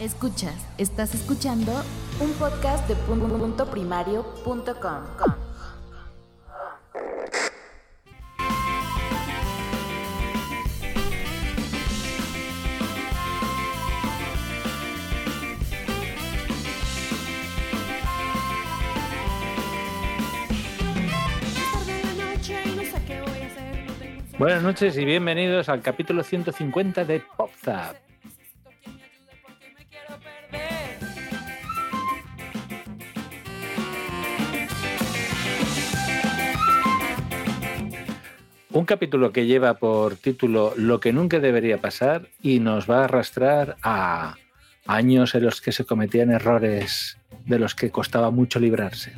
Escuchas, estás escuchando un podcast de puntoprimario.com. Buenas noches y bienvenidos al capítulo 150 de PopZap. Un capítulo que lleva por título Lo que nunca debería pasar y nos va a arrastrar a años en los que se cometían errores de los que costaba mucho librarse.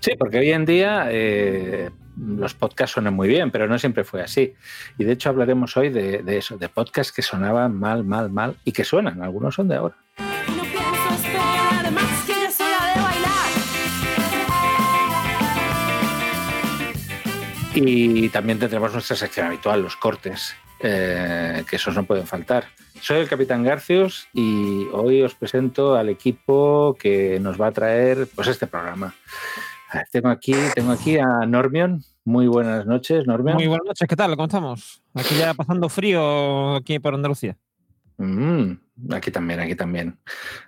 Sí, porque hoy en día eh, los podcasts suenan muy bien, pero no siempre fue así. Y de hecho hablaremos hoy de, de eso, de podcasts que sonaban mal, mal, mal y que suenan. Algunos son de ahora. Y también tendremos nuestra sección habitual, los cortes, eh, que esos no pueden faltar. Soy el Capitán Garcius y hoy os presento al equipo que nos va a traer pues, este programa. Tengo aquí, tengo aquí a Normion. Muy buenas noches, Normion. Muy buenas noches, ¿qué tal? ¿Cómo estamos? Aquí ya pasando frío aquí por Andalucía. Mm, aquí también, aquí también.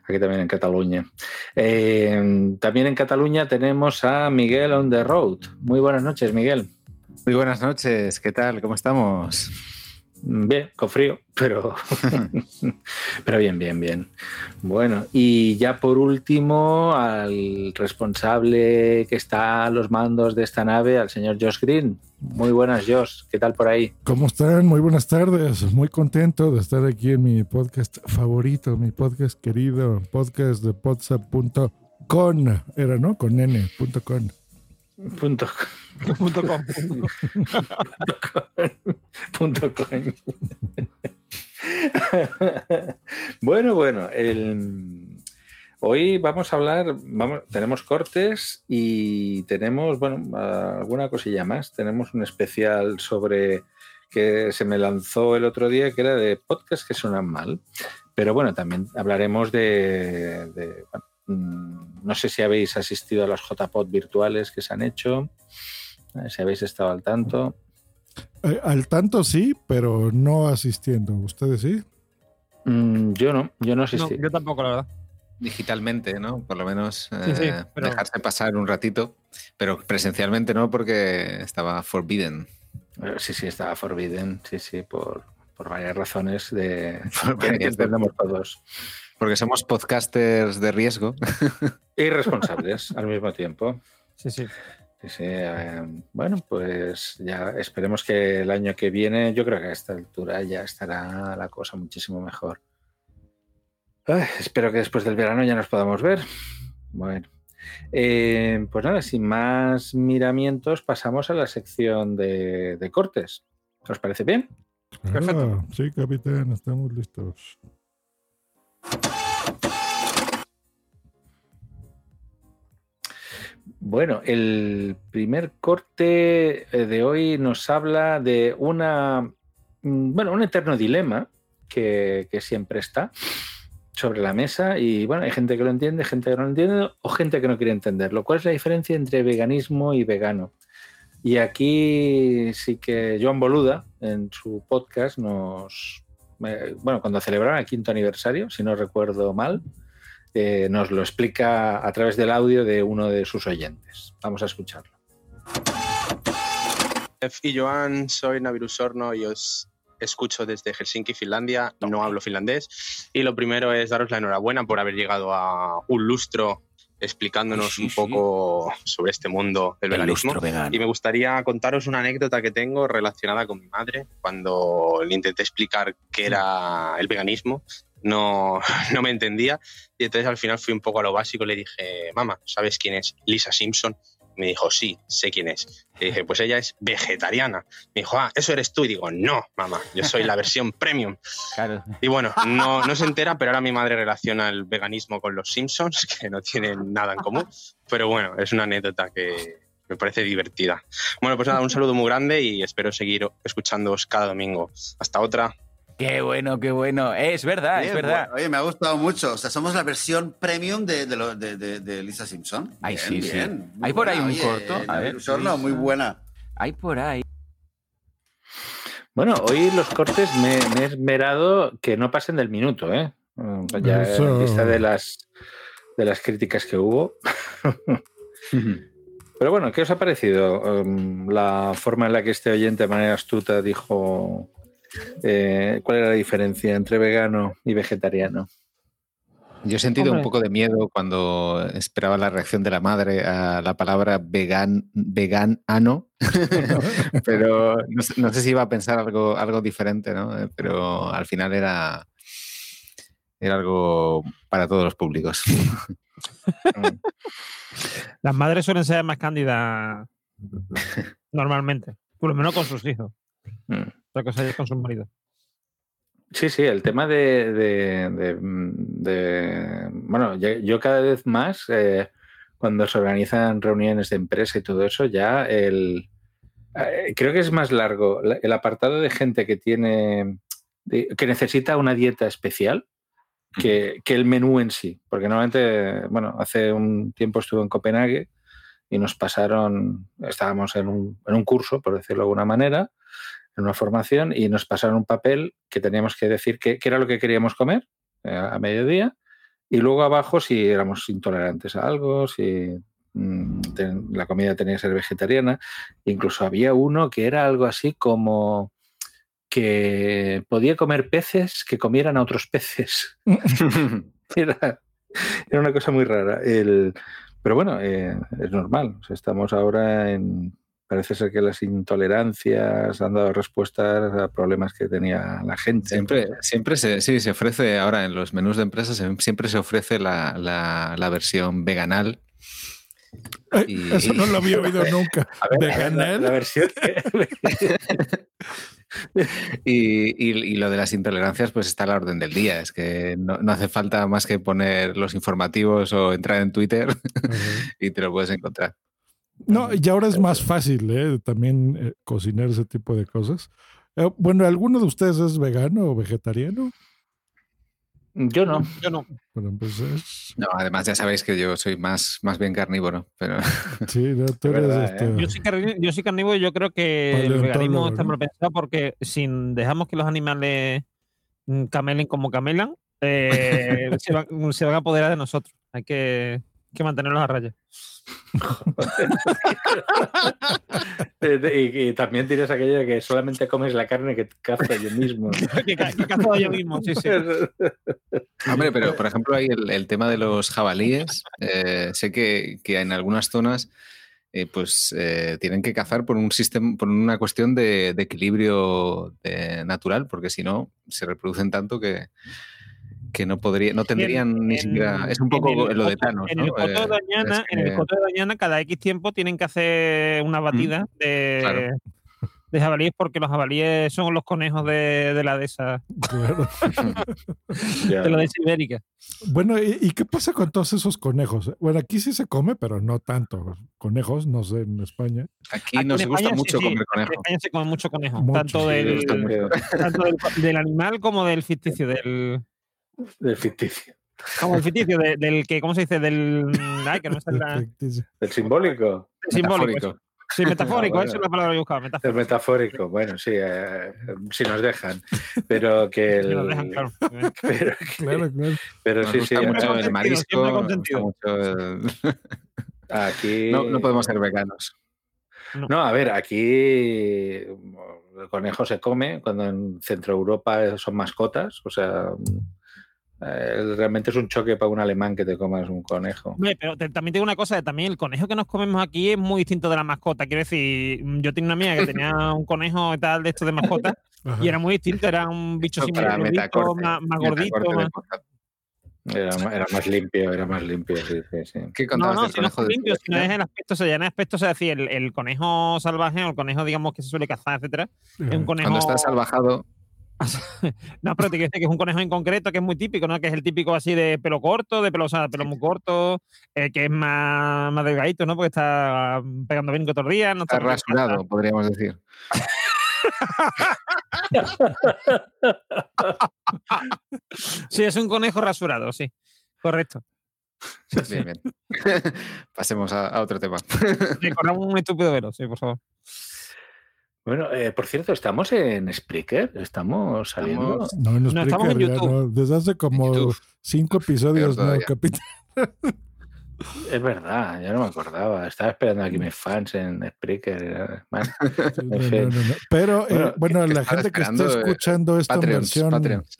Aquí también en Cataluña. Eh, también en Cataluña tenemos a Miguel on the road. Muy buenas noches, Miguel. Muy buenas noches, ¿qué tal? ¿Cómo estamos? Bien, con frío, pero, pero bien, bien, bien. Bueno, y ya por último, al responsable que está a los mandos de esta nave, al señor Josh Green. Muy buenas, Josh. ¿Qué tal por ahí? ¿Cómo están? Muy buenas tardes. Muy contento de estar aquí en mi podcast favorito, mi podcast querido, podcast de podsap.con. Era, ¿no? Con n, punto. Punto, com. punto com. bueno, bueno. el- Hoy vamos a hablar, vamos, tenemos cortes y tenemos, bueno, alguna cosilla más. Tenemos un especial sobre que se me lanzó el otro día, que era de podcasts que suenan mal. Pero bueno, también hablaremos de, de- bueno, no sé si habéis asistido a los JPod virtuales que se han hecho, eh, si habéis estado al tanto. Eh, al tanto sí, pero no asistiendo. ¿Ustedes sí? Mm, yo no, yo no No, asistí. yo tampoco, la verdad. Digitalmente, ¿no? Por lo menos Sí, sí, eh, pero- dejarse pasar un ratito, pero presencialmente no porque estaba forbidden. Sí, sí, estaba Forbidden, sí, sí, por, por varias razones de Por que varias entendemos todos. Porque somos podcasters de riesgo. Irresponsables al mismo tiempo. Sí, sí. Sí, sí, eh, bueno, pues ya esperemos que el año que viene, yo creo que a esta altura ya estará la cosa muchísimo mejor. Ay, espero que después del verano ya nos podamos ver. Bueno, eh, pues nada, sin más miramientos, pasamos a la sección de, de cortes. ¿Os parece bien? Perfecto. Ah, sí, capitán, estamos listos. Bueno, el primer corte eh, de hoy nos habla de una, mm, bueno, un eterno dilema que, siempre está sobre la mesa y bueno, hay gente que lo entiende, gente que no lo entiende o gente que no quiere entenderlo. ¿Cuál es la diferencia entre veganismo y vegano? Y aquí sí que Joan Boluda en su podcast nos, eh, bueno, cuando celebraron el quinto aniversario, si no recuerdo mal, eh, nos lo explica a través del audio de uno de sus oyentes. Vamos a escucharlo. F y Joan, soy Naviru Sorno y os escucho desde Helsinki, Finlandia. No hablo finlandés. Y lo primero es daros la enhorabuena por haber llegado a un lustro explicándonos Sí, un sí. poco sobre este mundo del El veganismo. Y me gustaría contaros una anécdota que tengo relacionada con mi madre. Cuando le intenté explicar qué era el veganismo, no, no me entendía. Y entonces al final fui un poco a lo básico. Le dije, mamá, ¿sabes quién es Lisa Simpson? Me dijo, sí, sé quién es. Le dije, pues ella es vegetariana. Me dijo, ah, eso eres tú. Y digo, no, mamá, yo soy la versión premium. Claro. Y bueno, no, no se entera, pero ahora mi madre relaciona el veganismo con los Simpsons, que no tienen nada en común. Pero bueno, es una anécdota que me parece divertida. Bueno, pues nada, un saludo muy grande y espero seguir escuchándoos cada domingo. Hasta otra. Qué bueno, qué bueno. Es verdad, Bien, es verdad. bueno, oye, me ha gustado mucho. O sea, somos la versión premium de, de, lo- de- de- de Lisa Simpson. Ay, Bien, sí, sí. bien. Hay por ahí un Oye, corto. A ver, Osorno, muy buena. Hay por ahí. Bueno, hoy los cortes me, me he esmerado que no pasen del minuto, ¿eh? Mm, Ya Eso. en vista de las, de las críticas que hubo. Pero bueno, ¿qué os ha parecido um, la forma en la que este oyente de manera astuta dijo eh, cuál era la diferencia entre vegano y vegetariano? Yo he sentido Hombre. un poco de miedo cuando esperaba la reacción de la madre a la palabra vegan, vegano, pero no sé, no sé si iba a pensar algo, algo diferente, ¿no? Eh, Pero al final era, era algo para todos los públicos. Las madres suelen ser más cándidas normalmente, por lo menos con sus hijos. Mm. Otra cosa es con sus maridos. Sí, sí, el tema de, de- de- de- bueno, yo cada vez más, eh, cuando se organizan reuniones de empresa y todo eso, ya el, eh, creo que es más largo la- el apartado de gente que tiene, que necesita una dieta especial que, que el menú en sí, porque normalmente, bueno, hace un tiempo estuve en Copenhague y nos pasaron, estábamos en un, en un curso, por decirlo de alguna manera, en una formación y nos pasaron un papel que teníamos que decir qué era lo que queríamos comer eh, a mediodía y luego abajo si éramos intolerantes a algo, si mm, la comida tenía que ser vegetariana. Incluso había uno que era algo así como que podía comer peces que comieran a otros peces. era, era una cosa muy rara. El, pero bueno, eh, es normal. O sea, estamos ahora en... Parece ser que las intolerancias han dado respuestas a problemas que tenía la gente. Siempre, siempre se, sí, se ofrece ahora en los menús de empresas, siempre se ofrece la, la- la versión veganal. Y- Eso no lo había oído nunca. Ver, ¿Veganal? La, la versión Y, y- y lo de las intolerancias, pues está a la orden del día. Es que no, no hace falta más que poner los informativos o entrar en Twitter y te lo puedes encontrar. No, y ahora es más fácil ¿eh? también eh, cocinar ese tipo de cosas. Eh, bueno, ¿alguno de ustedes es vegano o vegetariano? Yo no. Yo no. Para empezar. No, además ya sabéis que yo soy más, más bien carnívoro, pero Sí, no, tú Es eres verdad, este, ¿eh? Yo soy, carni- yo soy carnívoro y yo creo que el veganismo está mal pensado porque si dejamos que los animales mm, camelen como camelan, eh, se, van, se van a apoderar de nosotros. Hay que, que mantenerlos a raya. y, y también tienes aquello de que solamente comes la carne que caza yo mismo. que, ca- que cazo yo mismo, sí, sí. Hombre, pero por ejemplo, hay el, el tema de los jabalíes. eh, sé que, que en algunas zonas eh, pues eh, tienen que cazar por un sistema, por una cuestión de, de equilibrio de- natural, porque si no se reproducen tanto que, que no podría, no tendrían ni En- siquiera. Es un en poco el lo de Thanos, En ¿no? el coto de Eh, en el coto de Doñana, cada X tiempo tienen que hacer una batida de, Claro. de jabalíes porque los jabalíes son los conejos de, de la dehesa, de la dehesa ibérica. Bueno, ¿y, y qué pasa con todos esos conejos? Bueno, aquí sí se come, pero no tanto. Conejos, no sé, en España. Aquí Aquí nos en gusta sí, mucho sí, comer En conejo. España se come mucho conejo, Mucho, tanto, sí, del animal como del ficticio, del, Del ficticio. como el ficticio, de- del que, ¿cómo se dice? Del, ay, que no sé la, Del simbólico. simbólico. Metafórico. Sí, metafórico, Ah, bueno. esa es la palabra que buscaba, El metafórico. Bueno, sí, eh, si nos dejan. Pero que el. lo dejan claro. Pero, Claro, claro. pero Nos sí, gusta sí. mucho el marisco. gusta mucho el- Aquí. No, no podemos ser veganos. No, a ver, aquí el conejo se come cuando en Centro Europa son mascotas, o sea, Eh, realmente es un choque para un alemán que te comas un conejo. Pero te- también tengo una cosa, también el conejo que nos comemos aquí es muy distinto de la mascota. Quiero decir, mm, yo tenía una amiga que tenía un conejo y tal de esto de mascota y era muy distinto, era un bicho gordito, metacorte, más, más gordito. de más-. Era, era más limpio, era más limpio, sí, sí, sí. ¿Qué No, contabas no, del si no es de limpio, si no Suecia? es el aspecto, o sea, ya en aspecto, o sea, decir, el, el conejo salvaje o el conejo, digamos, que se suele cazar, etcétera, es un conejo. Cuando está salvajado, No, pero te que es un conejo en concreto que es muy típico, ¿no? Que es el típico así de pelo corto, de pelo, o sea, pelo muy corto, eh, que es más, más delgadito, ¿no? Porque está pegando bien todos los días. No está está rasurado, podríamos decir. Sí, es un conejo rasurado, sí. Correcto. Bien, bien. Pasemos a, a otro tema. Recordamos un estúpido velo, sí, por favor. Bueno, eh, por cierto, estamos en Spreaker, estamos saliendo. Estamos- No, no, No, estamos en YouTube. no. Desde hace como cinco episodios, no, capítulo. Es verdad, ya no me acordaba. Estaba esperando aquí mis fans en Spreaker. bueno, No, fin. no, no, no. Pero eh, Bueno, la gente que está eh, escuchando esta Patreons, versión, Patreons.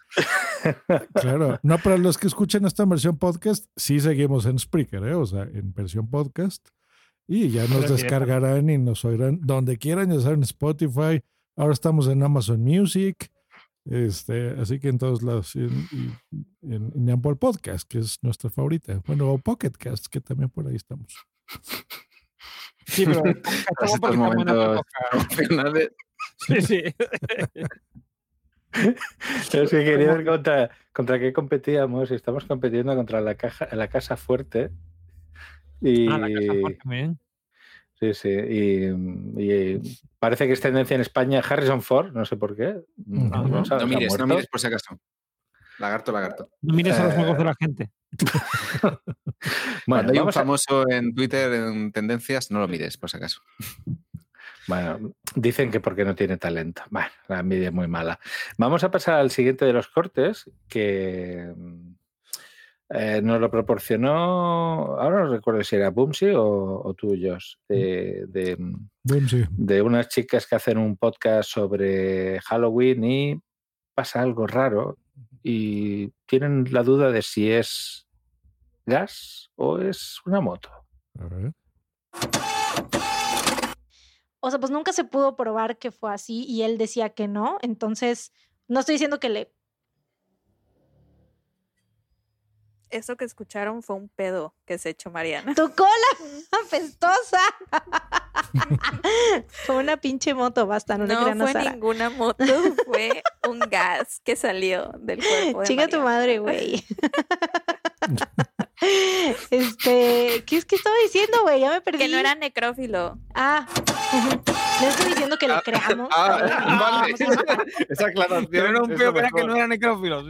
claro, no para los que escuchan esta versión podcast, sí seguimos en Spreaker, ¿eh? o sea, en versión podcast, y ya nos descargarán y nos oirán donde quieran, ya saben, Spotify. Ahora estamos en Amazon Music, este, así que en todos lados, en, en- en Apple Podcast, que es nuestra favorita, bueno, o Pocket Cast, que también por ahí estamos. Sí, pero estamos estos momentos promocionales, Sí, sí. es que quería ver contra, contra qué competíamos. y Estamos compitiendo contra la, caja, la Casa Fuerte. Y, Ah, la casa bien. Sí, sí. Y, y parece que es tendencia en España Harrison Ford, no sé por qué. Ajá. No, mires, no mires por si acaso. Lagarto, lagarto. No mires a los Eh, juegos de la gente. Bueno, Cuando hay un a- famoso en Twitter en tendencias, no lo mires, por si acaso. Bueno, dicen que porque no tiene talento. Bueno, la envidia es muy mala. Vamos a pasar al siguiente de los cortes, que mm, eh, nos lo proporcionó, ahora no recuerdo si era Bumsy o, o tú, Josh, de, de, mm, sí. de unas chicas que hacen un podcast sobre Halloween y pasa algo raro y tienen la duda de si es gas o es una moto. A ver. O sea, pues nunca se pudo probar que fue así y él decía que no. Entonces, no estoy diciendo que le... Eso que escucharon fue un pedo que se echó Mariana. ¡Tu cola apestosa! fue una pinche moto, basta, no, le No crean a fue Sara. ninguna moto, fue un gas que salió del cuerpo de Chinga tu madre, güey. este, ¿qué es que estaba diciendo, güey? Ya me perdí. Que no era necrófilo. Ah, no estoy diciendo que le creamos. Ah, vale. vamos a matar. Esa aclaración. Pero era un peo lo que no era necrófilo.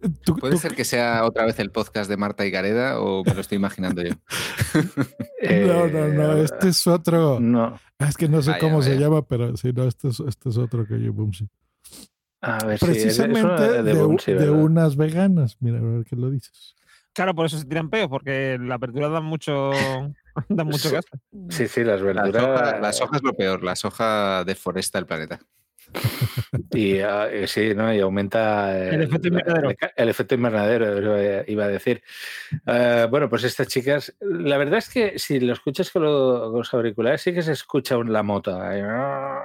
Sí, sí. Tú- ¿Puede tú- ser que sea otra vez el podcast de Marta y Gareda o me lo estoy imaginando yo? No, no, no, Eh, este es otro. No. Ah, Es que no sé Vaya, cómo se llama, pero sí, no, este es, este es otro que yo, boom, sí. A ver, sí, es- es una Precisamente de, Bumsy, de ¿verdad? unas veganas. Mira, a ver qué lo dices. Claro, por eso se tiran peos, porque la apertura da mucho, da mucho Sí. gas. Sí, sí, las La verduras. soja, la soja es lo peor, la soja deforesta el planeta. Y eh, sí, ¿no? Y aumenta El efecto invernadero. el, el efecto invernadero, iba a decir. Eh, bueno, pues estas chicas, la verdad es que si lo escuchas con, lo- con los auriculares, sí que se escucha un- la moto. ahí,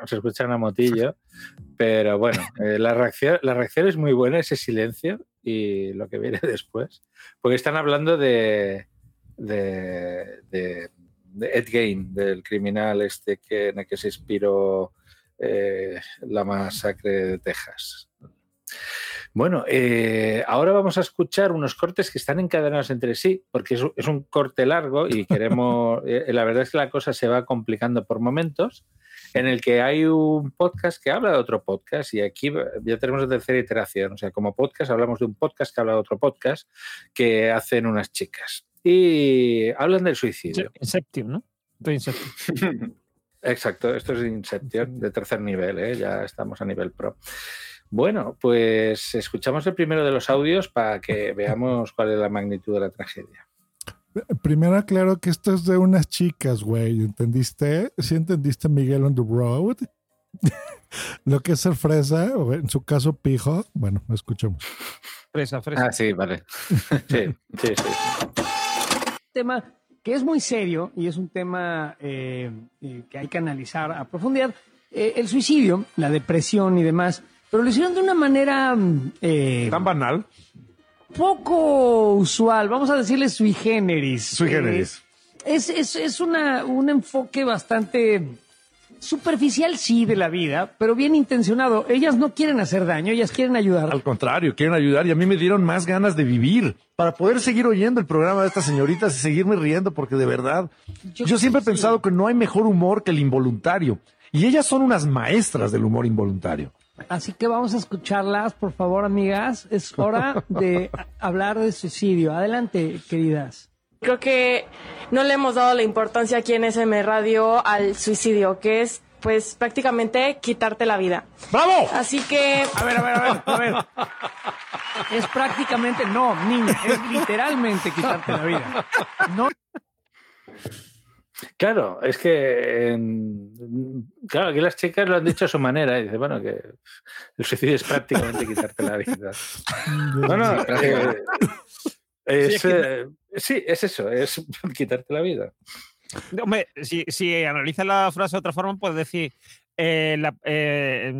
Se escucha una motillo. Pero bueno, eh, la, reacción, la reacción es muy buena, ese silencio y lo que viene después. Porque están hablando de, de, de, de Ed Gein, del criminal este que, en el que se inspiró eh, la masacre de Texas. Bueno, eh, ahora vamos a escuchar unos cortes que están encadenados entre sí, porque es, un- es un corte largo y queremos, eh, la verdad es que la cosa se va complicando por momentos, en el que hay un podcast que habla de otro podcast y aquí ya tenemos la tercera iteración, o sea, como podcast hablamos de un podcast que habla de otro podcast que hacen unas chicas y hablan del suicidio. Inception, ¿no? Inception. Exacto, esto es Inception de tercer nivel, ¿eh? ya estamos a nivel pro. Bueno, pues escuchamos el primero de los audios para que veamos cuál es la magnitud de la tragedia. Primero aclaro que esto es de unas chicas, güey. ¿Entendiste? ¿Sí entendiste Miguel on the road? Lo que es ser fresa, o en su caso pijo. Bueno, escuchemos. Fresa, fresa. Ah, sí, vale. Sí, sí, sí. tema que es muy serio y es un tema eh, eh, que hay que analizar a profundidad. Eh, el suicidio, la depresión y demás, pero lo hicieron de una manera... eh, ¿Tan banal? poco usual, vamos a decirle sui generis. Sui generis. Es es, es una, un enfoque bastante superficial, sí, de la vida, pero bien intencionado. Ellas no quieren hacer daño, ellas quieren ayudar. Al contrario, quieren ayudar y a mí me dieron más ganas de vivir para poder seguir oyendo el programa de estas señoritas y seguirme riendo porque de verdad, yo, siempre he pensado que no hay mejor humor que el involuntario y ellas son unas maestras del humor involuntario. Así que vamos a escucharlas, por favor, amigas. Es hora de hablar de suicidio. Adelante, queridas. Creo que no le hemos dado la importancia aquí en SM Radio al suicidio, que es pues prácticamente quitarte la vida. ¡Bravo! Así que... A ver, a ver, a ver, a ver. Es prácticamente, no, niña, es literalmente quitarte la vida. No Claro, es que en- claro, aquí las chicas lo han dicho a su manera. Y dice, bueno, que el suicidio es prácticamente quitarte la vida. Bueno, eh, Sí, es, es que- eh, sí, es eso, es quitarte la vida. Hombre, si, si analizas la frase de otra forma, puedes decir. eh, la- eh,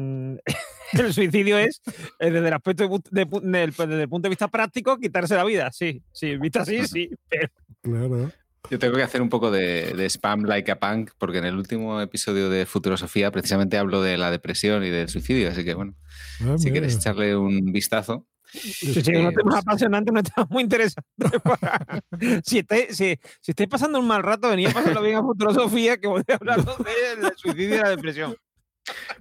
el suicidio es, eh, desde el aspecto de de del- pues, desde el punto de vista práctico, quitarse la vida. Sí, sí, visto así, sí. Pero Claro. Yo tengo que hacer un poco de, de spam like a punk, porque en el último episodio de Futurosofía precisamente hablo de la depresión y del suicidio, así que bueno, Ah, si mira. quieres echarle un vistazo. Sí, sí, un tema apasionante, un tema muy interesante. si, estáis, si, si estáis pasando un mal rato, venid a pasarlo bien a Futurosofía, que voy a hablar del suicidio y la depresión.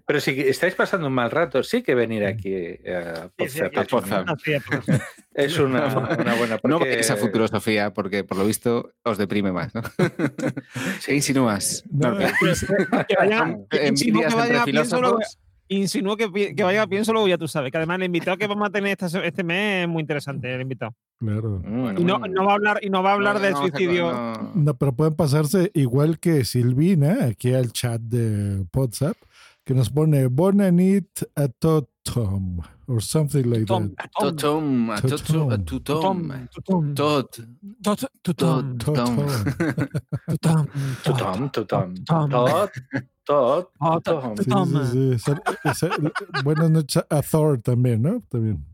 Pero si estáis pasando un mal rato, sí que venir aquí eh, a Sí, sí. ¿no? Así es, una, una buena. No porque- vayáis a Futurosofía, porque por lo visto os deprime más, ¿no? ¿Qué insinúas? No, Norberto? que vayan, que vayan a filósofos. Insinuó que, que vayan a pienso luego, ya tú sabes. Que además el invitado que vamos a tener este mes es muy interesante, el invitado. Claro. Bueno, Y no, bueno. no va a hablar, y no va a hablar No, no, suicidio. no. Pero pueden pasarse igual que Silvina, aquí al chat de WhatsApp, que nos pone Bonanit a Totom, or something like Tom, that. Tom, Totom, a Totom. a tutom, Tom, tot, Tot- tot, Tutom, tom. Tom. tot, Oh. Sí, Tom. sí, sí. Sal- sal- buenas noches a Thor también, ¿no? También.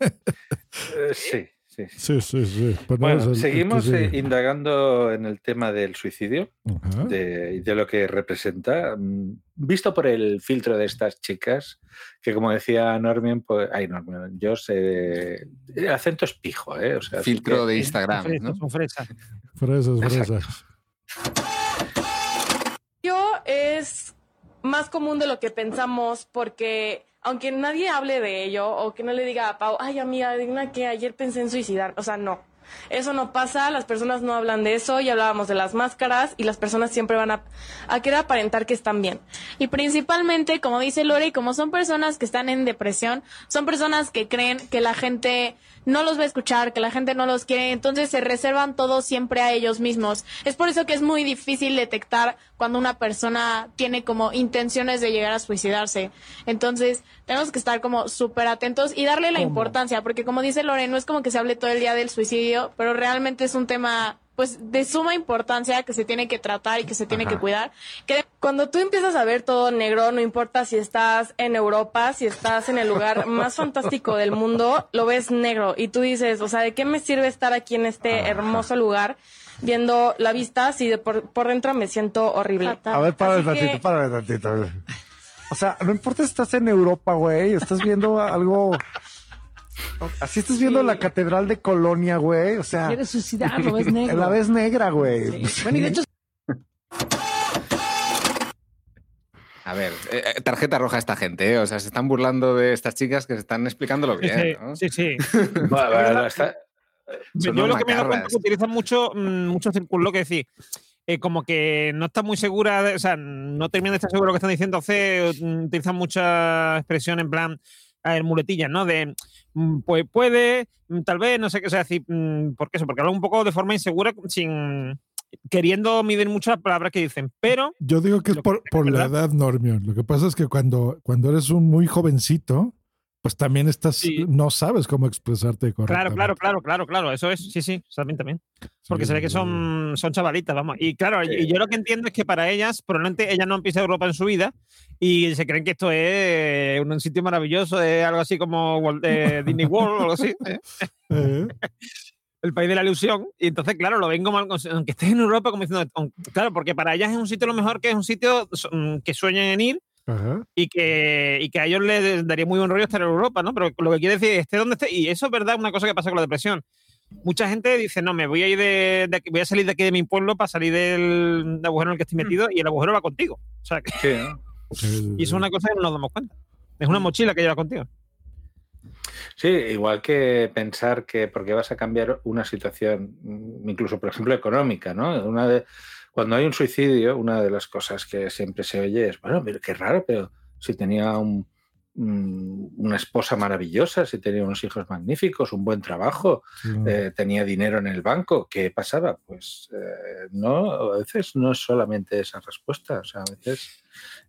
Eh, sí, sí. Sí, sí, sí. Pero no, Bueno, seguimos eh, indagando en el tema del suicidio de, y de lo que representa, mm, visto por el filtro de estas chicas, que como decía Norman, pues, ay, Norman, yo sé, el acento es pijo, ¿eh? O sea, Filtro que- de Instagram, Fresas, ¿no? son fresas. Fresas, Exacto. fresas. Yo es más común de lo que pensamos porque aunque nadie hable de ello o que no le diga a Pau, ay amiga, adivina que ayer pensé en suicidar, o sea, no. Eso no pasa, las personas no hablan de eso, ya hablábamos de las máscaras y las personas siempre van a, a querer aparentar que están bien. Y principalmente, como dice Lore, como son personas que están en depresión, son personas que creen que la gente no los va a escuchar, que la gente no los quiere, entonces se reservan todo siempre a ellos mismos. Es por eso que es muy difícil detectar cuando una persona tiene como intenciones de llegar a suicidarse. Entonces, tenemos que estar como súper atentos y darle la ¿Cómo? importancia, porque como dice Lore, no es como que se hable todo el día del suicidio, pero realmente es un tema pues de suma importancia que se tiene que tratar y que se tiene Ajá. que cuidar. Que Cuando tú empiezas a ver todo negro, no importa si estás en Europa, si estás en el lugar más fantástico del mundo, lo ves negro y tú dices, o sea, ¿de qué me sirve estar aquí en este hermoso lugar viendo la vista si de por, por dentro me siento horrible? Fatal. A ver, párale Así que- tantito, párale tantito. O sea, no importa si estás en Europa, güey, estás viendo algo... Así estás viendo Sí. la catedral de Colonia, güey, o sea... Quieres suicidar, lo ves negro. La ves negra, güey. Sí. Bueno, y de hecho, A ver, eh, eh, tarjeta roja a esta gente, ¿eh? O sea, se están burlando de estas chicas que se están explicándolo Sí, bien, sí, ¿no? sí, sí. Bueno, bueno, está- Yo lo que me he dado cuenta es que utilizan mucho, mm, mucho círculo, que decir, eh, como que no está muy segura, de- o sea, no terminan de estar seguro de lo que están diciendo, hace, mm, utilizan mucha expresión en plan, ver, muletillas, ¿no? De, mm, pues puede, tal vez, no sé qué, o sea, decir, ¿por qué eso? Porque hablan un poco de forma insegura, sin queriendo medir mucho las palabras que dicen, pero Yo digo que es por, por la edad, Normion. Lo que pasa es que cuando, cuando eres un muy jovencito, pues también estás, no sabes cómo expresarte Claro, correctamente. claro, claro, claro, claro, eso es, sí, sí, también, también. Porque se ve que son, son chavalitas, vamos. Y claro, y yo lo que entiendo es que para ellas, probablemente ellas no han pisado Europa en su vida y se creen que esto es un, sitio maravilloso, es algo así como eh, Disney World o algo así. ¿eh? Eh, El país de la ilusión. Y entonces, claro, lo ven como algo, aunque estés en Europa, como diciendo, claro, porque para ellas es un sitio a lo mejor que es un sitio que sueñan en ir Ajá. y que, y que a ellos les daría muy buen rollo estar en Europa, ¿no? Pero lo que quiere decir es esté donde esté, y eso es verdad, una cosa que pasa con la depresión. Mucha gente dice, no, me voy a ir de, de voy a salir de aquí de mi pueblo para salir del agujero en el que estoy metido, y el agujero va contigo. O sea, que- y eso es una cosa que no nos damos cuenta. Es una mochila que lleva contigo. Sí, igual que pensar que porque vas a cambiar una situación, mm, incluso por ejemplo económica, ¿no? Una de, cuando hay un suicidio, una de las cosas que siempre se oye es, bueno, pero qué raro, pero si tenía un- un- una esposa maravillosa, si tenía unos hijos magníficos, un buen trabajo, eh, tenía dinero en el banco, ¿qué pasaba? Pues eh, no, a veces no es solamente esa respuesta, o sea, a veces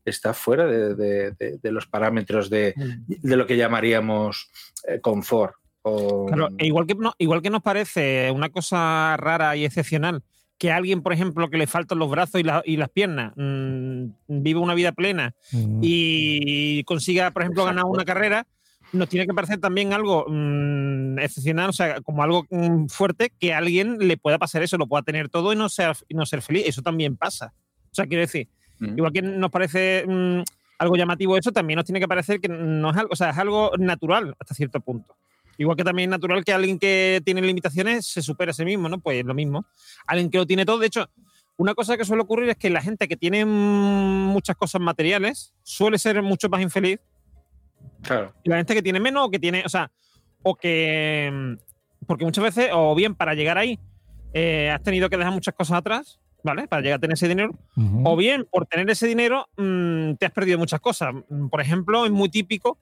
está fuera de, de- de- de los parámetros de, de lo que llamaríamos eh, confort. O, Claro, e igual que, no- igual que nos parece una cosa rara y excepcional que alguien, por ejemplo, que le faltan los brazos y, la- y las piernas, mm, vive una vida plena y consiga, por ejemplo, ganar una carrera, nos tiene que parecer también algo mm, excepcional, o sea, como algo mm, fuerte que a alguien le pueda pasar eso, lo pueda tener todo y no ser, y no ser feliz. Eso también pasa. O sea, quiero decir, igual que nos parece mm, algo llamativo eso, también nos tiene que parecer que no es algo, o sea, es algo natural hasta cierto punto. Igual que también es natural que alguien que tiene limitaciones se supere a sí mismo, ¿no? Pues lo mismo. Alguien que lo tiene todo. De hecho, una cosa que suele ocurrir es que la gente que tiene muchas cosas materiales suele ser mucho más infeliz. Claro. Y la gente que tiene menos o que tiene, o sea, o que. Porque muchas veces, o bien para llegar ahí, eh, has tenido que dejar muchas cosas atrás, ¿vale? Para llegar a tener ese dinero. O bien, por tener ese dinero, mm, te has perdido muchas cosas. Mm, Por ejemplo, es muy típico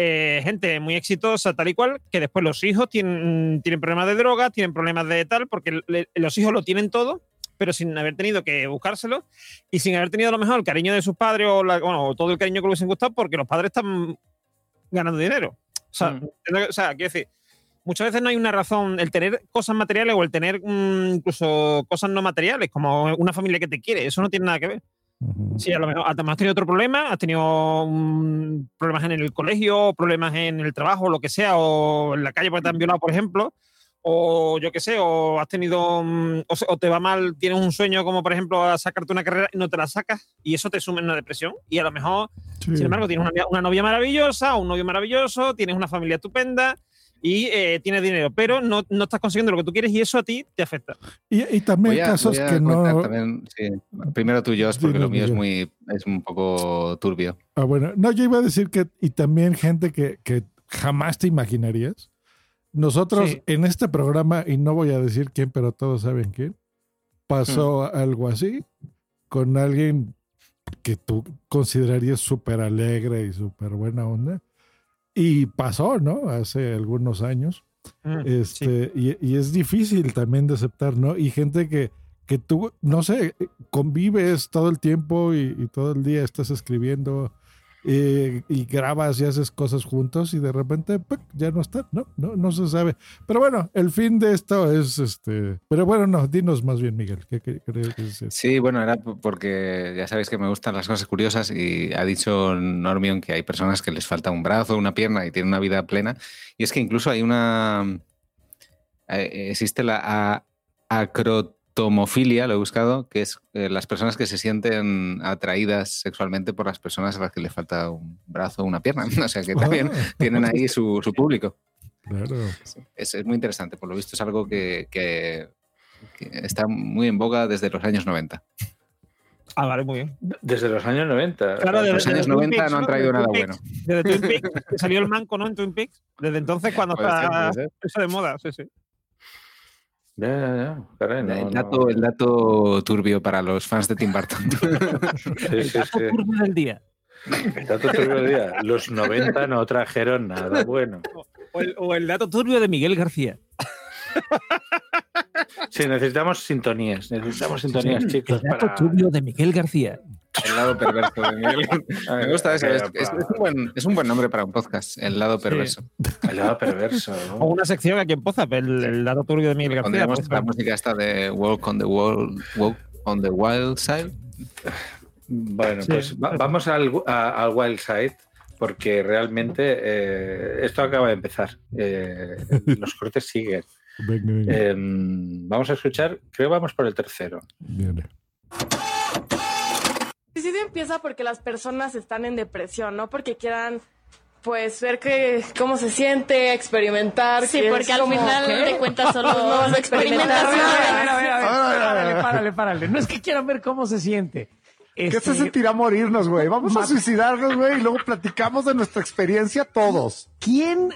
eh, gente muy exitosa, tal y cual, que después los hijos tienen, tienen problemas de droga, tienen problemas de tal, porque le- los hijos lo tienen todo, pero sin haber tenido que buscárselo y sin haber tenido a lo mejor el cariño de sus padres o, la- bueno, o todo el cariño que les hubiesen gustado, porque los padres están ganando dinero. O sea, entiendo que- o sea, quiero decir, muchas veces no hay una razón, el tener cosas materiales o el tener mm, incluso cosas no materiales, como una familia que te quiere, eso no tiene nada que ver. Sí, a lo mejor además has tenido otro problema, has tenido problemas en el colegio, problemas en el trabajo, lo que sea, o en la calle porque te han violado, por ejemplo, o yo qué sé, o has tenido, mm, o, o te va mal, tienes un sueño como por ejemplo a sacarte una carrera y no te la sacas, y eso te suma en una depresión, y a lo mejor, Sí. sin embargo, tienes una, una novia maravillosa, un novio maravilloso, tienes una familia estupenda y eh, tienes dinero, pero no, no estás consiguiendo lo que tú quieres y eso a ti te afecta. Y, y también Voy a- casos voy a que no. también, sí. Primero tú, Josh, porque lo mío es muy es un poco turbio. Ah, bueno, no, yo iba a decir que, y también gente que, que jamás te imaginarías. Nosotros Sí. en este programa, y no voy a decir quién, pero todos saben quién, pasó algo así con alguien que tú considerarías súper alegre y súper buena onda. Y pasó, ¿no? Hace algunos años. Mm, Este, y, y es difícil también de aceptar, ¿no? Y gente que, que tú, no sé, convives todo el tiempo y, y todo el día estás escribiendo eh, y grabas y haces cosas juntos y de repente ya no están, ¿no? ¿no? No se sabe. Pero bueno, el fin de esto es este. Pero bueno, no, dinos más bien, Miguel. Sí, bueno, era porque ya sabéis que me gustan las cosas curiosas y ha dicho Normion que hay personas que les falta un brazo, una pierna y tienen una vida plena. Y es que incluso hay una... eh, Existe la a- acrotomofilia, lo he buscado, que es eh, las personas que se sienten atraídas sexualmente por las personas a las que le falta un brazo o una pierna. O sea que también Ah. tienen ahí su, su público. Claro. Es, es muy interesante, por lo visto es algo que, que- que está muy en boga desde los años 90. Ah, vale, muy bien. Desde los años 90. Claro, Los desde- años desde Twin 90 Peaks, no han traído Desde nada Twin bueno. Peaks, Desde Twin Peaks, que salió el manco, ¿no? En Twin Peaks. Desde entonces, cuando está eso de moda, sí, sí. Ya, ya, ya. Caray, no, el, no. dato, el dato turbio para los fans de Tim Burton. Sí, sí, sí. Turbio del día. El dato turbio del día. Los 90 no trajeron nada bueno. O el, o el dato turbio de Miguel García. Sí, necesitamos sintonías. Necesitamos sintonías, chicos. El dato Para... turbio de Miguel García. El lado perverso de Miguel. Me gusta eso. Es, es- es un buen, es un buen nombre para un podcast. El lado perverso. El lado perverso. O una sección aquí en Pozap, el, el dato turbio de Miguel García. Pondríamos pues, la música esta de Walk on the Wall, Walk on the Wild Side. Bueno, Sí. pues va- vamos al, a- al Wild Side porque realmente eh, esto acaba de empezar. Eh, los cortes siguen. Venga, venga. Eh, vamos a escuchar, creo que vamos por el tercero. Viene. El suicidio empieza porque las personas están en depresión, no porque quieran pues ver que cómo se siente, experimentar. Sí, que porque al como, final ¿qué? de cuentas solo no vas a experimentar experimentación. nada. A ver, a ver, a ver, a ver, párale, párale, párale. No es que quieran ver cómo se siente. ¿Qué Este, se sentirá morirnos, güey? Vamos a suicidarnos, güey, y luego platicamos de nuestra experiencia todos. ¿Quién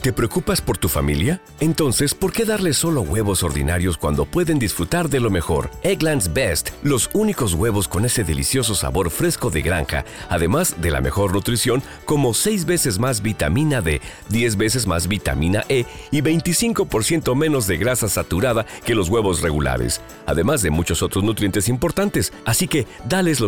¿Te preocupas por tu familia? Entonces, ¿por qué darles solo huevos ordinarios cuando pueden disfrutar de lo mejor? Eggland's Best, los únicos huevos con ese delicioso sabor fresco de granja, además de la mejor nutrición, como 6 veces más vitamina D, 10 veces más vitamina E y 25% menos de grasa saturada que los huevos regulares, además de muchos otros nutrientes importantes. Así que, dales los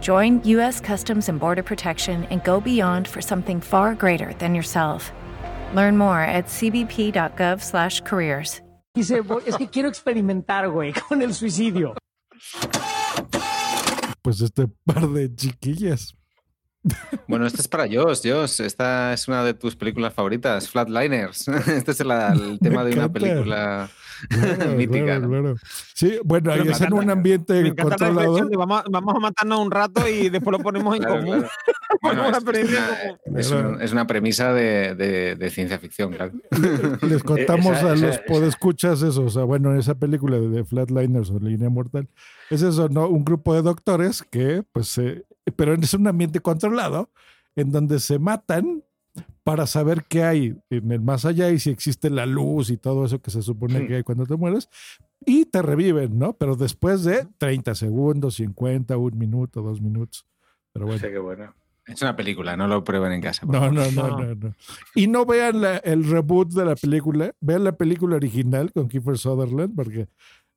Join U.S. Customs and Border Protection and go beyond for something far greater than yourself. Learn more at cbp.gov/careers. dice, "Voy- es que quiero experimentar, güey, con el suicidio? Pues este par de chiquillas. Bueno, esta es para Joss. Joss, esta es una de tus películas favoritas, Flatliners. Este es la- el tema de una película Claro, mítica. claro, claro. Sí, bueno, Pero ahí me es en un ambiente Me la controlado. de vamos, a- vamos a matarnos un rato y después lo ponemos en común. Bueno, es, una, en común. es un- es una premisa de, de- de ciencia ficción, claro. Les contamos Esa- a esa- los esa- podescuchas eso, o sea, bueno, esa película de, de Flatliners o Línea Mortal, es eso, ¿no? Un grupo de doctores que, pues, eh, pero es un ambiente controlado en donde se matan para saber qué hay en el más allá y si existe la luz y todo eso que se supone que hay cuando te mueres, y te reviven, ¿no? Pero después de 30 segundos, 50, un minuto, dos minutos. Pero bueno. Sí, qué bueno. Es una película, no lo prueben en casa. No, no, no, no, no. Y no vean la- el reboot de la película, vean la película original con Kiefer Sutherland, porque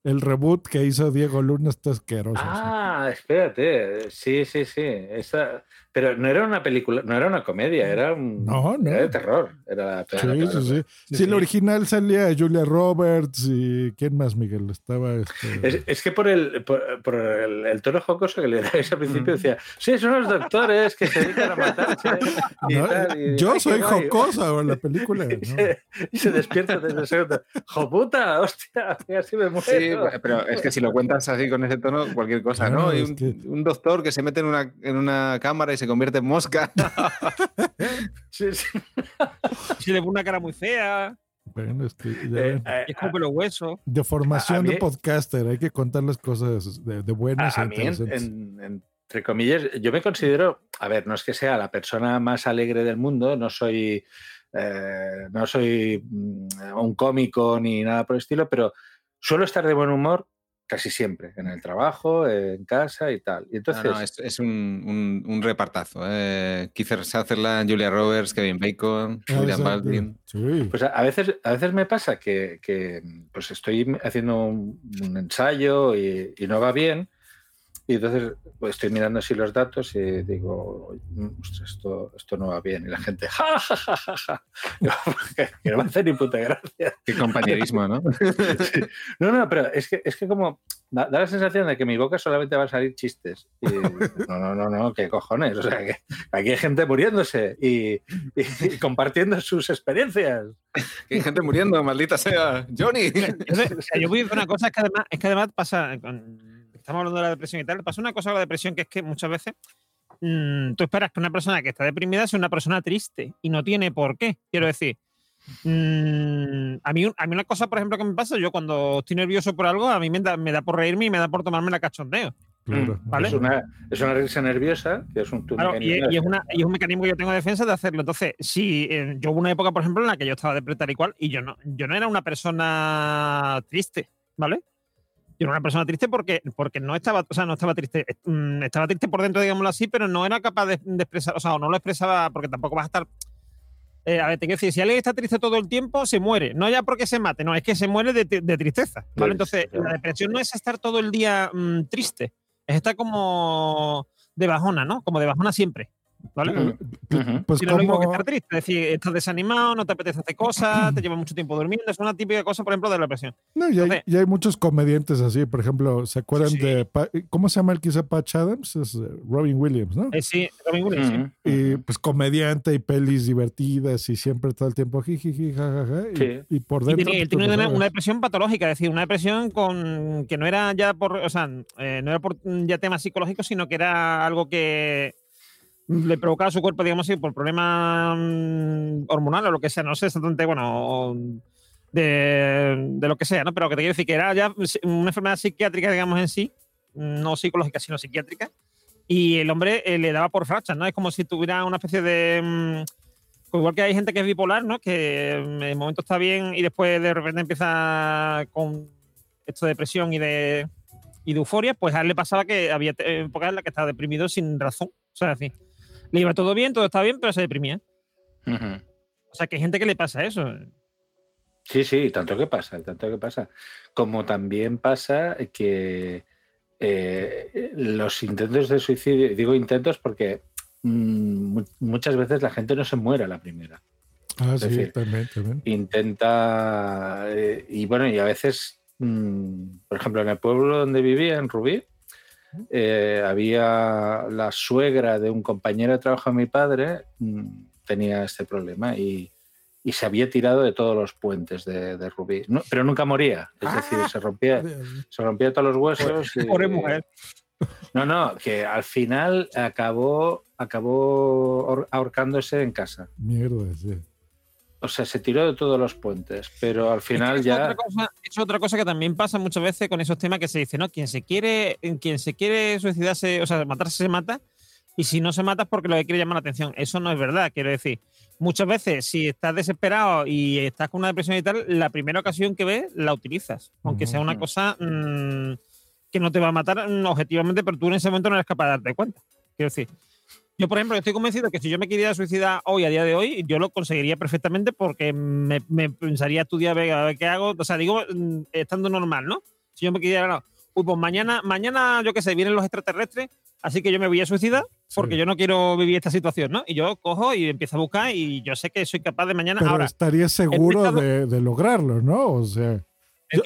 el reboot que hizo Diego Luna está asqueroso. Ah, espérate. Sí, sí, sí. Esa... Pero no era una película, no era una comedia, era un. No, no. Era de terror. Era sí, sí, sí. Sí, la original salía Julia Roberts y ¿quién más, Miguel? Estaba este... Es, es que por el, por, por el, el tono jocoso que le dais al principio decía, sí, son los doctores que se dedican a matarse. y No, tal, y, yo "Ay, qué soy guay". jocosa en la película. Y ¿no? se, y se despierta desde el segundo. ¡Joputa! ¡Hostia! Así me muero. Sí, pero es que si lo cuentas así con ese tono, cualquier cosa, Claro, ¿no? Y un, que- un doctor que se mete en una, en una cámara y se convierte en mosca. Sí, sí. Si le pone una cara muy fea, Bueno, es que ya Eh, eh, y escupe los huesos. de formación a de mí- podcaster, hay que contar las cosas de, de buenas a, e a mí, en- interesantes. en- entre comillas, yo me considero, a ver, no es que sea la persona más alegre del mundo, no soy, eh, no soy mm, un cómico ni nada por el estilo, pero suelo estar de buen humor casi siempre, en el trabajo, en casa y tal. Y No, entonces, no, es, es un, un- un repartazo. ¿eh? Kiefer Sutherland, Julia Roberts, Kevin Bacon, Ah, William. Baldwin. Sí. Pues a, a veces, a veces me pasa que, que, pues estoy haciendo un, un ensayo y, y no va bien. Y entonces pues, estoy mirando así los datos y digo, "Mm, ostras, esto, esto no va bien. Y la gente, ja, ja, ja, ja, ja. Digo, que, no me hace ni puta gracia. Qué compañerismo, ¿no? Sí. No, no, pero es que, es que como da, da la sensación de que mi boca solamente van a salir chistes. Y, no, no, no, no, qué cojones. O sea, que aquí hay gente muriéndose y, y- y compartiendo sus experiencias. Que hay gente muriendo, maldita sea. Johnny. Yo, sé- o sea, yo voy a decir una cosa, es que además, es que además pasa, con- estamos hablando de la depresión y tal, pasa una cosa con la depresión que es que muchas veces mm, tú esperas que una persona que está deprimida sea una persona triste y no tiene por qué. Quiero decir, mm, a, mí, a mí una cosa, por ejemplo, que me pasa, yo cuando estoy nervioso por algo, a mí me da, me da por reírme y me da por tomarme la cachondeo. Claro. ¿Vale? Es, una, es una risa nerviosa, que es un, Claro, y, es una- y es un mecanismo que yo tengo de defensa de hacerlo. Entonces, si eh, yo hubo una época, por ejemplo, en la que yo estaba de y cual, y yo no, yo no era una persona triste, ¿vale? Yo era una persona triste porque, porque no estaba, o sea, no estaba triste, eh, mm, estaba triste por dentro, digámoslo así, pero no era capaz de, de expresar, o sea, o no lo expresaba porque tampoco vas a estar. eh, a ver, te quiero decir, si alguien está triste todo el tiempo, se muere. No ya porque se mate, no, es que se muere de, de tristeza. ¿vale? Entonces, la depresión no es estar todo el día mm, triste, es estar como de bajona, ¿no? Como de bajona siempre. ¿Vale? Pues Si no es lo mismo que estar triste, es decir, estás desanimado, no te apetece hacer cosas, te lleva mucho tiempo durmiendo, es una típica cosa, por ejemplo, de la depresión. No, y, hay, y hay muchos comediantes así, por ejemplo, ¿se acuerdan de Pa- ¿cómo se llama el que hizo Patch Adams? Es eh, Robin Williams, ¿no? Eh, sí, Robin Williams, sí. Y pues comediante y pelis divertidas y siempre todo el tiempo jijiji, jajaja. Y, Sí. y por Y dentro. tenía, él pues, tenía una, sabes. una depresión patológica, es decir, una depresión con que no era ya por, o sea, eh, no era por ya temas psicológicos, sino que era algo que le provocaba a su cuerpo, digamos así, por problemas mm, hormonales o lo que sea, no sé exactamente, bueno, de, de lo que sea, ¿no? Pero que te quiero decir que era ya una enfermedad psiquiátrica, digamos en sí, no psicológica, sino psiquiátrica, y el hombre eh, le daba por frachas, ¿no? Es como si tuviera una especie de... mm, igual que hay gente que es bipolar, ¿no? Que mm, en momento está bien y después de repente empieza con esto de depresión y de, y de euforia, pues a él le pasaba que había épocas en las que estaba deprimido sin razón. O sea, así. Le iba todo bien, todo estaba bien, pero se deprimía. O sea, que hay gente que le pasa eso. Sí, sí, tanto que pasa, tanto que pasa. Como también pasa que eh, los intentos de suicidio, digo intentos porque mm, mu- muchas veces la gente no se muere a la primera. Ah, Es sí, decir, también, también. Intenta, eh, y bueno, y a veces, mm, por ejemplo, en el pueblo donde vivía, en Rubí, eh, había la suegra de un compañero de trabajo de mi padre, mm, tenía este problema y, y se había tirado de todos los puentes de, de Rubí, No, pero nunca moría, es decir, se rompía, se rompía todos los huesos. y- Pobre mujer. No, no, que al final acabó, acabó ahor- ahorcándose en casa. Mierda, sí. O sea, se tiró de todos los puentes, pero al final Es ya... otra, cosa, es otra cosa que también pasa muchas veces con esos temas que se dice, ¿no? Quien se quiere, quien se quiere suicidarse, o sea, matarse se mata, y si no se mata es porque lo que quiere llamar la atención. Eso no es verdad, quiero decir. Muchas veces, si estás desesperado y estás con una depresión y tal, la primera ocasión que ves la utilizas, aunque sea una cosa mm, que no te va a matar mm, objetivamente, pero tú en ese momento no eres capaz de darte cuenta. Quiero decir, yo, por ejemplo, estoy convencido que si yo me quería suicidar hoy, a día de hoy, yo lo conseguiría perfectamente porque me, me pensaría estudiar, a ver qué hago. O sea, digo, mm, estando normal, ¿no? Si yo me quería, no, uy, pues mañana, mañana, yo qué sé, vienen los extraterrestres, así que yo me voy a suicidar porque yo no quiero vivir esta situación, ¿no? Y yo cojo y empiezo a buscar y yo sé que soy capaz de mañana. Pero Ahora, estarías seguro estado- de, de lograrlo, ¿no? O sea, yo,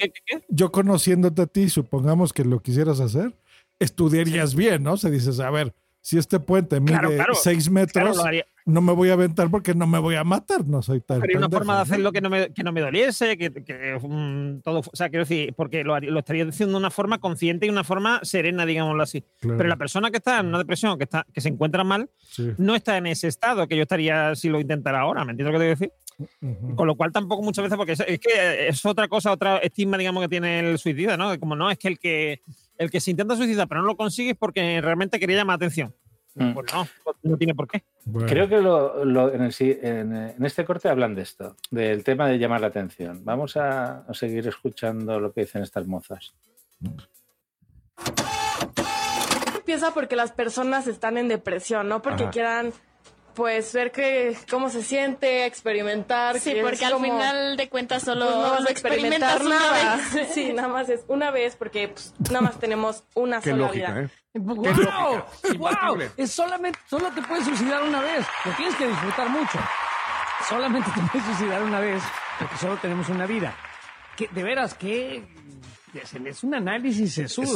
yo conociéndote a ti, supongamos que lo quisieras hacer, estudiarías bien, ¿no? O sea, dices, a ver, si este puente mide Claro, claro. seis Claro, metros, no me voy a aventar porque no me voy a matar, no soy tan Haría una forma de hacerlo que no me, que no me doliese, que, que, mm, todo. O sea, quiero decir, porque lo, lo estaría diciendo de una forma consciente y una forma serena, digámoslo así. Pero la persona que está en una depresión, que, está, que se encuentra mal, Sí. no está en ese estado que yo estaría si lo intentara ahora. ¿Me entiendes lo que te decir? Ujú. Con lo cual tampoco muchas veces, porque es, es que es otra cosa, otra estigma, digamos, que tiene el suicida, ¿no? Como no, es que el que el que se intenta suicidar pero no lo consigue es porque realmente quería llamar atención. Mm. Pues no, no tiene por qué. Creo que lo- lo- en, el en, en este corte hablan de esto, del tema de llamar la atención. Vamos a, a seguir escuchando lo que dicen estas mozas. Empieza porque las personas están en depresión, no porque Ajá. quieran pues ver que cómo se siente, experimentar. Sí, que porque al como- final de cuentas solo Pues no vas lo a experimentar experimentas una nada. vez. Sí, nada más es una vez porque pues, nada más tenemos una Qué sola lógica, vida. ¿eh? Qué ¡Wow! lógica. ¡Wow! Es solamente, solo te puedes suicidar una vez. Lo tienes que disfrutar mucho. Solamente te puedes suicidar una vez porque solo tenemos una vida. Que, de veras, que es un análisis sesudo.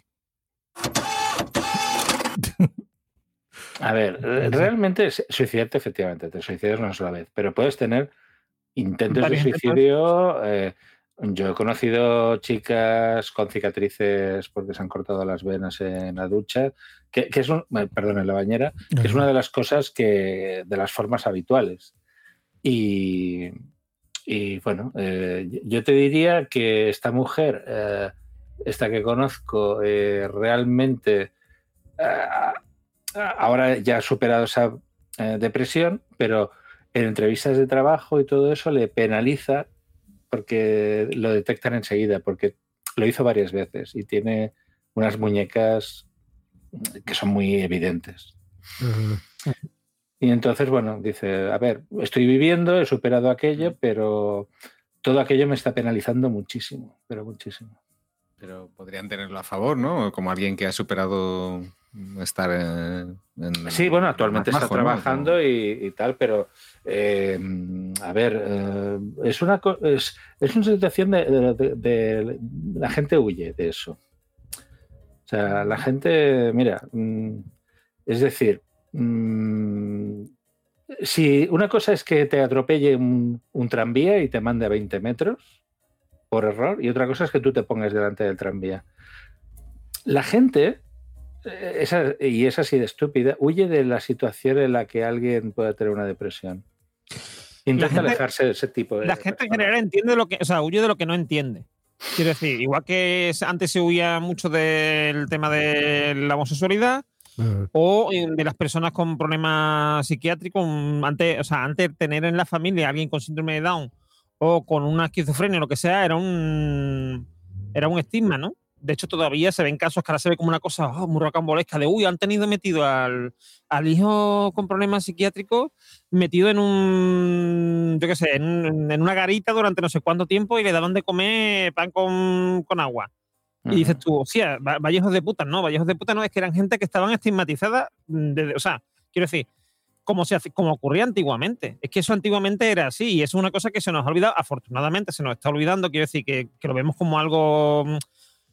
A ver, re- realmente suicidarte, efectivamente, te suicidas una sola vez, pero puedes tener intentos de suicidio. eh, yo he conocido chicas con cicatrices porque se han cortado las venas en la ducha, que, que es un, perdón, en la bañera, que es una de las cosas que, de las formas habituales. Y, y bueno, eh, yo te diría que esta mujer, eh, esta que conozco, eh, realmente eh, ahora ya ha superado esa eh, depresión, pero en entrevistas de trabajo y todo eso le penaliza porque lo detectan enseguida, porque lo hizo varias veces y tiene unas muñecas que son muy evidentes. Y entonces, bueno, dice, a ver, estoy viviendo, he superado aquello, pero todo aquello me está penalizando muchísimo, pero muchísimo. Pero podrían tenerlo a favor, ¿no? Como alguien que ha superado estar en... en- Sí, bueno, actualmente está trabajando y, y tal, pero eh, a ver, eh, es una es, es una situación de, de- de- de- la gente huye de eso. O sea, la gente, mira, mm, es decir, mm, si una cosa es que te atropelle un, un tranvía y te mande a 20 metros por error, y otra cosa es que tú te pongas delante del tranvía. La gente esa- y es así de estúpida, huye de la situación en la que alguien pueda tener una depresión. Intenta gente- alejarse de ese tipo de... La gente en general entiende lo que, o sea, huye de lo que no entiende. Quiero decir, igual que antes se huía mucho del tema de la homosexualidad o eh, de las personas con problemas psiquiátricos, mm, antes, o sea, antes tener en la familia a alguien con síndrome de Down o con una esquizofrenia o lo que sea, era un era un estigma, ¿no? De hecho, todavía se ven casos que ahora se ve como una cosa oh, muy rocambolesca de, uy, han tenido metido al, al hijo con problemas psiquiátricos metido en un, yo qué sé, en, un- en una garita durante no sé cuánto tiempo y le daban de comer pan con, con agua. Y dices tú, hostia, va- vaya hijos de puta, no, vaya hijos de puta, no, es que eran gente que estaban estigmatizadas, mm, desde- o sea, quiero decir, como, se hace- como ocurría antiguamente. Es que eso antiguamente era así y eso es una cosa que se nos ha olvidado, afortunadamente se nos está olvidando, quiero decir, que, que lo vemos como algo,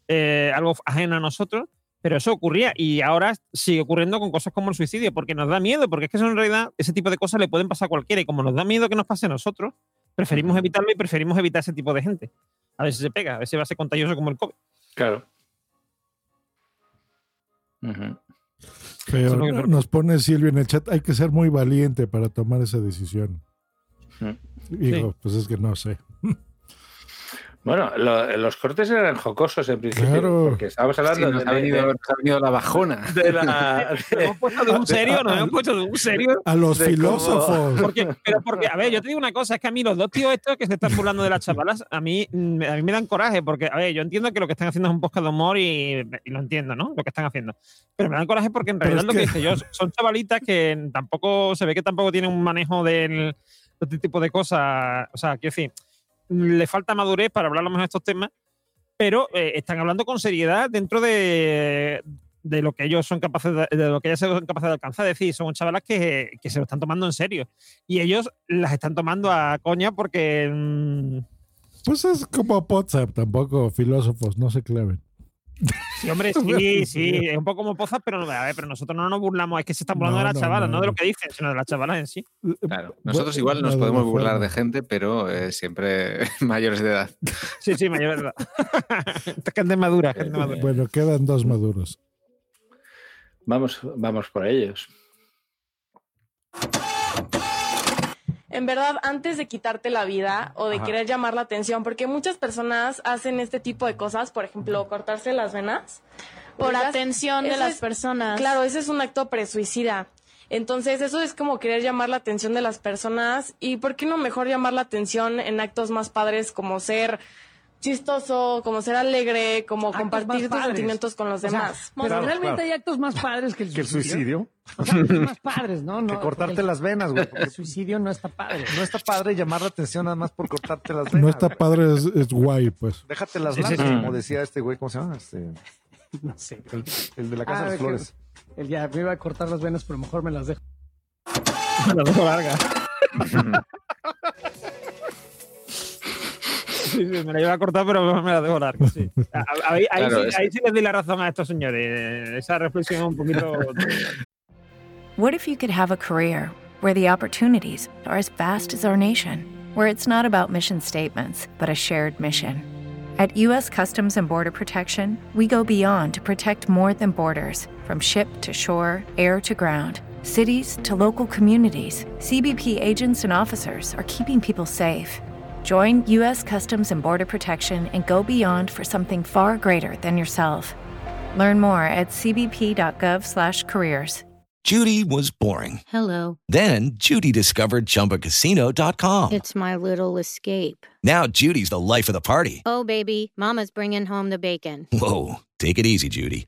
eh, algo ajeno a nosotros, pero eso ocurría y ahora sigue ocurriendo con cosas como el suicidio, porque nos da miedo, porque es que eso en realidad, ese tipo de cosas le pueden pasar a cualquiera y como nos da miedo que nos pase a nosotros, preferimos evitarlo y preferimos evitar ese tipo de gente. A ver si se pega, a ver si va a ser contagioso como el COVID. Claro. Pero es nos pone Silvia en el chat, hay que ser muy valiente para tomar esa decisión. Digo, pues es que no sé. Bueno, lo- los cortes eran jocosos en principio, Claro. porque estábamos hablando Sí, nos de, ha venido- de- nos ha venido la bajona. de la... ¿Nos hemos puesto de un serio? ¿Nos hemos puesto de un serio? A los cómo- filósofos. Porque, pero porque, a ver, yo te digo una cosa, es que a mí los dos tíos estos que se están burlando de las chavalas, a mí, a mí me dan coraje, porque, a ver, yo entiendo que lo que están haciendo es un podcast de humor y, y lo entiendo, ¿no? Lo que están haciendo. Pero me dan coraje porque en realidad lo que que- dice yo son chavalitas que tampoco, se ve que tampoco tienen un manejo del, de este tipo de cosas. O sea, quiero decir, le falta madurez para hablar lo mejor de estos temas, pero eh, están hablando con seriedad dentro de, de lo que ellos son capaces de, de lo que ellas son capaces de alcanzar. Es decir, son chavalas que, que se lo están tomando en serio. Y ellos las están tomando a coña porque. mm, Pues es como WhatsApp, tampoco filósofos, no se claven. Sí, hombre, sí, sí, es un poco como pozas, pero, no- a ver, pero nosotros no nos burlamos, es que se están burlando No, de las no, chavalas, no, no, de lo que dicen, sino de las chavalas en sí. Claro. Nosotros Bueno, igual nos podemos de burlar de gente, pero eh, siempre mayores de edad. Sí, sí, mayor verdad. Esta gente madura, gente madura. Bueno, quedan dos maduros. Vamos, vamos por ellos. En verdad, antes de quitarte la vida o de Ajá. querer llamar la atención, porque muchas personas hacen este tipo de cosas, por ejemplo, cortarse las venas. Por atención de las es- personas. Claro, ese es un acto presuicida. Entonces, eso es como querer llamar la atención de las personas. ¿Y por qué no mejor llamar la atención en actos más padres como ser chistoso, como ser alegre, como Actos compartir tus sentimientos con los O sea, demás? Claro, realmente claro. hay actos más padres que el Que el suicidio. suicidio. O sea, actos más padres, ¿no? no Que cortarte las venas, güey. El suicidio no está padre. No está padre llamar la atención nada más por cortarte las venas. No está padre, es, es guay, pues. Déjate las Sí, sí, blancas, sí. como decía este güey, ¿cómo se llama? Este, No sé. el, el de la Casa Ah, de las que- Flores. El ya me iba a cortar las venas, pero mejor me las dejo. La dejo larga. Sí, sí, me la iba a cortar, pero me la dejo larga. Sí. A- a- Ahí, ahí Claro, sí, ahí sí les di la razón a estos señores. Esa reflexión un poquito. What if you could have a career where the opportunities are as vast as our nation, where it's not about mission statements, but a shared mission? At U.S. Customs and Border Protection, we go beyond to protect more than borders from ship to shore, air to ground. Cities to local communities, CBP agents and officers are keeping people safe. Join U.S. Customs and Border Protection and go beyond for something far greater than yourself. Learn more at cbp.gov/careers. Judy was boring. Hello. Then Judy discovered ChumbaCasino.com. It's my little escape. Now Judy's the life of the party. Oh, baby, Mama's bringing home the bacon. Whoa, take it easy, Judy.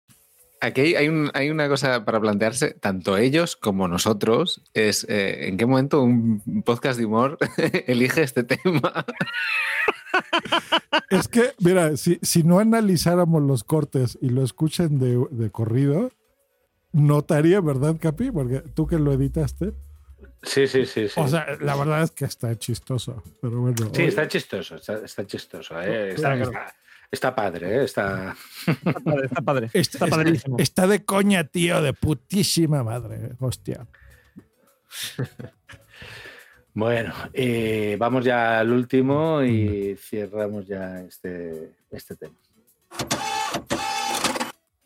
Aquí hay, un- hay una cosa para plantearse, tanto ellos como nosotros, es eh, en qué momento un podcast de humor elige este tema. Es que, mira, si, si no analizáramos los cortes y lo escuchen de, de corrido, notaría, ¿verdad, Capi? Porque tú que lo editaste. Sí, sí, sí. sí. O sea, la verdad es que está chistoso. Pero bueno. Sí, hoy- está chistoso, está, está chistoso. eh, Está, Claro. está- está padre, eh, está... Está padre. Está, está- está de coña, tío, de putísima madre. Hostia. Bueno, eh, vamos ya al último y cerramos ya este, este tema.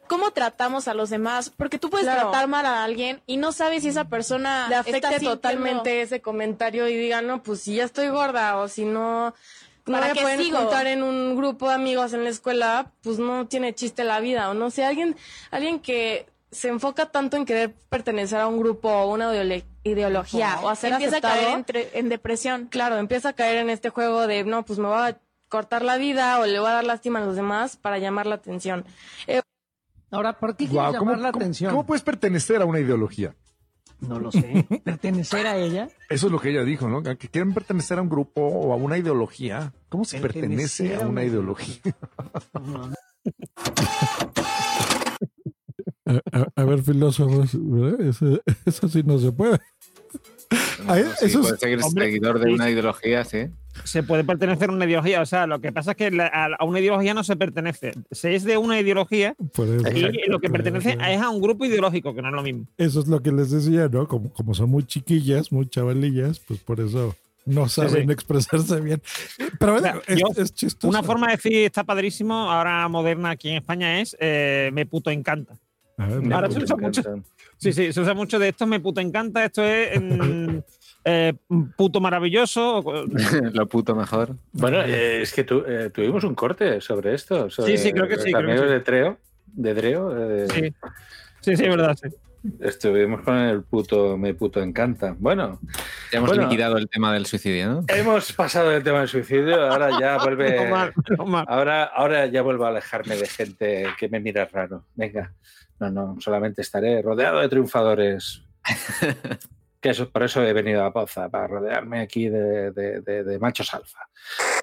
¿Cómo tratamos a los demás? Porque tú puedes Claro. tratar mal a alguien y no sabes si esa persona le sintiendo- totalmente ese comentario y diga, no, pues si ya estoy gorda o si no, no ¿Para me qué pueden sigo? juntar en un grupo de amigos en la escuela, pues no tiene chiste la vida. O no sé, alguien, alguien que se enfoca tanto en querer pertenecer a un grupo o una ideología o hacer empieza a caer aceptado, en, depresión. Claro, empieza a caer en este juego de, no, pues me voy a cortar la vida o le voy a dar lástima a los demás para llamar la atención. Eh, Ahora, ¿por qué Guau, quieres ¿cómo- llamar la cómo- atención? ¿Cómo puedes pertenecer a una ideología? No lo sé. ¿Pertenecer a ella? Eso es lo que ella dijo, ¿no? Que quieren pertenecer a un grupo o a una ideología. ¿Cómo se pertenece a una una ideología? A, a- a ver, filósofos, ¿verdad? Eso, eso sí no se puede. Ay, Sí, eso es- puedes seguir hombre, seguidor de sí. una ideología, sí. Se puede pertenecer a una ideología. O sea, lo que pasa es que la- a, una ideología no se pertenece. Se es de una ideología y lo que pertenece es a un grupo ideológico, que no es lo mismo. Eso es lo que les decía, ¿no? Como, como son muy chiquillas, muy chavalillas, pues por eso no saben sí. expresarse bien. Pero O sea, es, yo- es chistoso. Una forma de decir está padrísimo, ahora moderna aquí en España es eh, me puto encanta. Ver, Ahora me se usa mucho. encanta. Sí, sí, se usa mucho de esto me puto encanta, esto es mm, eh, puto maravilloso. lo puto mejor. Bueno, eh, es que tu- eh, tuvimos un corte sobre esto. Sobre Sí, sí, creo que los sí, creo que amigos sí. de Treo. De Dreo. eh, Sí, sí, sí, es verdad. sí. Estuvimos con el puto, me puto encanta. Bueno, Ya hemos Bueno. liquidado el tema del suicidio, ¿no? hemos pasado el tema del suicidio, ahora ya vuelve. Mal, mal. Ahora, ahora ya vuelvo a alejarme de gente que me mira raro. Venga, no, no, solamente estaré rodeado de triunfadores. Que eso, por eso he venido a Poza, para rodearme aquí de, de- de- de machos alfa.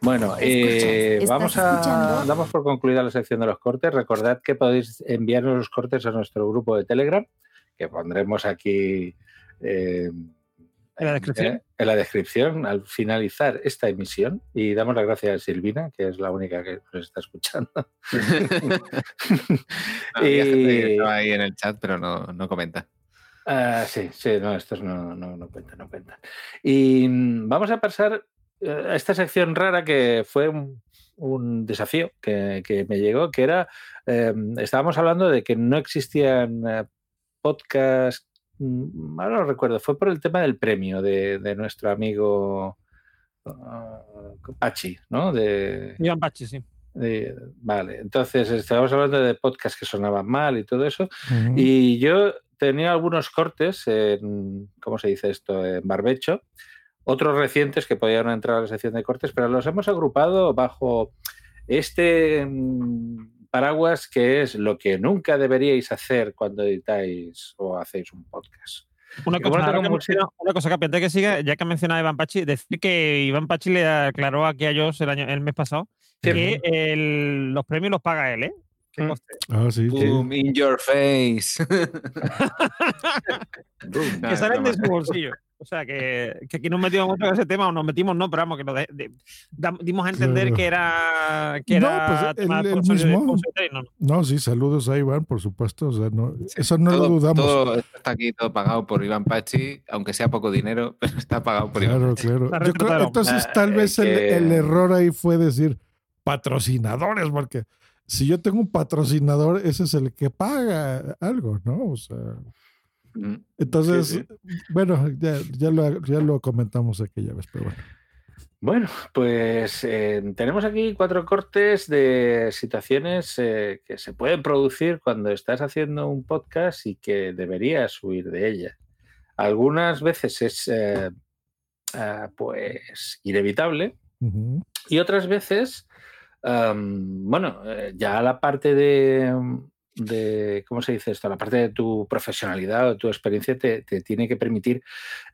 Bueno, eh, ¿estás vamos a escuchando? damos por concluida la sección de los cortes. Recordad que podéis enviarnos los cortes a nuestro grupo de Telegram, que pondremos aquí eh, En la descripción. eh, en la descripción al finalizar esta emisión. Y damos las gracias a Silvina, que es la única que nos está escuchando. Gente que Y- estaba ahí en el chat, pero no, no comenta. Ah, sí, sí, no, estos no, no, no cuentan, no cuentan. Y mm, vamos a pasar eh, a esta sección rara que fue un, un desafío que, que me llegó, que era, eh, estábamos hablando de que no existían podcasts, ahora no recuerdo, fue por el tema del premio de, de nuestro amigo ah, Pachi, ¿no? De, Iván Pachi, sí. de- vale, entonces estábamos hablando de podcasts que sonaban mal y todo eso. Y yo tenía algunos cortes en, ¿cómo se dice esto? En barbecho. Otros recientes que podían entrar a la sección de cortes, pero los hemos agrupado bajo este mm, paraguas que es lo que nunca deberíais hacer cuando editáis o hacéis un podcast. Una cosa, que una cosa, Capi, antes que siga, ya que ha mencionado a Iván Pachi, decir que Iván Pachi le aclaró aquí a Joss el, año, el mes pasado que el- los premios los paga él, ¿eh? Que conste. Ah, sí, sí. Boom, in your face. que salen de su bolsillo. O sea, que, que aquí nos metimos mucho en ese tema, o nos metimos, no, pero vamos, que lo de- de- dimos a entender Claro. que era. Que No, era pues, el- el mismo. no, no. No, sí, saludos a Iván, por supuesto. O sea, no, eso no todo, lo dudamos. todo está aquí todo pagado por Iván Pachi, aunque sea poco dinero, pero está pagado por Iván Claro, Pachi. claro. Yo creo- entonces, tal eh, vez el, que- el error ahí fue decir patrocinadores, porque si yo tengo un patrocinador, ese es el que paga algo, ¿no? O sea. Entonces, Sí, bueno, ya, ya, lo, ya lo comentamos aquella vez, pero bueno. Bueno, pues eh, tenemos aquí cuatro cortes de situaciones eh, que se pueden producir cuando estás haciendo un podcast y que deberías huir de ellas. Algunas veces es eh, ah, pues inevitable y otras veces, bueno, ya la parte de, de, ¿cómo se dice esto? La parte de tu profesionalidad o tu experiencia te, tiene que permitir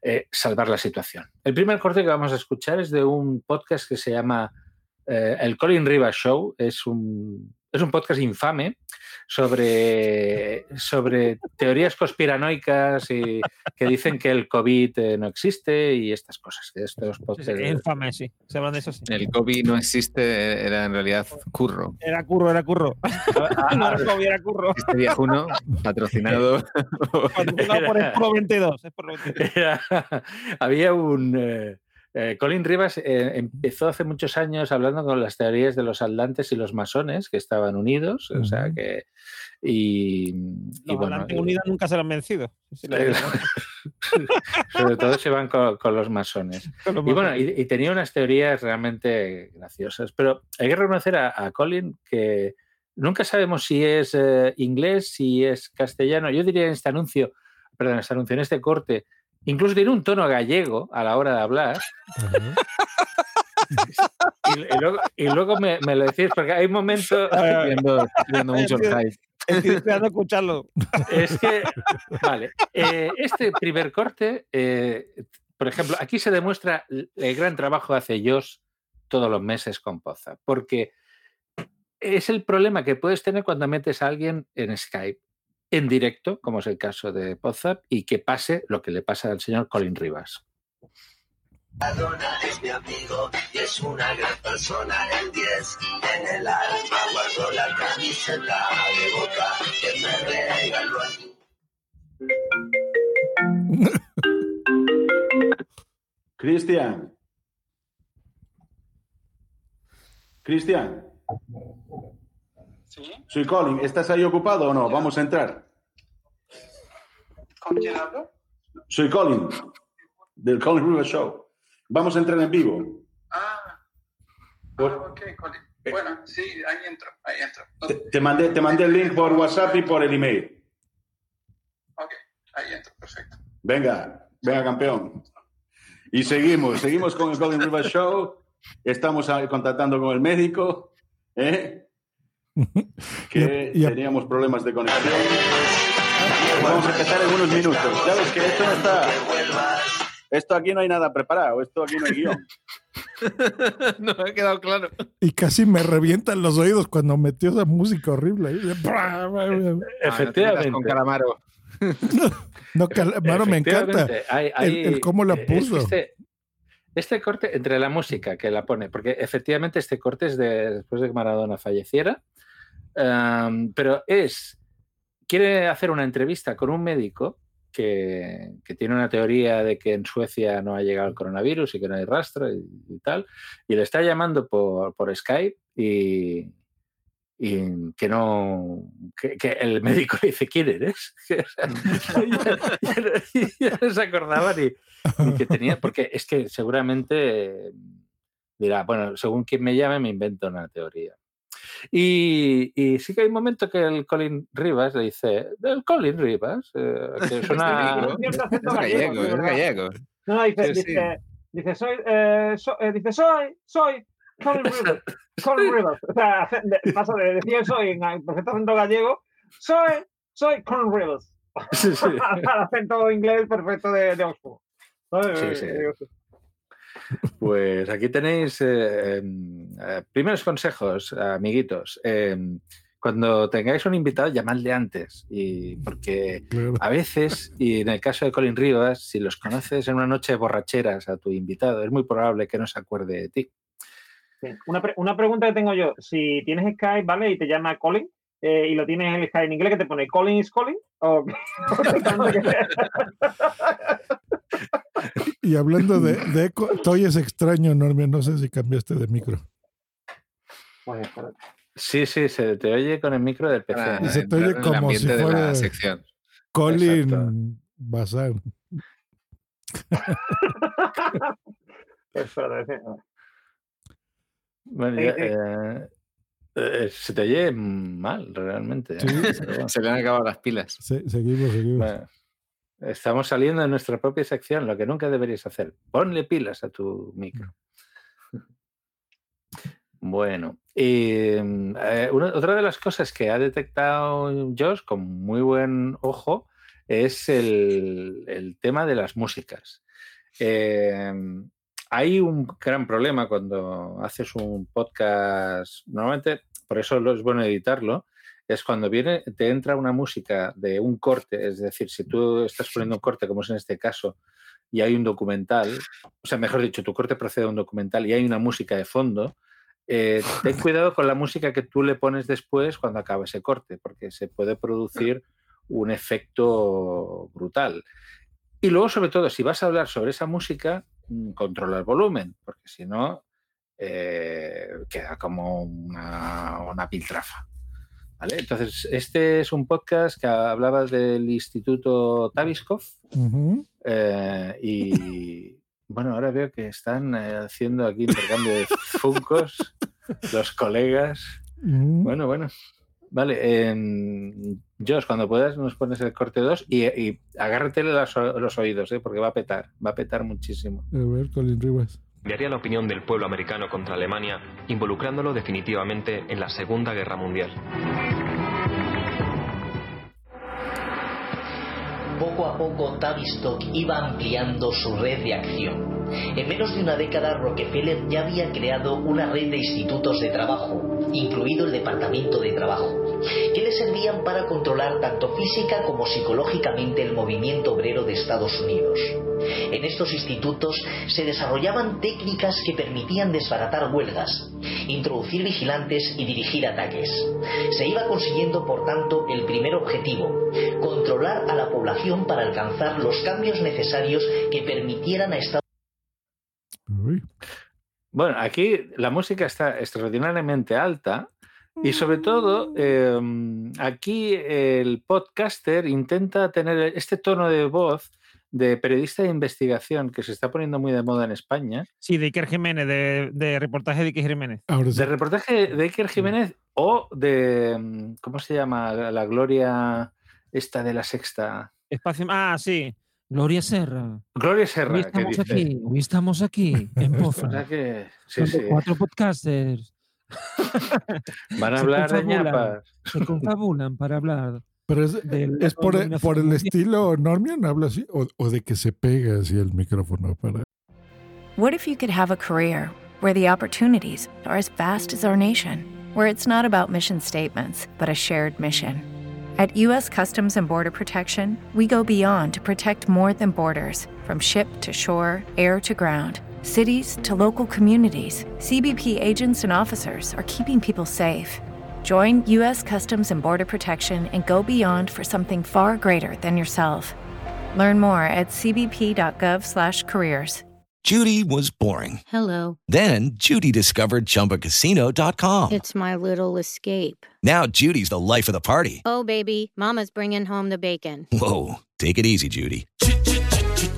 eh, salvar la situación. El primer corte que vamos a escuchar es de un podcast que se llama eh, El Colin Rivas Show. Es un, es un podcast infame sobre, sobre teorías conspiranoicas y que dicen que el COVID eh, no existe y estas cosas. que Estos Sí, sí, podcasts- es infame, sí. Se hablan de eso, sí. El COVID no existe, era en realidad curro. Era curro, era curro. no era COVID, era curro. Este viejuno, patrocinado. No, por el Pro 22. Es por el 22. Era- había un... eh, eh, Colin Rivas eh, empezó hace muchos años hablando con las teorías de los atlantes y los masones que estaban unidos, o sea que... Y, y Los bueno, Atlantes Unidos nunca se lo han vencido. La Eh, sobre todo se van con, con los masones. Y bueno, y, y tenía unas teorías realmente graciosas, pero hay que reconocer a, a Colin que nunca sabemos si es eh, inglés, si es castellano. Yo diría en este anuncio, perdón, en este anuncio, en este corte, incluso tiene un tono gallego a la hora de hablar. Y, y luego, y luego me, me lo decís, porque hay momentos. Estoy viendo- viendo mucho el hype. Estoy deseando escucharlo. Es que, vale, eh, este primer corte, eh, por ejemplo, aquí se demuestra el gran trabajo que hace Josh todos los meses con Poza, porque es el problema que puedes tener cuando metes a alguien en Skype en directo, como es el caso de Poza, y que pase lo que le pasa al señor Colin Rivas. Maradona es mi amigo y es una gran persona. El 10 en el alma guardo la camiseta de boca que me regaló a mí. Cristian. Soy Colin. ¿Estás ahí ocupado o no? Vamos a entrar. ¿Con quién hablo? Soy Colin, del Colin River Show. Vamos a entrar en vivo. Ah, ok, Colin. Bueno, sí, ahí entro, ahí entro. Te, te mandé, te mandé el link por WhatsApp y por el email. Ok, ahí entro, perfecto. Venga, venga, campeón. Y seguimos, seguimos con el Colin River Show. Estamos contactando con el médico, ¿eh? que Y teníamos problemas de conexión. Vamos a empezar en unos minutos. Ya ves que esto no está. Esto aquí no hay nada preparado, esto aquí no hay guion. no me ha quedado claro. Y casi me revientan los oídos cuando metió esa música horrible. ahí. Efectivamente. con Calamaro. No, Calamaro me encanta. Efectivamente, hay- El- hay- el cómo la eh, puso. Este, este corte, entre la música que la pone, porque efectivamente este corte es de, después de que Maradona falleciera, am, pero es, quiere hacer una entrevista con un médico que, tiene una teoría de que en Suecia no ha llegado el coronavirus y que no hay rastro y, tal, y le está llamando por, Skype y, y que no que, el médico dice quién eres ya, no- se acordaban ni, que tenía porque es que seguramente dirá bueno según quien me llame me invento una teoría y, y sí que hay un momento que el Colin Rivas le dice el Colin Rivas eh, que suena Es gallego, es gallego. No, no, dice, Sí, sí. dice, dice, soy, eh, so- eh, dice, soy, soy Colin Rivers. Colin Rivers. O sea, pasa de decir soy en perfecto acento gallego, soy, soy Colin Rivers. Sí. Al acento inglés perfecto de, de Oxford. Sí, sí. Pues aquí tenéis eh, em, eh, primeros consejos, amiguitos. Em, cuando tengáis un invitado, llamadle antes. Y porque a veces, y en el caso de Colin Rivas, si los conoces en una noche de borracheras a tu invitado, es muy probable que no se acuerde de ti. Sí. Una, pre- una pregunta que tengo yo. Si tienes Skype, ¿vale? Y te llama Colin, eh, y lo tienes en el Skype en inglés, que te pone Colin is Colin? ¿O Y hablando de, de eco, Toy es extraño, Normia. No sé si cambiaste de micro. Espérate. Sí, sí, se te oye con el micro del PC. Y se te oye en como si de fuera la sección. Colin Bazán. Espérate, sí. Bueno, Eh, ya, eh. eh, se te oye mal, realmente. Sí. Pero bueno. Se le han acabado las pilas. Se- seguimos, seguimos. Bueno, estamos saliendo de nuestra propia sección, lo que nunca deberías hacer. Ponle pilas a tu micro. Bueno, y, eh, una- otra de las cosas que ha detectado Josh con muy buen ojo es el, el tema de las músicas. Eh, hay un gran problema cuando haces un podcast, normalmente, por eso es bueno editarlo, es cuando viene, te entra una música de un corte, es decir, si tú estás poniendo un corte, como es en este caso, y hay un documental, o sea, mejor dicho, tu corte procede de un documental y hay una música de fondo, eh, ten cuidado con la música que tú le pones después cuando acaba ese corte, porque se puede producir un efecto brutal. Y luego, sobre todo, si vas a hablar sobre esa música, mm, controla el volumen, porque si no, eh, queda como una, una piltrafa. ¿Vale? Entonces, este es un podcast que hablaba del Instituto Taviskov eh, y bueno, ahora veo que están eh, haciendo aquí intercambio de funcos los colegas. Bueno, bueno. Vale, en Josh, cuando puedas nos pones el corte 2 y, y agárratele las o- los oídos, ¿eh? porque va a petar, va a petar muchísimo. A ver, Colin Rivas. Cambiaría la opinión del pueblo americano contra Alemania, involucrándolo definitivamente en la Segunda Guerra Mundial. Poco a poco Tavistock iba ampliando su red de acción. En menos de una década Rockefeller ya había creado una red de institutos de trabajo, incluido el Departamento de Trabajo, que le servían para controlar tanto física como psicológicamente el movimiento obrero de Estados Unidos. En estos institutos se desarrollaban técnicas que permitían desbaratar huelgas, introducir vigilantes y dirigir ataques. Se iba consiguiendo, por tanto, el primer objetivo, controlar a la población para alcanzar los cambios necesarios que permitieran a Estados Bueno, aquí la música está extraordinariamente alta y sobre todo eh, aquí el podcaster intenta tener este tono de voz de periodista de investigación que se está poniendo muy de moda en España. Sí, de Iker Jiménez, de, de reportaje de Iker Jiménez. De reportaje de Iker Jiménez o de, mm, ¿cómo se llama? La, la gloria esta de la sexta. Espacio. Ah, sí. Gloria Serra. Gloria Serra. Hoy que estamos dice- aquí, hoy estamos aquí, en O Poza. sea que, sí. Cuatro podcasters. Van a hablar de ñapas. Se confabulan para hablar. Pero es, de es por, el- por el estilo Normian, habla así, o, o de que se pega así el micrófono para. What if you could have a career where the opportunities are as vast as our nation, where it's not about mission statements, but a shared mission? At U.S. Customs and Border Protection, we go beyond to protect more than borders from ship to shore, air to ground, cities to local communities. CBP agents and officers are keeping people safe. Join U.S. Customs and Border Protection and go beyond for something far greater than yourself. Learn more at cbp.gov/careers. Judy was boring. Hello. Then Judy discovered ChumbaCasino.com. It's my little escape. Now Judy's the life of the party. Oh, baby, Mama's bringing home the bacon. Whoa, take it easy, Judy.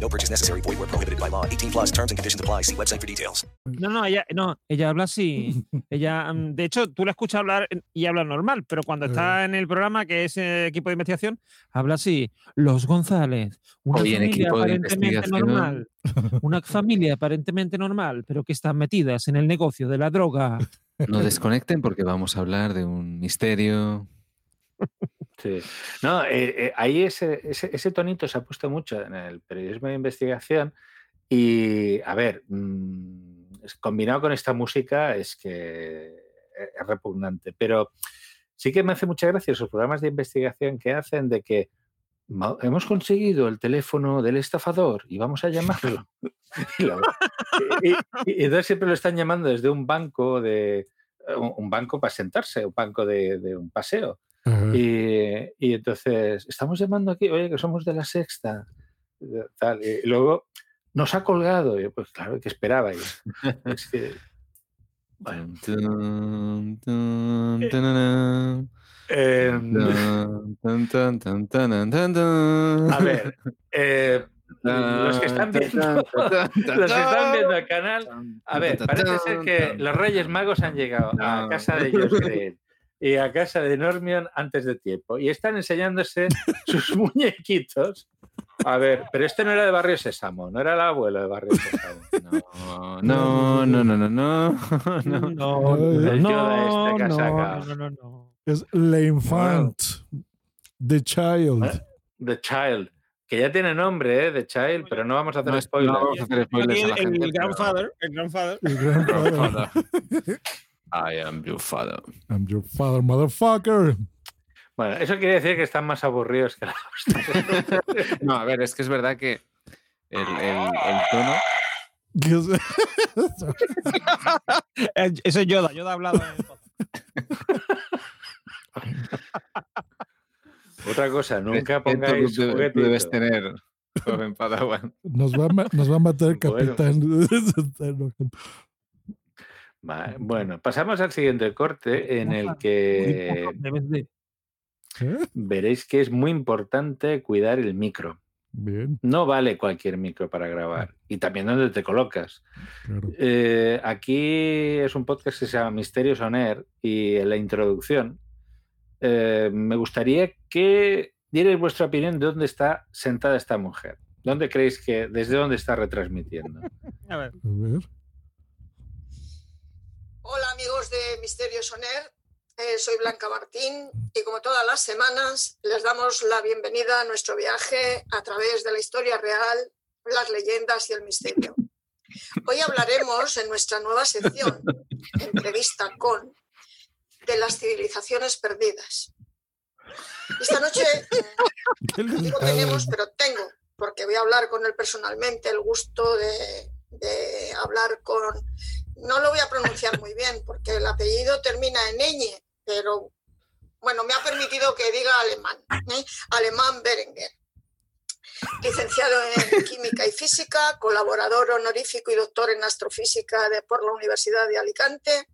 No purchase necessary. Void where prohibited by law. 18 plus terms and conditions apply. See website for details. No, no, ella, no, ella habla así. ella, mm, de hecho, tú la escuchas hablar y habla normal, pero cuando está en el programa, que es eh, equipo de investigación, habla así. Los González, una Hoy en familia equipo aparentemente normal, una familia aparentemente normal, pero que están metidas en el negocio de la droga. No desconecten porque vamos a hablar de un misterio. Sí. No, eh, eh, ahí ese, ese, ese tonito se ha puesto mucho en el periodismo de investigación y, a ver, mm, combinado con esta música es que es repugnante, pero sí que me hace mucha gracia esos programas de investigación que hacen de que "Ma- hemos conseguido el teléfono del estafador y vamos a llamarlo. y, lo- y- y- y entonces siempre lo están llamando desde un banco de un un banco para sentarse, un banco de, de un paseo. Y, y entonces, estamos llamando aquí, oye, que somos de la sexta. eh, Tal, y luego nos ha colgado. Y yo, pues claro, que esperabais? Es que, bueno, Tun, tun, tanana. em, Tun, tun, tun, tun, tun, tun, tun. a ver, eh, los que están viendo, los que están viendo el canal, a ver, parece ser que los Reyes Magos han llegado a casa de Green y a casa de Normion antes de tiempo y están enseñándose sus muñequitos. A ver, pero este no era de Barrio Sésamo, no era el abuelo de Barrio Sésamo. No, no, no, no, no. no. No, no, Yoda este no, no, no, no. Es Le Infant. The Child. The Child, que ya tiene nombre, ¿eh? The Child, pero no vamos a hacer No, spoilers. no vamos a hacer spoilers a la el, gente. el pero- grandfather, el grandfather. El grandfather. I am your father. I'm your father, motherfucker. Bueno, eso quiere decir que están más aburridos que la hostia. No, a ver, es que es verdad que el, el, el tono. ¿Qué es eso? Eso es Yoda, Yoda ha hablado. en el podcast. Otra cosa, nunca ¿Qué pongáis tú- tú- debes tener, joven Padawan. Nos va, a ma- nos va a matar el capitán. está enojando. Va- Bueno, pasamos al siguiente corte en el que ¿Eh? veréis que es muy importante cuidar el micro. Bien, No vale cualquier micro para grabar y también donde te colocas. claro. Eh, aquí es un podcast que se llama Misterios on Air y en la introducción eh, me gustaría que dierais vuestra opinión de dónde está sentada esta mujer. ¿Dónde creéis que, desde dónde está retransmitiendo? A ver. A ver. Hola amigos de Misterio Soner, Eh, soy Blanca Martín y como todas las semanas les damos la bienvenida a nuestro viaje a través de la historia real, las leyendas y el misterio. Hoy hablaremos en nuestra nueva sección, entrevista con, de las civilizaciones perdidas. Esta noche ¿Qué le no está tenemos, pero tengo, porque voy a hablar con él personalmente, el gusto de, de hablar con... No lo voy a pronunciar muy bien, porque el apellido termina en ñ, pero bueno, me ha permitido que diga alemán, ¿eh? alemán Berenguer. Licenciado en Química y Física, colaborador honorífico y doctor en Astrofísica de, por la Universidad de Alicante,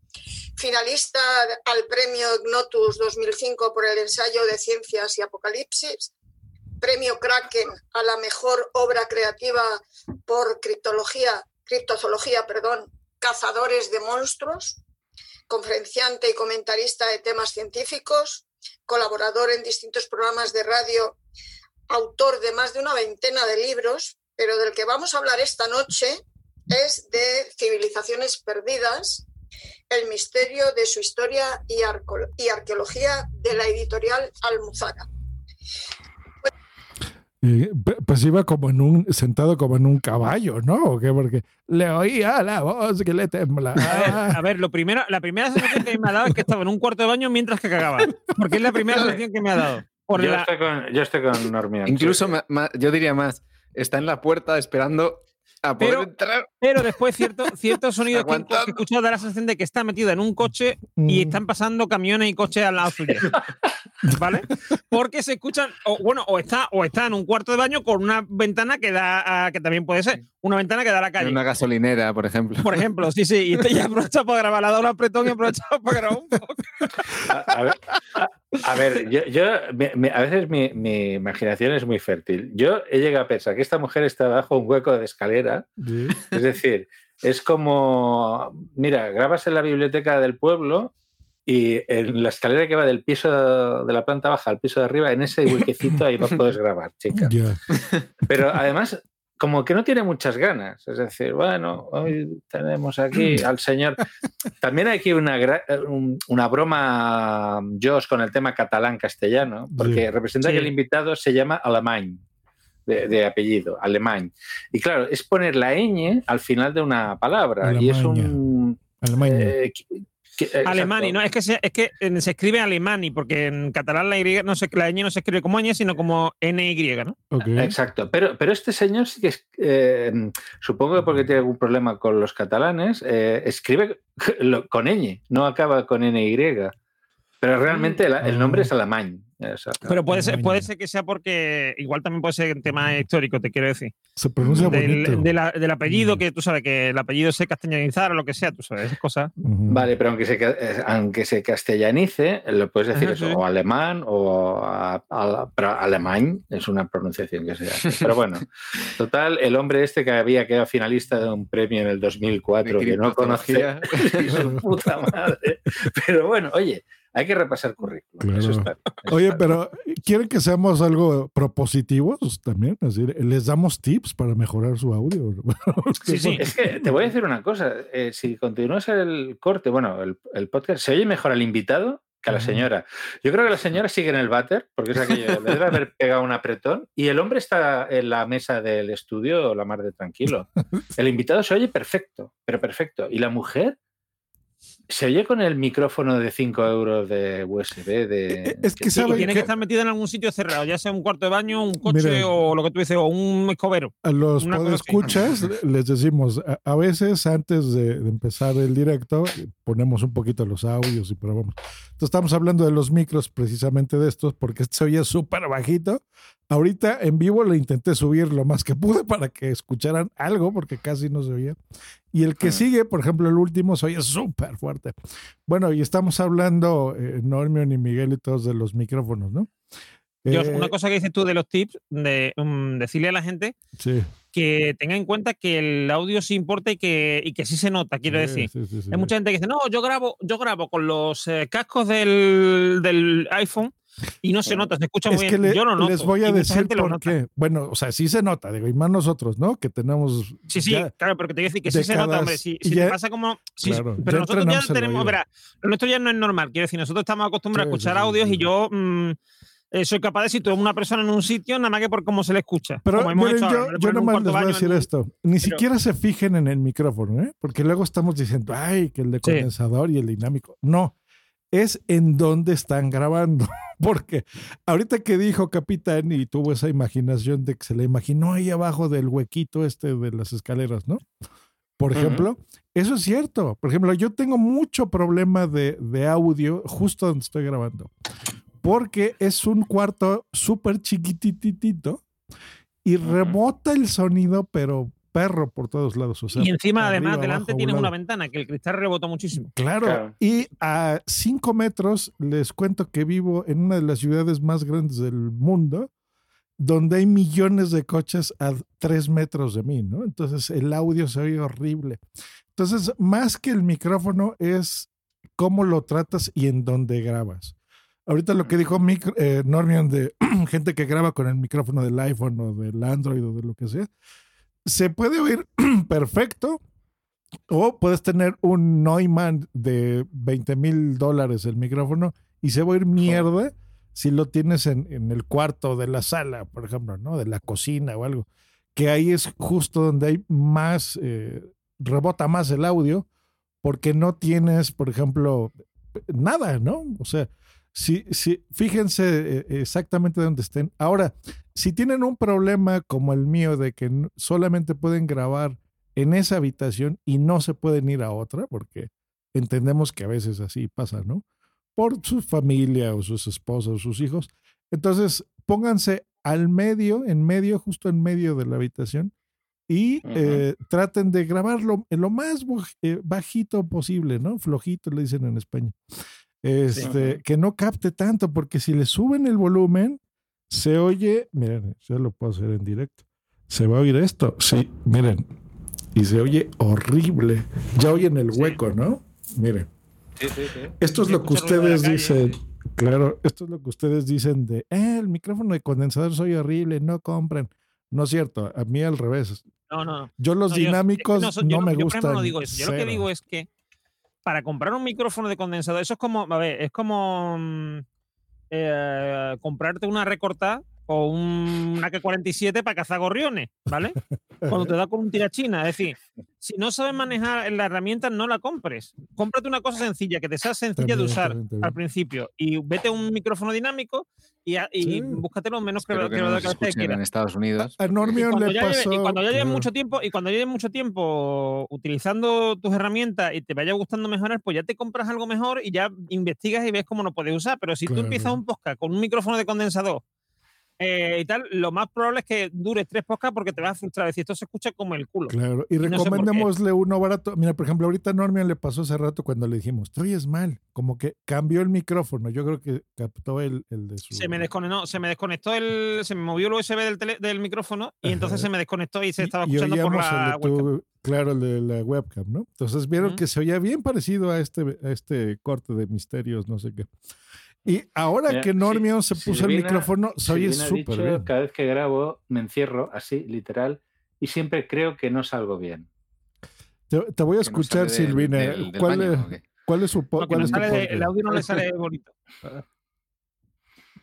finalista al Premio Ignotus 2005 por el ensayo de Ciencias y Apocalipsis, Premio Kraken a la mejor obra creativa por criptología, criptozoología, perdón, Cazadores de Monstruos, conferenciante y comentarista de temas científicos, colaborador en distintos programas de radio, autor de más de una veintena de libros, pero del que vamos a hablar esta noche es de Civilizaciones Perdidas, el misterio de su historia y, arqueología de la editorial Almuzara. Pues iba como en un, sentado como en un caballo, ¿no? ¿O qué? Porque le oía la voz que le A ver, temblaba. a ver, lo primero, la primera sensación que me ha dado es que estaba en un cuarto de baño mientras que cagaba. Porque es la primera sensación que me ha dado. Por Yo la- estoy con, yo estoy con Normión. Incluso sí. ma- ma- yo diría más, está en la puerta esperando a poder Pero- entrar. Pero después cierto, ciertos sonidos que, que he escuchado da la sensación de que está metido en un coche y Mm. están pasando camiones y coches al lado suyo. ¿Vale? Porque se escuchan, o, bueno, o está, o está en un cuarto de baño con una ventana que da, a- que también puede ser, una ventana que da a la En calle. una gasolinera, por ejemplo. Por ejemplo, sí, sí, y este ya ha aprovechado para grabar, le ha dado un apretón y ha aprovechado para grabar un poco. A, a ver, a- a ver, yo, a veces mi, mi imaginación es muy fértil. Yo he llegado a pensar que esta mujer está bajo un hueco de escalera. Sí. Es decir, es como, mira, grabas en la biblioteca del pueblo y en la escalera que va del piso de la planta baja al piso de arriba, en ese huequecito ahí no puedes grabar, chica. Pero además, como que no tiene muchas ganas. Es decir, bueno, hoy tenemos aquí al señor. También hay aquí una, un- una broma, Josh, con el tema catalán-castellano, porque Sí. representa que el invitado se llama Alemán, de, de apellido, alemán. Y claro, es poner la ñ al final de una palabra. Y es un. Alemania. eh, Alemani, exacto. no, es que, se, es que eh, se escribe Alemani, porque en catalán la, y no se, la ñ no se escribe como ñ, sino como NY, ¿no? Exacto, pero, pero este señor sí que es, eh, supongo que porque tiene algún problema con los catalanes, eh, escribe con ñ, no acaba con NY. Pero realmente la- el nombre es alemán. Pero puede ser, puede ser que sea porque, igual también puede ser un tema histórico, te quiero decir. Se pronuncia Del, bonito. de la- del apellido, que tú sabes que el apellido se castellanizar o lo que sea, tú sabes, esas cosas. Vale, pero aunque se, eh, aunque se castellanice, lo puedes decir Ajá, eso, sí. o alemán o a- a- pero alemán es una pronunciación que se hace. Pero bueno, total, el hombre este que había quedado finalista de un premio en el 2004 De que no criptozoología. su puta madre. Pero bueno, oye, hay que repasar currículum. Claro. Eso está. Oye, pero ¿quieren que seamos algo propositivos también? Es decir, ¿les damos tips para mejorar su audio? Sí, sí. Es que te voy a decir una cosa. eh, si continúas el corte, bueno, el, el podcast, se oye mejor al invitado que a la señora. Yo creo que la señora sigue en el váter, porque es aquello, le debe haber pegado un apretón, y el hombre está en la mesa del estudio, la mar de tranquilo. El invitado se oye perfecto, pero perfecto. Y la mujer se oye con el micrófono de 5 euros de USB. De, Es que Sí, sabe tiene que- que estar metido en algún sitio cerrado, ya sea un cuarto de baño, un coche Mira. o lo que tú dices, o un escobero. A los podescuchas les decimos, a, a veces antes de, de empezar el directo, ponemos un poquito los audios y probamos. Entonces estamos hablando de los micros precisamente de estos porque este se oye súper bajito. Ahorita en vivo le intenté subir lo más que pude para que escucharan algo porque casi no se oía. Y el que sigue, por ejemplo, el último se oye súper fuerte. Bueno, y estamos hablando, eh, Normion y Miguel y todos de los micrófonos, ¿no? Dios, Eh, una cosa que dices tú de los tips, de mm, decirle a la gente Sí. que tenga en cuenta que el audio sí importa y que, y que sí se nota, quiero Sí, decir. sí. Hay mucha gente que dice, no, yo grabo, yo grabo con los eh, cascos del, del iPhone y no se nota, se escucha muy Es que bien. le- yo no noto, les voy a decir por qué. Bueno, o sea, sí se nota, digo, y más nosotros, ¿no? Que tenemos. Sí, sí, claro, pero que te voy a decir que sí se nota, hombre. Si, si ya- te pasa como. si- Claro, pero ya nosotros ya tenemos. verá, nuestro ya no es normal. Quiero decir, nosotros estamos acostumbrados Sí, a escuchar sí, sí, audios y yo mm, eh, soy capaz de decir tú una persona en un sitio nada más que por cómo se le escucha. Pero como hemos hecho yo, ahora, yo nomás les voy a decir en esto. Ni pero- siquiera se fijen en el micrófono, ¿eh? Porque luego estamos diciendo, ay, que el de Sí. condensador y el dinámico. No, es en dónde están grabando. Porque ahorita que dijo Capitán y tuvo esa imaginación de que se le imaginó ahí abajo del huequito este de las escaleras, ¿no? Por ejemplo, eso es cierto. Por ejemplo, yo tengo mucho problema de, de audio justo donde estoy grabando. Porque es un cuarto súper chiquititito y rebota el sonido, pero perro por todos lados. O sea, y encima, arriba, además, delante abajo, tienes una ventana que el cristal rebota muchísimo. Claro. Claro. Y a cinco metros les cuento que vivo en una de las ciudades más grandes del mundo, donde hay millones de coches a tres metros de mí, ¿no? Entonces el audio se oye horrible. Entonces, más que el micrófono es cómo lo tratas y en dónde grabas. Ahorita lo que dijo micro- eh, Normion de gente que graba con el micrófono del iPhone o del Android o de lo que sea, se puede oír perfecto, o puedes tener un Neumann de 20 mil dólares el micrófono y se va a ir mierda si lo tienes en, en el cuarto de la sala, por ejemplo, ¿no? De la cocina o algo. Que ahí es justo donde hay más, eh, rebota más el audio, porque no tienes, por ejemplo, nada, ¿no? O sea, si, si, fíjense eh, exactamente dónde estén. Ahora, si tienen un problema como el mío de que solamente pueden grabar en esa habitación y no se pueden ir a otra, porque entendemos que a veces así pasa, ¿no? Por su familia o sus esposas o sus hijos. Entonces, pónganse al medio, en medio, justo en medio de la habitación y eh, traten de grabarlo en lo más eh, bajito posible, ¿no? Flojito, le dicen en España. Este, Que no capte tanto, porque si le suben el volumen, se oye, miren, ya lo puedo hacer en directo. Se va a oír esto, sí, miren, y se oye horrible. Ya oyen el hueco, ¿no? Miren. Esto es lo que ustedes dicen. Claro, esto es lo que ustedes dicen de, "Eh, el micrófono de condensador soy horrible, no compren. No es cierto, a mí al revés. No, no. Yo los No, yo- dinámicos no, yo me yo, gustan. no digo eso. Yo lo que digo es que para comprar un micrófono de condensador, eso es como, a ver, es como mm, eh, comprarte una recortada o un, una K-47 para cazar gorriones, ¿vale? Cuando te da con un tirachina. Es decir, si no sabes manejar la herramienta, no la compres. Cómprate una cosa sencilla, que te sea sencilla de usar también, también. al principio. Y vete a un micrófono dinámico y, y Sí. búscate lo menos que, Espero que que, no que nos quieras. en Estados Unidos. A Normion le lleve- pasó. y cuando ya lleves mucho tiempo y cuando lleves mucho tiempo utilizando tus herramientas y te vaya gustando mejorar, pues ya te compras algo mejor y ya investigas y ves cómo lo puedes usar. Pero si tú empiezas un podcast con un micrófono de condensador eh, y tal, lo más probable es que dures tres podcasts porque te vas a frustrar. Es decir, esto se escucha como el culo. Claro, y no sé por qué. recomendémosle uno barato. Mira, por ejemplo, ahorita a Normion le pasó hace rato cuando le dijimos, te oyes mal, como que cambió el micrófono. Yo creo que captó el, el de su. Se me desconectó, se me desconectó el, se me movió el USB del, tele- del micrófono y entonces se me desconectó y se estaba y escuchando por la webcam. tu, claro, el de la webcam, ¿no? Entonces vieron que se oía bien parecido a este, a este corte de misterios, no sé qué. Y ahora Mira, que si- Normion se puso el micrófono, se oye súper bien. Cada vez que grabo me encierro así, literal, y siempre creo que no salgo bien. Te, te voy a escuchar, Silvina. del- del ¿Cuál, baño, es, su cuál no es sale- el audio no le sale bonito.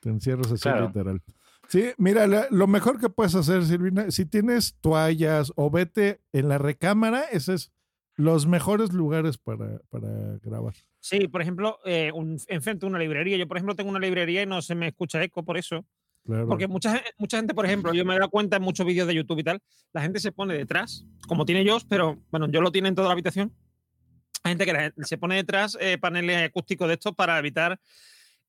Te encierras así Claro. literal. Sí, mira, la- lo mejor que puedes hacer, Silvina, si tienes toallas o vete en la recámara, ese es los mejores lugares para, para grabar. Sí, por ejemplo, eh, un- enfrente de una librería. Yo, por ejemplo, tengo una librería y no se me escucha eco por eso. Claro. Porque mucha, mucha gente, por ejemplo, yo me he dado cuenta en muchos vídeos de YouTube y tal, la gente se pone detrás, como tiene yo, pero bueno, yo lo tiene en toda la habitación. Hay gente que la se pone detrás eh, paneles acústicos de estos para evitar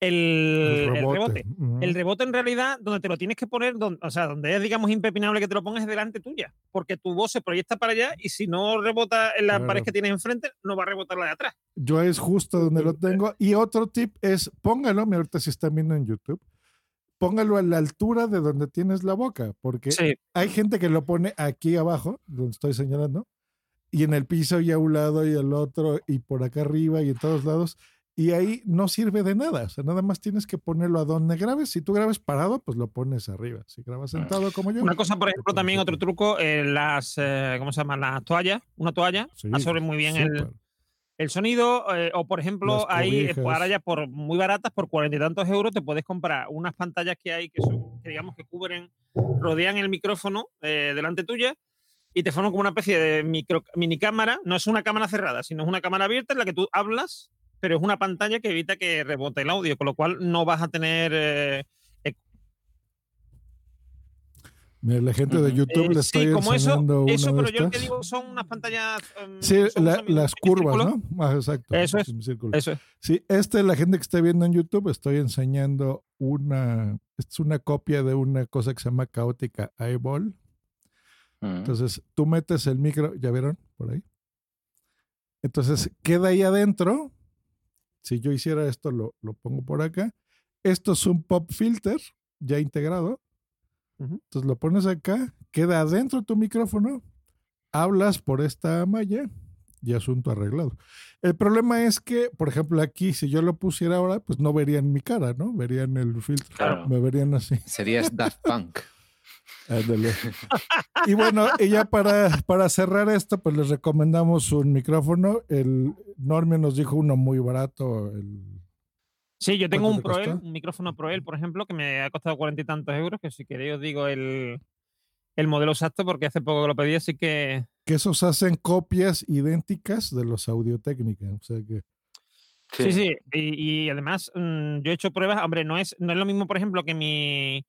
el, El el rebote. El rebote en realidad, donde te lo tienes que poner, don- o sea, donde es, digamos, impepinable que te lo pongas delante tuya, porque tu voz se proyecta para allá y si no rebota en la Claro. pared que tienes enfrente, no va a rebotar la de atrás. Yo es justo donde lo tengo. Y otro tip es, póngalo, mira, ahorita si están viendo en YouTube, póngalo a la altura de donde tienes la boca, porque Sí. hay gente que lo pone aquí abajo, donde estoy señalando, y en el piso y a un lado y al otro, y por acá arriba y en todos lados. Y ahí no sirve de nada, o sea, nada más tienes que ponerlo a donde grabes. Si tú grabas parado, pues lo pones arriba. Si grabas sentado como yo. Una cosa, por ejemplo, también otro truco, eh, las, eh, ¿cómo se llaman? Las toallas, una toalla, Sí, absorbe muy bien el, el sonido, eh, o por ejemplo, ahí, eh, ahora ya por muy baratas, por cuarenta y tantos euros, te puedes comprar unas pantallas que hay que son, que digamos que cubren, rodean el micrófono delante tuya y te forman como una especie de micro, mini cámara, no es una cámara cerrada, sino es una cámara abierta en la que tú hablas, pero es una pantalla que evita que rebote el audio, con lo cual no vas a tener eh, Mira, la gente de YouTube Eh, le sí, estoy como eso, enseñando eso, una de pero yo lo que digo son unas pantallas. em, Sí, la- las curvas. ¿no? Ah, exacto. Eso es, eso es. Sí, este, la gente que está viendo en YouTube, estoy enseñando una, es una copia de una cosa que se llama caótica eyeball. Entonces, tú metes el micro, ¿ya vieron por ahí? Entonces, queda ahí adentro. Si yo hiciera esto, lo, lo pongo por acá. Esto es un pop filter ya integrado. Entonces lo pones acá, queda adentro tu micrófono, hablas por esta malla y asunto arreglado. El problema es que, por ejemplo, aquí, si yo lo pusiera ahora, pues no verían mi cara, ¿no? Verían el filtro. Claro. Me verían así. Serías Daft Punk. Ándale. Y bueno, y ya para, para cerrar esto, pues les recomendamos un micrófono. El Normio nos dijo uno muy barato. El, Sí, yo tengo un ¿Cuánto te Proel, un micrófono Proel, por ejemplo, que me ha costado cuarenta y tantos euros, que si queréis os digo el, el modelo exacto, porque hace poco que lo pedí, así que que esos hacen copias idénticas de los Audio Técnica. O sea que. Sí, sí, Y, y además mm, yo he hecho pruebas, hombre, no es, no es lo mismo, por ejemplo, que mi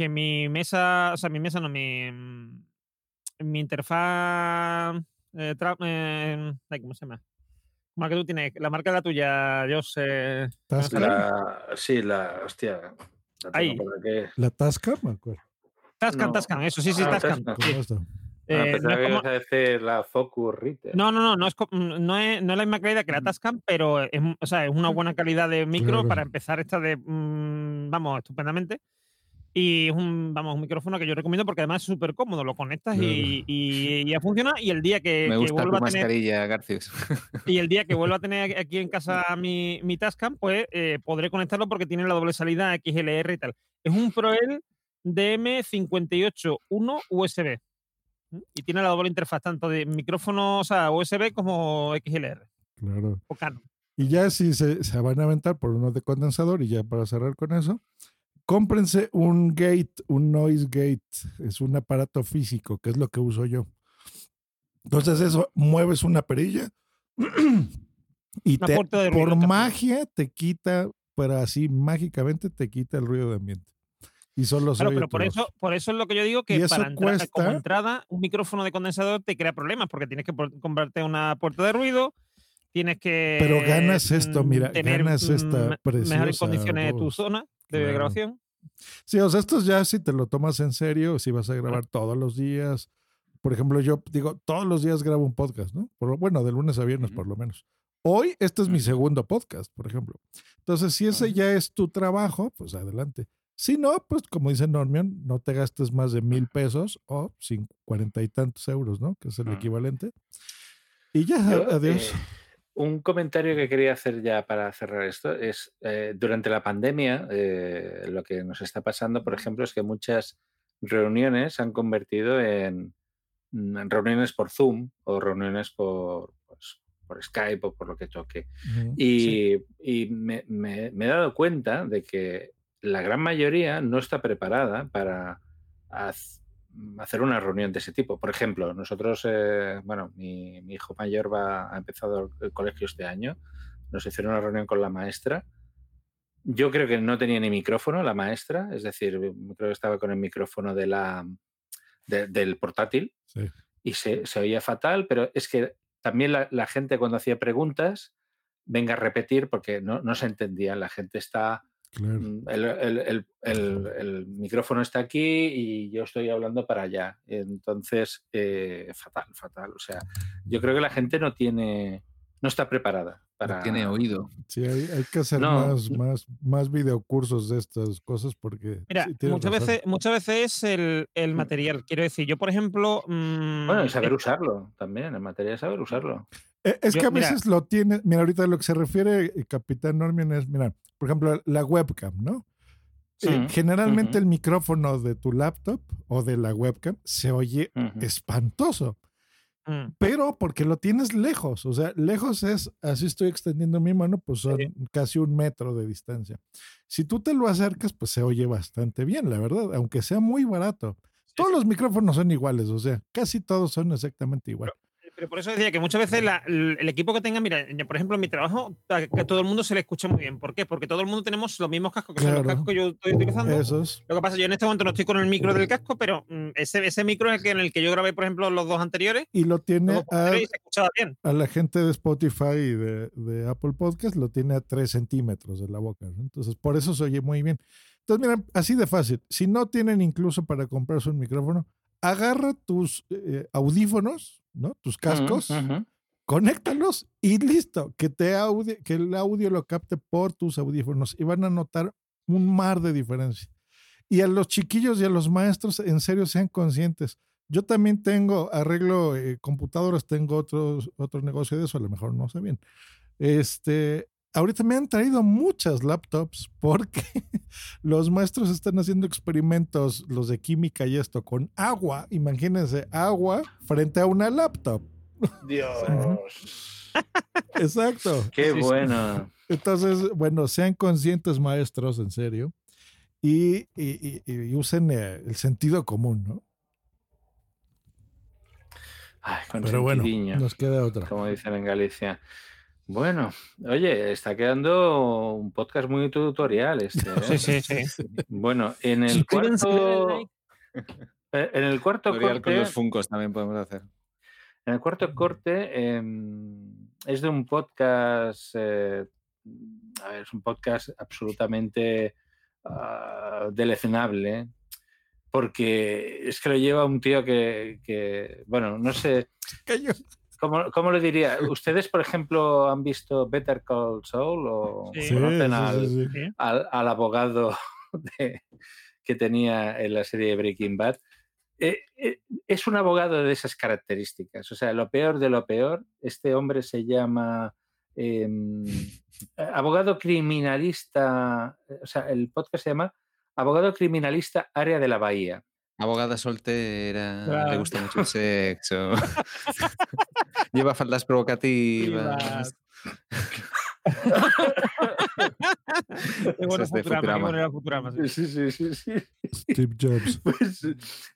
que mi mesa, o sea, mi mesa no, mi, mm, mi interfaz, eh, tra- eh, ay, ¿cómo se llama? Como la que tú tienes, la marca de la tuya, yo sé. La, sí, la. Hostia. La Ahí. aquí. La Tasca, me acuerdo. Tascan, No. Tascan, eso sí, sí, Ah, Tascan. Tascam. ¿Cómo? Eh, Ah, no que como- ibas a decir la Focus. No, no, no, no es, no es, no es la misma calidad que la Tascam, pero es, o sea, es una buena calidad de micro Claro. para empezar esta de, mm, vamos, estupendamente. Y es un, vamos, un micrófono que yo recomiendo porque además es súper cómodo, lo conectas y, y, y ya funciona y el día que, Me que gusta tu vuelva a tener Garcius. y el día que vuelva a tener aquí en casa mi, mi Tascam, pues eh, podré conectarlo porque tiene la doble salida XLR y tal. Es un Proel DM581 USB. Y tiene la doble interfaz tanto de micrófono, o sea, USB como XLR. Claro. O Canon. Y ya si se, se van a aventar por uno de condensador, y ya para cerrar con eso, cómprense un gate, un noise gate. Es un aparato físico, que es lo que uso yo. Entonces, eso mueves una perilla y Una te, ruido por magia te quita, pero así mágicamente te quita el ruido de ambiente. Y solo Claro, pero por eso, por eso es lo que yo digo que para entrar, cuesta- como entrada, un micrófono de condensador te crea problemas porque tienes que comprarte una puerta de ruido, tienes que Pero ganas esto, mira, tener ganas esta mm, mejores preciosa condiciones de tu voz. zona de Claro. grabación. Sí, o sea, esto ya si te lo tomas en serio, si vas a grabar todos los días. Por ejemplo, yo digo, todos los días grabo un podcast, ¿no? Por, bueno, de lunes a viernes por lo menos. Hoy, este es mi segundo podcast, por ejemplo. Entonces, si ese ya es tu trabajo, pues adelante. Si no, pues como dice Normion, no te gastes más de mil pesos o cuarenta y tantos euros, ¿no? Que es el equivalente. Y ya, Yo, adiós. eh, un comentario que quería hacer ya para cerrar esto es, eh, durante la pandemia, eh, lo que nos está pasando, por ejemplo, es que muchas reuniones se han convertido en, mm, en reuniones por Zoom o reuniones por, pues, por Skype o por lo que toque. Y, y me, me- me he dado cuenta de que la gran mayoría no está preparada para hacer una reunión de ese tipo. Por ejemplo, nosotros, eh, bueno, mi, mi hijo mayor va, ha empezado el colegio este año, nos hicieron una reunión con la maestra. Yo creo que no tenía ni micrófono la maestra, es decir, creo que estaba con el micrófono de la, de- del portátil Sí. y se, se oía fatal, pero es que también la, la gente cuando hacía preguntas, venga a repetir porque no, no se entendía. La gente está, Claro. mm, el, el- el- el- el micrófono está aquí y yo estoy hablando para allá. Entonces, eh, fatal, fatal. O sea, yo creo que la gente no tiene, no está preparada para... tiene oído. Sí, hay, hay que hacer No, más, más, más videocursos de estas cosas porque. Mira, sí, muchas razón. veces, muchas veces es el, el material. Quiero decir, yo, por ejemplo. mm, Bueno, y saber eh, usarlo también, en materia de saber usarlo. Eh, Es Yo- que a mira. veces lo tiene, mira, ahorita lo que se refiere eh, Capitán Normion es, mira, por ejemplo, la webcam, ¿no? Eh, Ujú, generalmente el micrófono de tu laptop o de la webcam se oye espantoso, mm, pero porque lo tienes lejos, o sea, lejos es, así estoy extendiendo mi mano, pues son casi un metro de distancia. Si tú te lo acercas, pues se oye bastante bien, la verdad, aunque sea muy barato. Todos los micrófonos son iguales, o sea, casi todos son exactamente igual. Pero por eso decía que muchas veces la- el, equipo que tenga, mira, por ejemplo, en mi trabajo, a, a todo el mundo se le escucha muy bien. ¿Por qué? Porque todo el mundo tenemos los mismos cascos, que son los Claro. cascos que yo estoy utilizando. Esos. Lo que pasa, yo en este momento no estoy con el micro del casco, pero mm, ese, ese micro es el que, en el que yo grabé, por ejemplo, los dos anteriores. Y lo tiene a, y se bien. a la gente de Spotify y de, de Apple Podcast, lo tiene a 3 centímetros de la boca. ¿no? Entonces, por eso se oye muy bien. Entonces, mira, así de fácil. Si no tienen incluso para comprarse un micrófono, agarra tus eh, audífonos, ¿no? Tus cascos, ujú. conéctalos y listo. Que, te audio, que el audio lo capte por tus audífonos y van a notar un mar de diferencia. Y a los chiquillos y a los maestros, en serio, sean conscientes. Yo también tengo, arreglo eh, computadoras, tengo otros, otro negocio de eso, a lo mejor no sé bien. Este, ahorita me han traído muchas laptops porque los maestros están haciendo experimentos, los de química y esto, con agua. Imagínense, agua frente a una laptop. Dios. Exacto. Qué bueno. Entonces, bueno, sean conscientes maestros, en serio, y, y- y- y usen eh, el sentido común, ¿no? Ay, con Pero bueno, nos queda otra. Como dicen en Galicia. Bueno, oye, está quedando un podcast muy tutorial este. ¿eh? Sí, sí, sí. Bueno, en el cuarto, eh, en el cuarto Tutorial corte, con los funcos también podemos hacer. en el cuarto corte em, es de un podcast, eh, a ver, es un podcast absolutamente ah, deleznable, porque es que lo lleva un tío que, que, bueno, no sé, ¿cómo, cómo lo diría? ¿Ustedes, por ejemplo, han visto Better Call Saul o Sí. conocen al, sí, sí, sí. al- al abogado de- que tenía en la serie Breaking Bad? Eh, eh, es un abogado de esas características. O sea, lo peor de lo peor, este hombre se llama em, abogado criminalista, o sea, el podcast se llama abogado criminalista, área de la Bahía. Abogada soltera, Claro. le gusta mucho el sexo. Lleva faldas provocativas. Bueno es de Futurama, Futurama. sí. Sí, sí, sí, sí. Steve Jobs. Pues,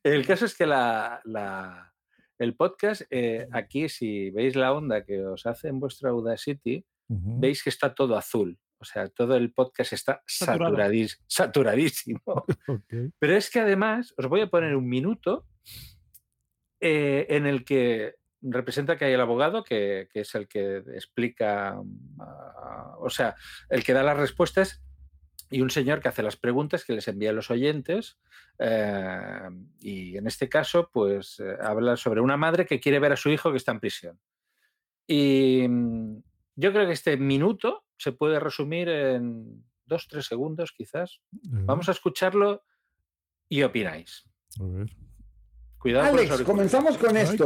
el caso es que la, la- el podcast, eh, aquí, si veis la onda que os hace en vuestro Audacity, veis que está todo azul. O sea, todo el podcast está saturadís- saturadísimo. Pero es que además, os voy a poner un minuto eh, en el que representa que hay el abogado, que, que es el que explica, ah, o sea, el que da las respuestas, y un señor que hace las preguntas que les envía a los oyentes. eh, y en este caso, pues eh, habla sobre una madre que quiere ver a su hijo que está en prisión. Y mm, yo creo que este minuto se puede resumir en dos, tres segundos, quizás. Vamos a escucharlo y opináis. A ver. Cuidado Alex, comenzamos con esto.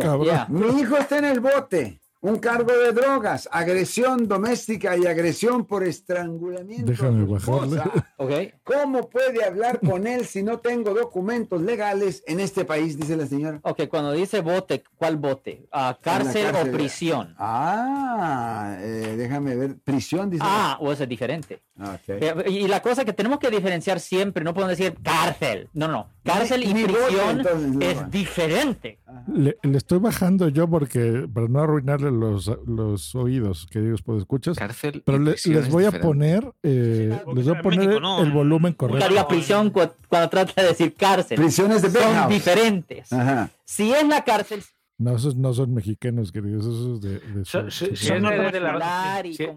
Mi hijo está en el bote. Un cargo de drogas, agresión doméstica y agresión por estrangulamiento. Déjame bajarle. ¿Cómo puede hablar con él si no tengo documentos legales en este país? Dice la señora. Ok, cuando dice bote, ¿cuál bote? Ah, ¿Cárcel, o prisión? Ah, eh, déjame ver. Prisión, dice. Ah, o eso es diferente. Ok. Eh, Y la cosa que tenemos que diferenciar siempre, no podemos decir cárcel. No, no. Cárcel y bote, prisión entonces, es diferente. Le, le estoy bajando yo porque para no arruinarle los, los oídos, queridos escuchas. Cárcel. Pero le- prisión les es voy a diferente. poner, eh, les voy a poner México, el, no. el volumen correcto. diga prisión cu- cuando trata de decir cárcel. Prisiones de Son diferentes. Ajá. Si es la cárcel, No, esos no son mexicanos, queridos, esos de, de So- su- si, si Son eres de la,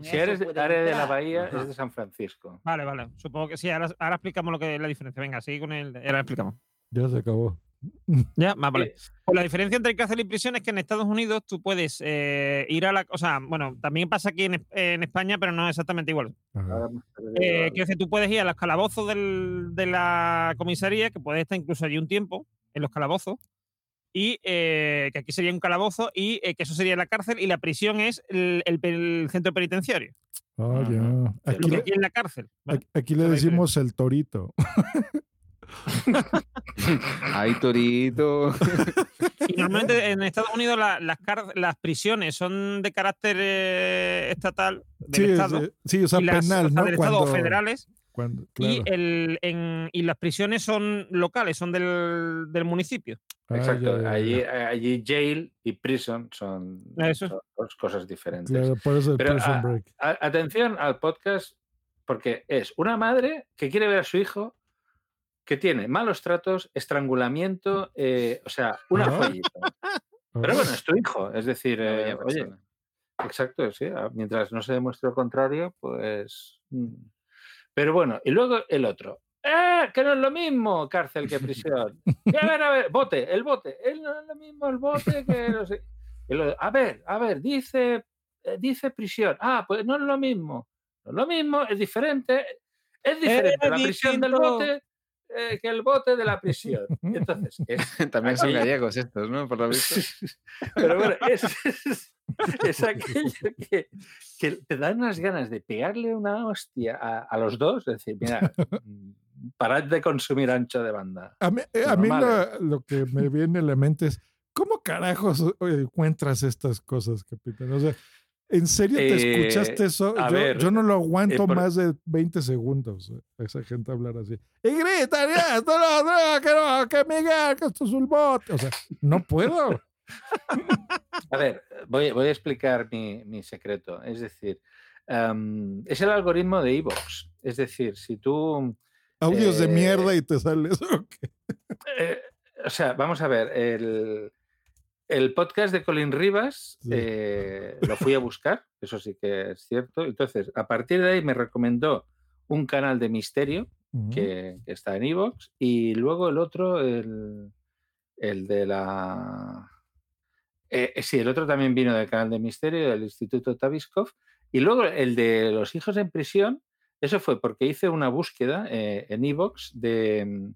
si- eres de puede área de la. Bahía, Ajá. es de San Francisco. Vale, vale. Supongo que sí. Ahora, ahora explicamos lo que es la diferencia. Venga, sigue con el. Ahora explicamos. Ya se acabó. Ya, más vale. Pues la diferencia entre cárcel y prisión es que en Estados Unidos tú puedes eh, ir a la. O sea, bueno, también pasa aquí en, en España, pero no es exactamente igual. Eh, quiero decir, tú puedes ir a los calabozos del- de la comisaría, que puedes estar incluso allí un tiempo, en los calabozos, y eh, que aquí sería un calabozo, y eh, que eso sería la cárcel, y la prisión es el, el pe- el centro penitenciario. Ah, ya. Lo Aquí, que aquí es la cárcel. aquí le decimos el torito. Ay, Torito. Y normalmente en Estados Unidos la- las, car- las prisiones son de carácter eh, estatal, del Sí, Estado. o sea, las, penal, o sea, ¿no? del Estado o Cuando- federales. Cuando, Y, claro. el, en- y las prisiones son locales, son del, del municipio. Ah, Exacto. ya, ya, allí, ya. allí jail y prison son, Eso. son dos cosas diferentes. Claro, por eso el Pero prison a- break. a- atención al podcast, porque es una madre que quiere ver a su hijo que tiene malos tratos, estrangulamiento, eh, o sea, una Ah. joyita. Pero bueno, es tu hijo, es decir, eh, oye, exacto, sí, a- mientras no se demuestre lo contrario, pues... mm. Pero bueno, y luego el otro. ¡Eh! Que no es lo mismo cárcel que prisión. Y a ver, a ver, bote, el bote. Él no es lo mismo el bote que no sé. Y lo- a ver, a ver, dice, eh, dice prisión. Ah, pues no es lo mismo. No es lo mismo, es diferente. Es diferente la prisión del bote eh, que el bote de la prisión. Entonces, es, También son gallegos estos, ¿no? Por lo visto. pero bueno, es, es, es aquello que, que te dan unas ganas de pegarle una hostia a, a los dos. Es decir, mira, parad de consumir ancho de banda. A mí, eh, a mí lo, lo que me viene a la mente es, ¿cómo carajos eh, encuentras estas cosas, capitán? O sea, ¿en serio te Eh, escuchaste eso? a Yo, ver, yo no lo aguanto eh, por- más de 20 segundos, eh, a esa gente hablar así. Y grita, "Ya, esto no, no, que no, que Miguel, que esto es un bote. O sea, no puedo. A ver, voy, voy a explicar mi, mi secreto. Es decir, es el algoritmo de Evox. Es decir, si tú... Audios de eh, mierda y te sale eso. Eh, o sea, vamos a ver, el, el podcast de Colin Rivas Sí. eh, lo fui a buscar, eso sí que es cierto. Entonces, a partir de ahí me recomendó un canal de misterio que, que está en Evox y luego el otro, el, el de la... eh, sí, el otro también vino del canal de misterio del Instituto Taviskov y luego el de los hijos en prisión, eso fue porque hice una búsqueda eh, en Evox de mm,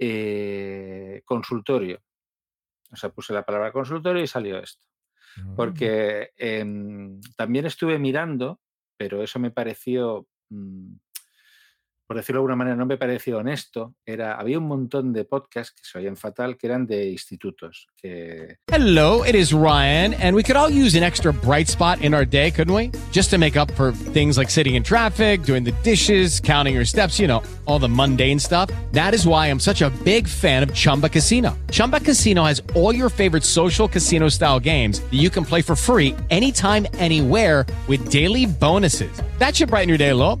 eh, consultorio. O sea, puse la palabra consultorio y salió esto. Porque em, también estuve mirando, pero eso me pareció mm, por decirlo de alguna manera, no me pareció honesto, era, había un montón de podcasts que se oían fatal que eran de institutos. Que... Hello, it is Ryan, and we could all use an extra bright spot in our day, couldn't we? Just to make up for things like sitting in traffic, doing the dishes, counting your steps, you know, all the mundane stuff. That is why I'm such a big fan of Chumba Casino. Chumba Casino has all your favorite social casino style games that you can play for free anytime, anywhere with daily bonuses. That should brighten your day a little.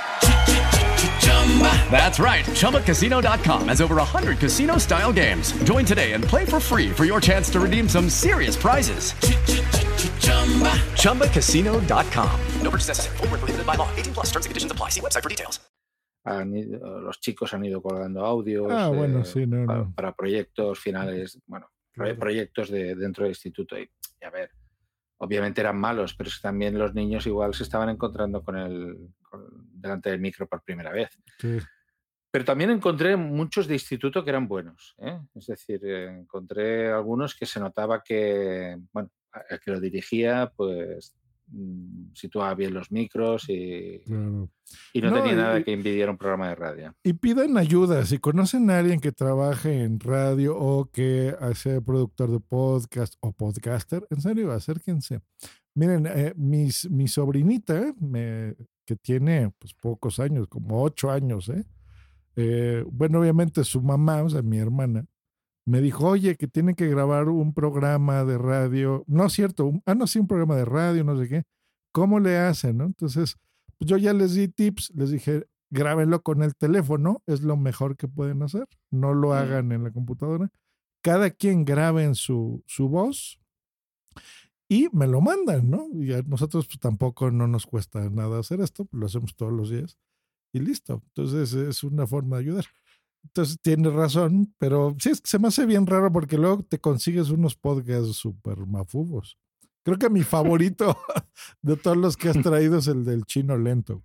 That's right. ChumbaCasino.com has over 100 casino style games. Join today and play for free for your chance to redeem some serious prizes. ChumbaCasino.com. No purchase necessary. Void were prohibited by law. 18 plus. Terms and conditions apply. See website for details. han ido- los chicos han ido colgando audios Ah, bueno, eh, sí, no, para, no. para proyectos finales, bueno, Claro. proyectos de, dentro del instituto. Y, y a ver, obviamente eran malos, pero también los niños igual se estaban encontrando con el con- delante del micro por primera vez. Sí. Pero también encontré muchos de instituto que eran buenos. ¿eh? Es decir, eh, encontré algunos que se notaba que, bueno, el que lo dirigía, pues situaba bien los micros y, Claro. y no, No, tenía y- nada que envidiar un programa de radio. Y pidan ayuda. Si conocen a alguien que trabaje en radio o que sea productor de podcast o podcaster, en serio, acérquense. Miren, eh, mis, mi sobrinita, me- que tiene pues, pocos años, como ocho años, ¿eh? Eh, bueno, obviamente su mamá, o sea, mi hermana, me dijo, oye, que tienen que grabar un programa de radio. No es cierto, un- ah, no, sí, un programa de radio, no sé qué. ¿Cómo le hacen? no? Entonces, pues yo ya les di tips, les dije, grábenlo con el teléfono, es lo mejor que pueden hacer. No lo hagan en la computadora. Cada quien grabe en su, su voz y me lo mandan, ¿no? Y a nosotros pues, tampoco no nos cuesta nada hacer esto, lo hacemos todos los días y listo. Entonces es una forma de ayudar. Entonces tiene razón, pero sí es que se me hace bien raro porque luego te consigues unos podcasts súper mafufos. Creo que mi favorito de todos los que has traído es el del chino lento.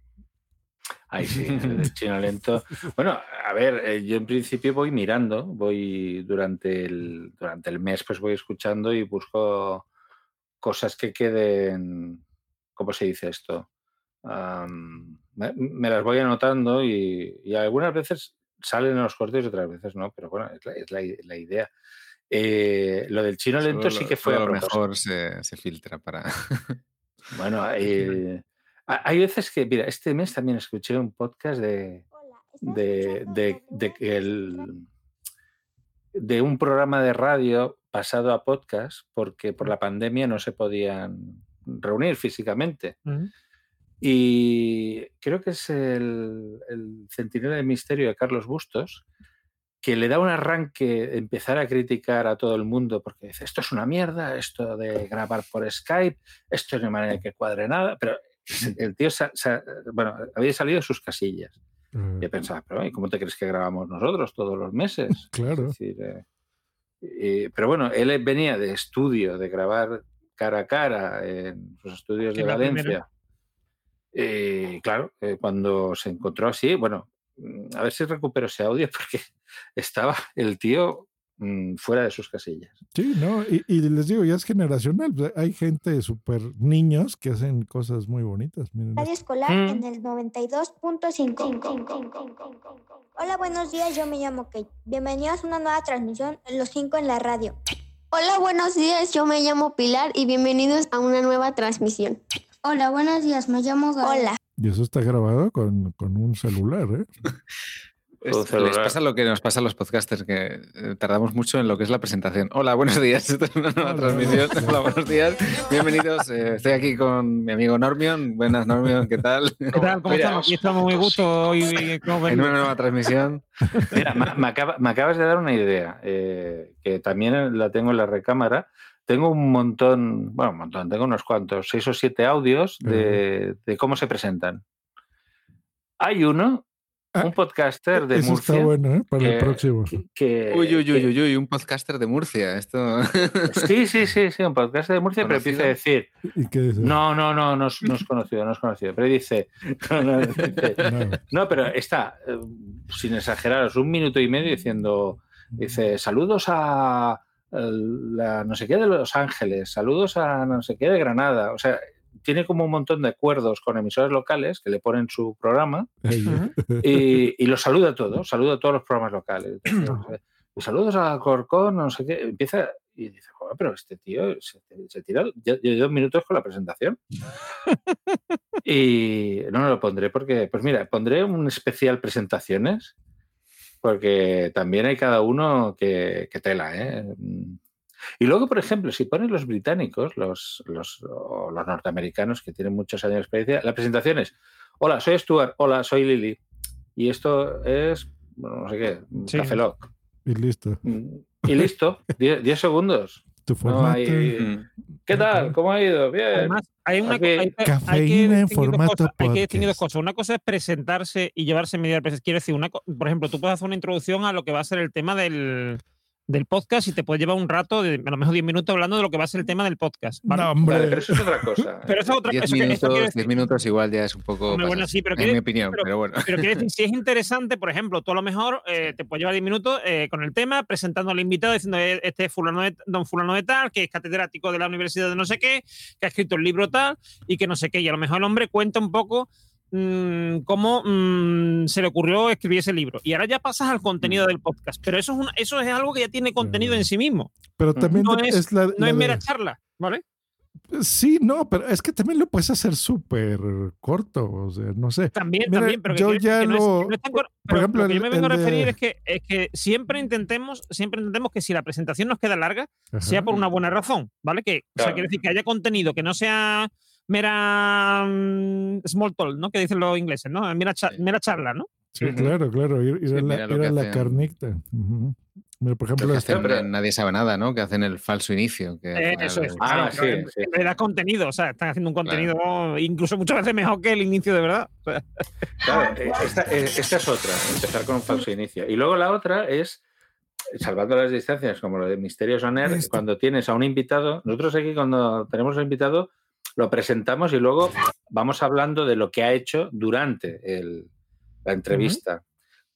Ay, sí, el del chino lento. Bueno, a ver, eh, yo en principio voy mirando, voy durante el, durante el mes, pues voy escuchando y busco cosas que queden, ¿cómo se dice esto? Me, me las voy anotando y, y algunas veces salen en los cortes y otras veces no, pero bueno, es la, es la idea. Eh, lo del chino lento sí que fue a lo mejor se, se filtra para. Bueno, eh, ha- hay veces que, mira, este mes también escuché un podcast de, de, de, el- de un programa de radio pasado a podcast porque por la pandemia no se podían reunir físicamente. Y creo que es el, el Centinela del Misterio de Carlos Bustos, que le da un arranque, empezar a criticar a todo el mundo, porque dice, esto es una mierda, esto de grabar por Skype, esto no hay manera que cuadre nada, pero el tío, sa- sa- bueno, había salido de sus casillas. Mm. Yo pensaba, pero ¿y cómo te crees que grabamos nosotros todos los meses? Claro. Es decir, eh, eh, pero bueno, él venía de estudio, de grabar cara a cara en sus estudios de Valencia. primera. Eh, claro, eh, cuando se encontró así, bueno, mm, a ver si recupero ese audio porque estaba el tío mm, fuera de sus casillas. Sí, ¿no? Y, y les digo, ya es generacional. pues, Hay gente súper niños que hacen cosas muy bonitas. Miren, Radio escolar Mm. en el 92.5. Hola, buenos días, yo me llamo Kate. Bienvenidos a una nueva transmisión, Los 5 en la radio. Hola, buenos días. Yo me llamo Pilar y bienvenidos a una nueva transmisión. Hola, buenos días, me llamo Hola. Y eso está grabado con, con un celular, ¿eh? Es- Todo les celular. pasa lo que nos pasa a los podcasters, que eh, tardamos mucho en lo que es la presentación. Hola, buenos días. Esta es una nueva transmisión. Hola, buenos días. Bienvenidos. eh, estoy aquí con mi amigo Normion. Buenas, Normion. ¿Qué tal? ¿Qué tal? ¿Cómo Mira, estamos? Aquí estamos muy gusto hoy. ¿cómo En una nueva transmisión. Mira, me, me acaba- me acabas de dar una idea, eh, que también la tengo en la recámara. Tengo un montón, bueno, un montón, tengo unos cuantos, seis o siete audios de, de cómo se presentan. Hay uno un podcaster de Eso Murcia. está bueno, ¿eh? Para el próximo. que- Uy, uy, uy, que- uy, uy, un podcaster de Murcia. Esto. Sí, sí, sí, sí, un podcast de Murcia, pero empieza a decir, ¿Y qué dice? no, no, no, no es, no es conocido, no es conocido, pero dice, no, no, dice, no, pero está, eh, sin exageraros, un minuto y medio diciendo, dice, saludos a la no sé qué de Los Ángeles, saludos a no sé qué de Granada, o sea, tiene como un montón de acuerdos con emisores locales que le ponen su programa y, y los saluda a todos, saluda a todos los programas locales. Entonces, y saludos a Corcón, no sé qué, empieza y dice, joder, pero este tío se, se tira ya- ya dos minutos con la presentación. y no, no lo pondré porque, pues mira, pondré un especial presentaciones porque también hay cada uno que, que tela, ¿eh? Y luego, por ejemplo, si pones los británicos, los, los, o los norteamericanos que tienen muchos años de experiencia, la presentación es, hola, soy Stuart, hola, soy Lily. Y esto es, bueno, no sé qué, Sí. Café Lock. Y listo. Y listo, 10 segundos. Tu No formato. hay- ¿Qué tal? ¿Cómo ha ido? Bien. Además, hay una hay, hay que en formato cosas, hay que distinguir dos cosas. Una cosa es presentarse y llevarse media presencia. Quiero decir, una, por ejemplo, tú puedes hacer una introducción a lo que va a ser el tema del, del podcast y te puede llevar un rato, de, a lo mejor 10 minutos hablando de lo que va a ser el tema del podcast. ¿vale? No, hombre. Vale, pero eso es otra cosa. Pero eso es otra 10 eso que- eso quiero minutos, 10 minutos igual ya es un poco. Hombre, bueno, sí, pero en quiere- mi opinión, pero, bueno. Pero quiero decir, si es interesante, por ejemplo, tú a lo mejor eh, te puedes llevar 10 minutos eh, con el tema, presentando al invitado, diciendo eh, este es fulano de, don fulano de tal, que es catedrático de la universidad de no sé qué, que ha escrito el libro tal, y que no sé qué. Y a lo mejor el hombre cuenta un poco mm, cómo mm, se le ocurrió escribir ese libro. Y ahora ya pasas al contenido del podcast. Pero eso es, una- eso es algo que ya tiene contenido en sí mismo. Pero también No es, es la- no la es de- mera charla, ¿vale? Sí, no, pero es que también lo puedes hacer súper corto, o sea, no sé. También, Mira, también, pero que yo ya que no es- lo, que no tan por ejemplo, lo que yo me vengo a de- referir es que, es que siempre intentemos, siempre intentemos que si la presentación nos queda larga, sea por una buena razón, ¿vale? Que, o sea, Claro. quiere decir que haya contenido que no sea mera mm, small talk, ¿no? Que dicen los ingleses, ¿no? Mera, cha- mera charla, ¿no? Sí, claro, claro, ir, ir Sí, a la, ir que a la. Mira, por ejemplo, Lo que este- hacen en nadie sabe nada, ¿no? Que hacen el falso inicio. Que Eh, final eso es. claro, Ah, sí, en- sí. en realidad contenido, o sea, están haciendo un contenido incluso muchas veces mejor que el inicio de verdad. Claro, eh, esta, esta es otra, empezar con un falso inicio. Y luego la otra es, salvando las distancias, como lo de Misterios on Air, cuando tienes a un invitado, nosotros aquí cuando tenemos un invitado, lo presentamos y luego vamos hablando de lo que ha hecho durante el- la entrevista.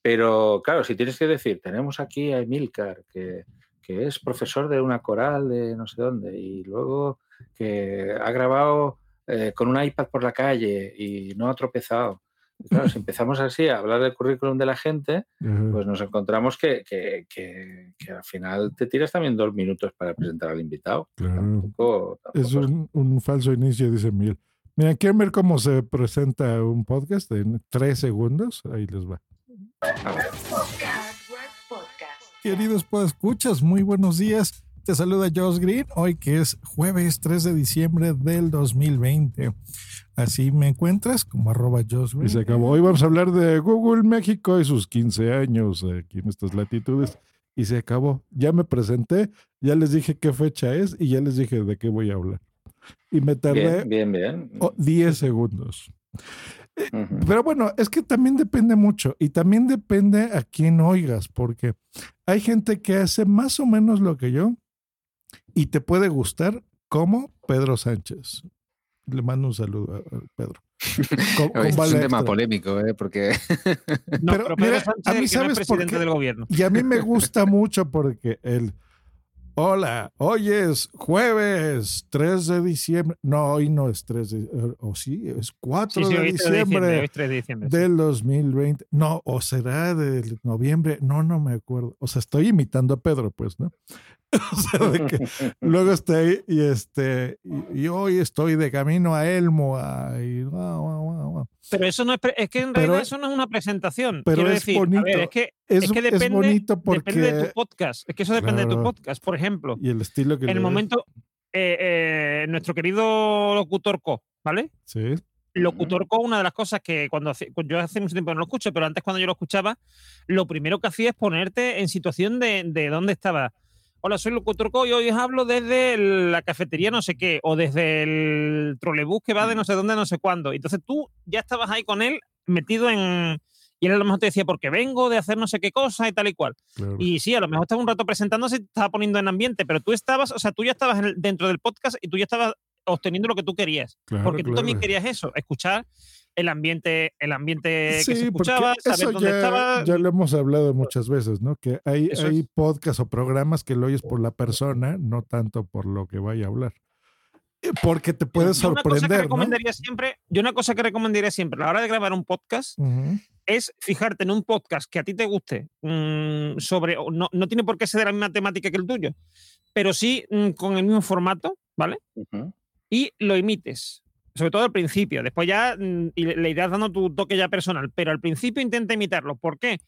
Pero claro, si tienes que decir, tenemos aquí a Emilcar, que, que es profesor de una coral de no sé dónde, y luego que ha grabado eh, con un iPad por la calle y no ha tropezado. Claro, si empezamos así a hablar del currículum de la gente, Ajá. pues nos encontramos que, que- que- que al final te tiras también dos minutos para presentar al invitado. Claro. Tampoco- Es tampoco es- un, un falso inicio, dice Miguel. Mira, ¿quieren ver cómo se presenta un podcast en tres segundos? Ahí les va. a ver. Queridos escuchas, muy buenos días. Te saluda Josh Green, hoy que es jueves 3 de diciembre del 2020. Así me encuentras como arroba Josh Green. Y se acabó. Hoy vamos a hablar de Google México y sus 15 años aquí en estas latitudes. Y se acabó. Ya me presenté, ya les dije qué fecha es y ya les dije de qué voy a hablar. Y me tardé Bien, bien, bien. oh, 10 segundos. Ujú. Pero bueno, es que también depende mucho y también depende a quién oigas, porque hay gente que hace más o menos lo que yo y te puede gustar como Pedro Sánchez. Le mando un saludo a Pedro. Con- con es un tema polémico, ¿eh? Porque no, Pero pero, Pedro mira, Sánchez a es mí no sabes es por qué- del gobierno. Y a mí me gusta mucho porque el Hola, hoy es jueves 3 de diciembre. No, hoy no es 3 de o sí, es 4 Sí, sí, de 3 de diciembre. diciembre, hoy es 3 de diciembre, sí. del 2020. No, o será del noviembre. No, no me acuerdo. O sea, estoy imitando a Pedro, pues, ¿no? o sea, de que luego estoy y este y, y hoy estoy de camino a Elmo. a- y guau, guau, guau. Pero eso no es, que en Pero- realidad eso no es una presentación. pero Quiero es decir, bonito. ver, es que, Es- es que es depende, depende de porque- tu podcast. Es que eso depende de tu podcast. Por ejemplo, Y el estilo que en el momento, eh, eh, nuestro querido locutor Co, ¿vale? Sí. Locutor Co, una de las cosas que cuando hace- yo hace mucho tiempo no lo escucho, pero antes cuando yo lo escuchaba, lo primero que hacía es ponerte en situación de, de dónde estaba. Hola, soy Locutor Co y hoy os hablo desde la cafetería no sé qué, o desde el trolebús que va de no sé dónde, no sé cuándo. Entonces tú ya estabas ahí con él metido en, Y él a lo mejor te decía, porque vengo de hacer no sé qué cosa y tal y cual. Claro. Y sí, a lo mejor estaba un rato presentándose y te estaba poniendo en ambiente, pero tú estabas, o sea, tú ya estabas dentro del podcast y tú ya estabas obteniendo lo que tú querías. Claro, porque tú también querías eso, escuchar el ambiente, el ambiente que se escuchaba, saber eso dónde ya, estaba. ya lo hemos hablado muchas veces, ¿no? Que hay, hay podcasts o programas que lo oyes por la persona, no tanto por lo que vaya a hablar. Eh, Porque te puedes Yo una cosa que sorprender, ¿no? recomendaría siempre, yo una cosa que recomendaría siempre a la hora de grabar un podcast es fijarte en un podcast que a ti te guste mm, sobre, o no, no tiene por qué ser de la misma temática que el tuyo, pero sí mm, con el mismo formato, ¿vale? Y lo imites. Sobre todo al principio, después ya mm, y le, irás dando tu toque ya personal, pero al principio intenta imitarlo. ¿Por qué?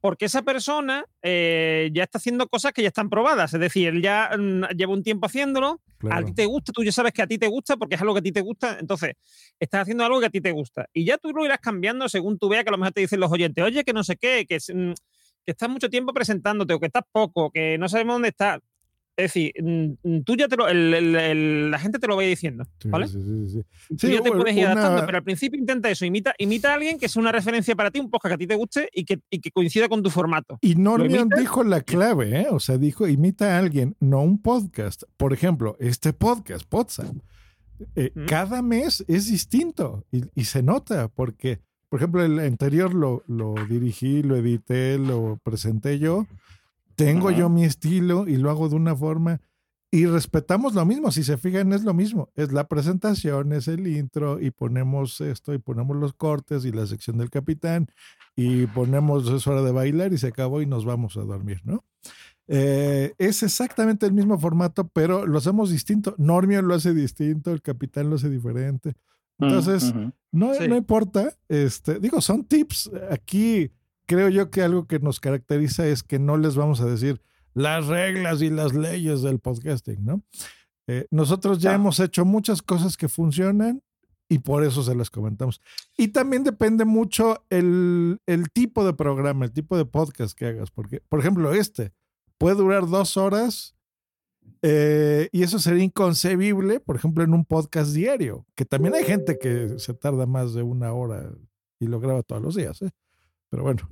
Porque esa persona eh, ya está haciendo cosas que ya están probadas, es decir, él ya mm, lleva un tiempo haciéndolo, a ti te gusta, tú ya sabes que a ti te gusta porque es algo que a ti te gusta, entonces estás haciendo algo que a ti te gusta. Y ya tú lo irás cambiando según tú veas que a lo mejor te dicen los oyentes, oye, que no sé qué, que, mm, que estás mucho tiempo presentándote o que estás poco, que no sabemos dónde estás. Es decir, mm, mm, tú ya te lo, el- el- el- la gente te lo va diciendo, Sí, ¿vale? sí, sí, sí. Tú Sí, ya te puedes ir una- adaptando, pero al principio intenta eso, imita, imita a alguien que sea una referencia para ti, un podcast que a ti te guste y que, y que coincida con tu formato. Y imitas dijo la clave, ¿eh? O sea, dijo, imita a alguien, no un podcast. Por ejemplo, este podcast, Potsdam, eh, cada mes es distinto y, y se nota porque, por ejemplo, el anterior lo, lo dirigí, lo edité, lo presenté yo. Tengo yo mi estilo y lo hago de una forma y respetamos lo mismo. Si se fijan, es lo mismo. Es la presentación, es el intro y ponemos esto y ponemos los cortes y la sección del capitán y ponemos es hora de bailar y se acabó y nos vamos a dormir, ¿no? Eh, es exactamente el mismo formato, pero lo hacemos distinto. Normio lo hace distinto, el capitán lo hace diferente. Entonces, ujú. no, Sí. no importa. Este, digo, son tips. Aquí creo yo que algo que nos caracteriza es que no les vamos a decir las reglas y las leyes del podcasting, ¿no? Eh, nosotros ya hemos hecho muchas cosas que funcionan y por eso se las comentamos. Y también depende mucho el, el tipo de programa, el tipo de podcast que hagas, porque, por ejemplo, este puede durar dos horas eh, y eso sería inconcebible, por ejemplo, en un podcast diario, que también hay gente que se tarda más de una hora y lo graba todos los días, ¿eh? Pero bueno.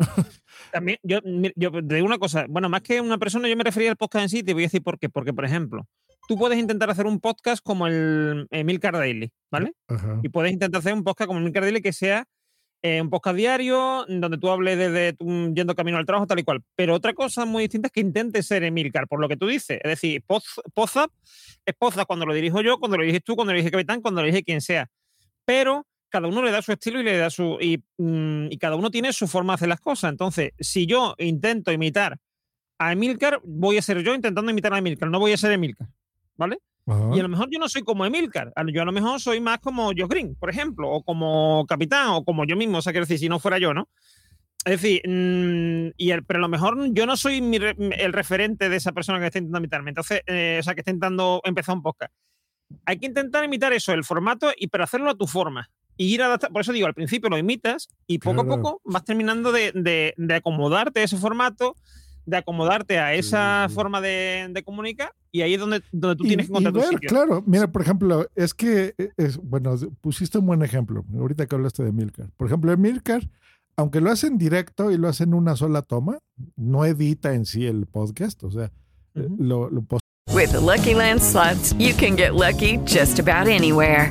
También, yo, mi- yo te digo una cosa, bueno, más que una persona, yo me refería al podcast en sí, te voy a decir por qué. Porque, por ejemplo, tú puedes intentar hacer un podcast como el Emilcar Daily, ¿vale? Ajá. Y puedes intentar hacer un podcast como Emilcar Daily que sea eh, un podcast diario, donde tú hables desde tu- yendo camino al trabajo, tal y cual. Pero otra cosa muy distinta es que intentes ser Emilcar, por lo que tú dices. Es decir, Poz- Pozap es Pozap cuando lo dirijo yo, cuando lo diriges tú, cuando lo dirige Capitán, cuando lo dirige quien sea. Pero cada uno le da su estilo y le da su. Y, mm, y cada uno tiene su forma de hacer las cosas. Entonces, si yo intento imitar a Emilcar, voy a ser yo intentando imitar a Emilcar, no voy a ser Emilcar. ¿Vale? Ajá. Y a lo mejor yo no soy como Emilcar, yo a lo mejor soy más como Josh Green, por ejemplo, o como Capitán, o como yo mismo, o sea, quiero decir, si no fuera yo, ¿no? Es decir, mm, y el- pero a lo mejor yo no soy mi re- el referente de esa persona que está intentando imitarme, entonces, eh, o sea, que está intentando empezar un podcast. Hay que intentar imitar eso, el formato, y pero hacerlo a tu forma. Y ir adaptando, por eso digo, al principio lo imitas y poco Claro. a poco vas terminando de, de- de acomodarte a ese formato, de acomodarte a esa forma de, de comunicar, y ahí es donde, donde tú Y- tienes que y encontrar tu ver, sitio. Claro, mira, por ejemplo, es que, eh, es, bueno, pusiste un buen ejemplo, ahorita que hablaste de Milcar. Por ejemplo, Milcar, aunque lo hacen directo y lo hacen una sola toma, no edita en sí el podcast, o sea, eh, lo, lo pos- With the Lucky Land slots, you can get lucky just about anywhere.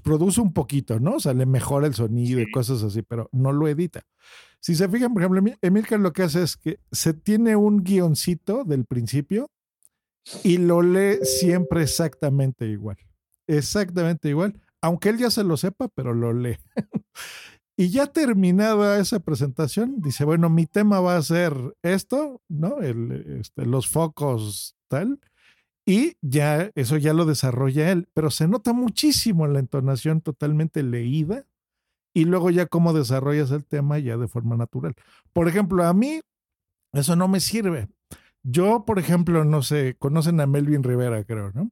Produce un poquito, ¿no? O sea, le mejora el sonido y cosas así, pero no lo edita. Si se fijan, por ejemplo, Emi- Emilcar lo que hace es que se tiene un guioncito del principio y lo lee siempre exactamente igual. Exactamente igual. Aunque él ya se lo sepa, pero lo lee. y ya terminada esa presentación, dice, bueno, mi tema va a ser esto, ¿no? El, este, los focos tal. Y ya eso ya lo desarrolla él, pero se nota muchísimo en la entonación totalmente leída y luego ya cómo desarrollas el tema ya de forma natural. Por ejemplo, a mí eso no me sirve. Yo, por ejemplo, no sé, conocen a Melvin Rivera, creo, ¿no?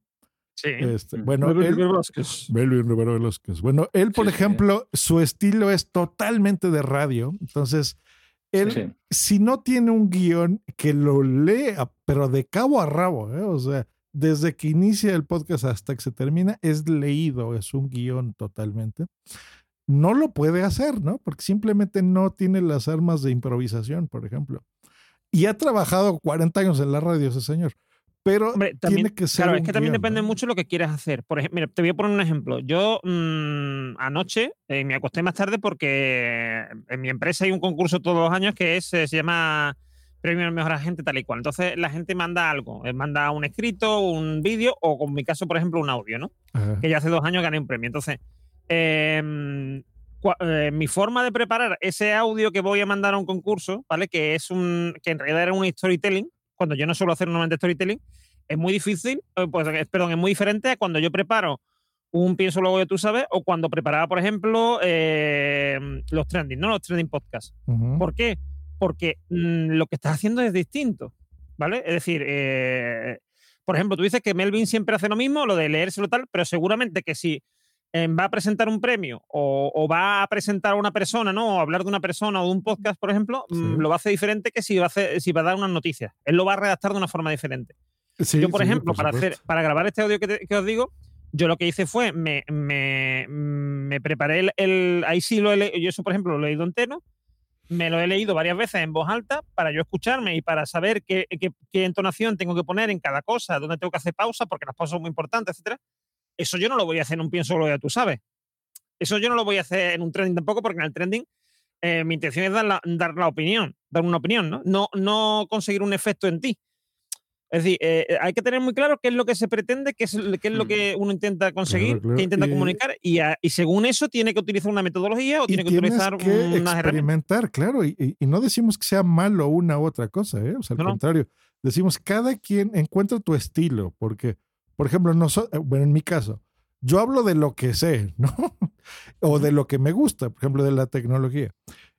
Sí. Este, bueno, Melvin él- Rivera Vázquez. Melvin Rivera Velázquez. Bueno, él, por Sí, sí. ejemplo, su estilo es totalmente de radio. Entonces, él, sí. si no tiene un guion que lo lea, pero de cabo a rabo, ¿eh? o sea, desde que inicia el podcast hasta que se termina, es leído, es un guion totalmente. No lo puede hacer, ¿no? Porque simplemente no tiene las armas de improvisación, por ejemplo. Y ha trabajado 40 años en la radio ese señor. Pero Hombre, también, tiene que ser. claro, es que también depende ¿no? mucho de lo que quieras hacer. Por ejemplo, mira, te voy a poner un ejemplo. Yo mm, anoche eh, me acosté más tarde porque en mi empresa hay un concurso todos los años que es, eh, se llama Premio al Mejor Agente tal y cual. Entonces la gente manda algo, eh, manda un escrito, un vídeo o, como en mi caso, por ejemplo, un audio, ¿no? Ajá. que ya hace dos años gané un premio. Entonces, em, eh, mi forma de preparar ese audio que voy a mandar a un concurso, ¿vale? Que es un, que en realidad era un storytelling, cuando yo no suelo hacer normalmente storytelling, es muy difícil, eh, pues, perdón, es muy diferente a cuando yo preparo un pienso luego de tú sabes, o cuando preparaba, por ejemplo, em, los trending, ¿no? Los trending podcasts. ¿Por qué? Porque mm, lo que estás haciendo es distinto, ¿vale? Es decir, eh, por ejemplo, tú dices que Melvin siempre hace lo mismo, lo de leérselo tal, pero seguramente que si eh, va a presentar un premio o, o va a presentar a una persona, ¿no? O hablar de una persona o de un podcast, por ejemplo, mm, lo va a hacer diferente que si va a, hacer, si va a dar unas noticias. Él lo va a redactar de una forma diferente. Sí, yo, por sí, ejemplo, por para, hacer, supuesto. para grabar este audio que, te- que os digo, yo lo que hice fue, me, me, me preparé el, el- Ahí sí lo he leído, yo eso, por ejemplo, lo he leído entero, me lo he leído varias veces en voz alta para yo escucharme y para saber qué, qué- qué entonación tengo que poner en cada cosa, dónde tengo que hacer pausa, porque las pausas son muy importantes, etcétera. Eso yo no lo voy a hacer en un pienso lo ya tú sabes. Eso yo no lo voy a hacer en un trending tampoco, porque en el trending eh, mi intención es dar la, dar la opinión, dar una opinión, ¿no? No, no conseguir un efecto en ti. Es decir, eh, hay que tener muy claro qué es lo que se pretende, qué es, qué es lo que uno intenta conseguir, claro. qué intenta Y- comunicar, y, a- y según eso tiene que utilizar una metodología o tiene que utilizar que unas experimentar, claro, y, y- no decimos que sea malo una u otra cosa, ¿eh? o sea, al No, no. contrario, decimos cada quien encuentra tu estilo, porque, por ejemplo, nosotros, bueno, en mi caso, yo hablo de lo que sé, ¿no? o de lo que me gusta, por ejemplo, de la tecnología.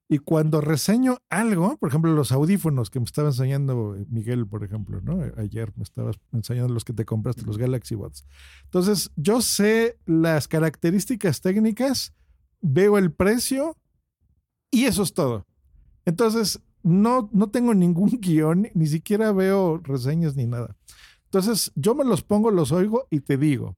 Y cuando reseño algo, por ejemplo, los audífonos que me estaba enseñando Miguel, por ejemplo, ¿no? Ayer me estabas enseñando los que te compraste, los Galaxy Buds. Entonces, yo sé las características técnicas, veo el precio y eso es todo. Entonces, no, no tengo ningún guion, ni siquiera veo reseñas ni nada. Entonces, yo me los pongo, los oigo y te digo,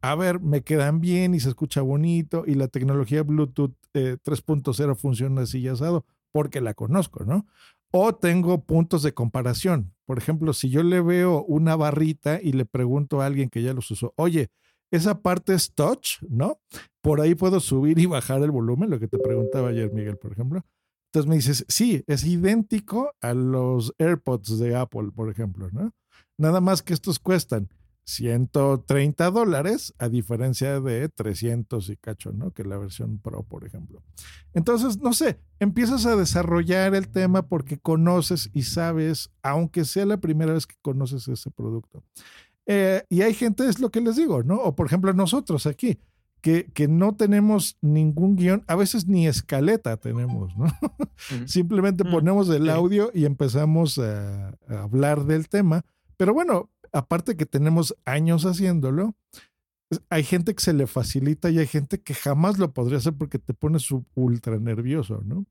a ver, me quedan bien y se escucha bonito y la tecnología Bluetooth eh, 3.0 funciona así y asado porque la conozco, ¿no? O tengo puntos de comparación. Por ejemplo, si yo le veo una barrita y le pregunto a alguien que ya los usó, oye, esa parte es touch, ¿no? Por ahí puedo subir y bajar el volumen, lo que te preguntaba ayer Miguel, por ejemplo. Entonces me dices, sí, es idéntico a los AirPods de Apple, por ejemplo, ¿no? Nada más que estos cuestan 130 dólares, a diferencia de 300 y cacho, ¿no? Que la versión Pro, por ejemplo. Entonces, no sé, empiezas a desarrollar el tema porque conoces y sabes, aunque sea la primera vez que conoces ese producto. Eh, y hay gente, es lo que les digo, ¿no? O por ejemplo, nosotros aquí, que, que no tenemos ningún guion, a veces ni escaleta tenemos, ¿no? Simplemente ponemos el audio y empezamos a, a hablar del tema. Pero bueno, aparte que tenemos años haciéndolo, hay gente que se le facilita y hay gente que jamás lo podría hacer porque te pones su- ultra nervioso, ¿no?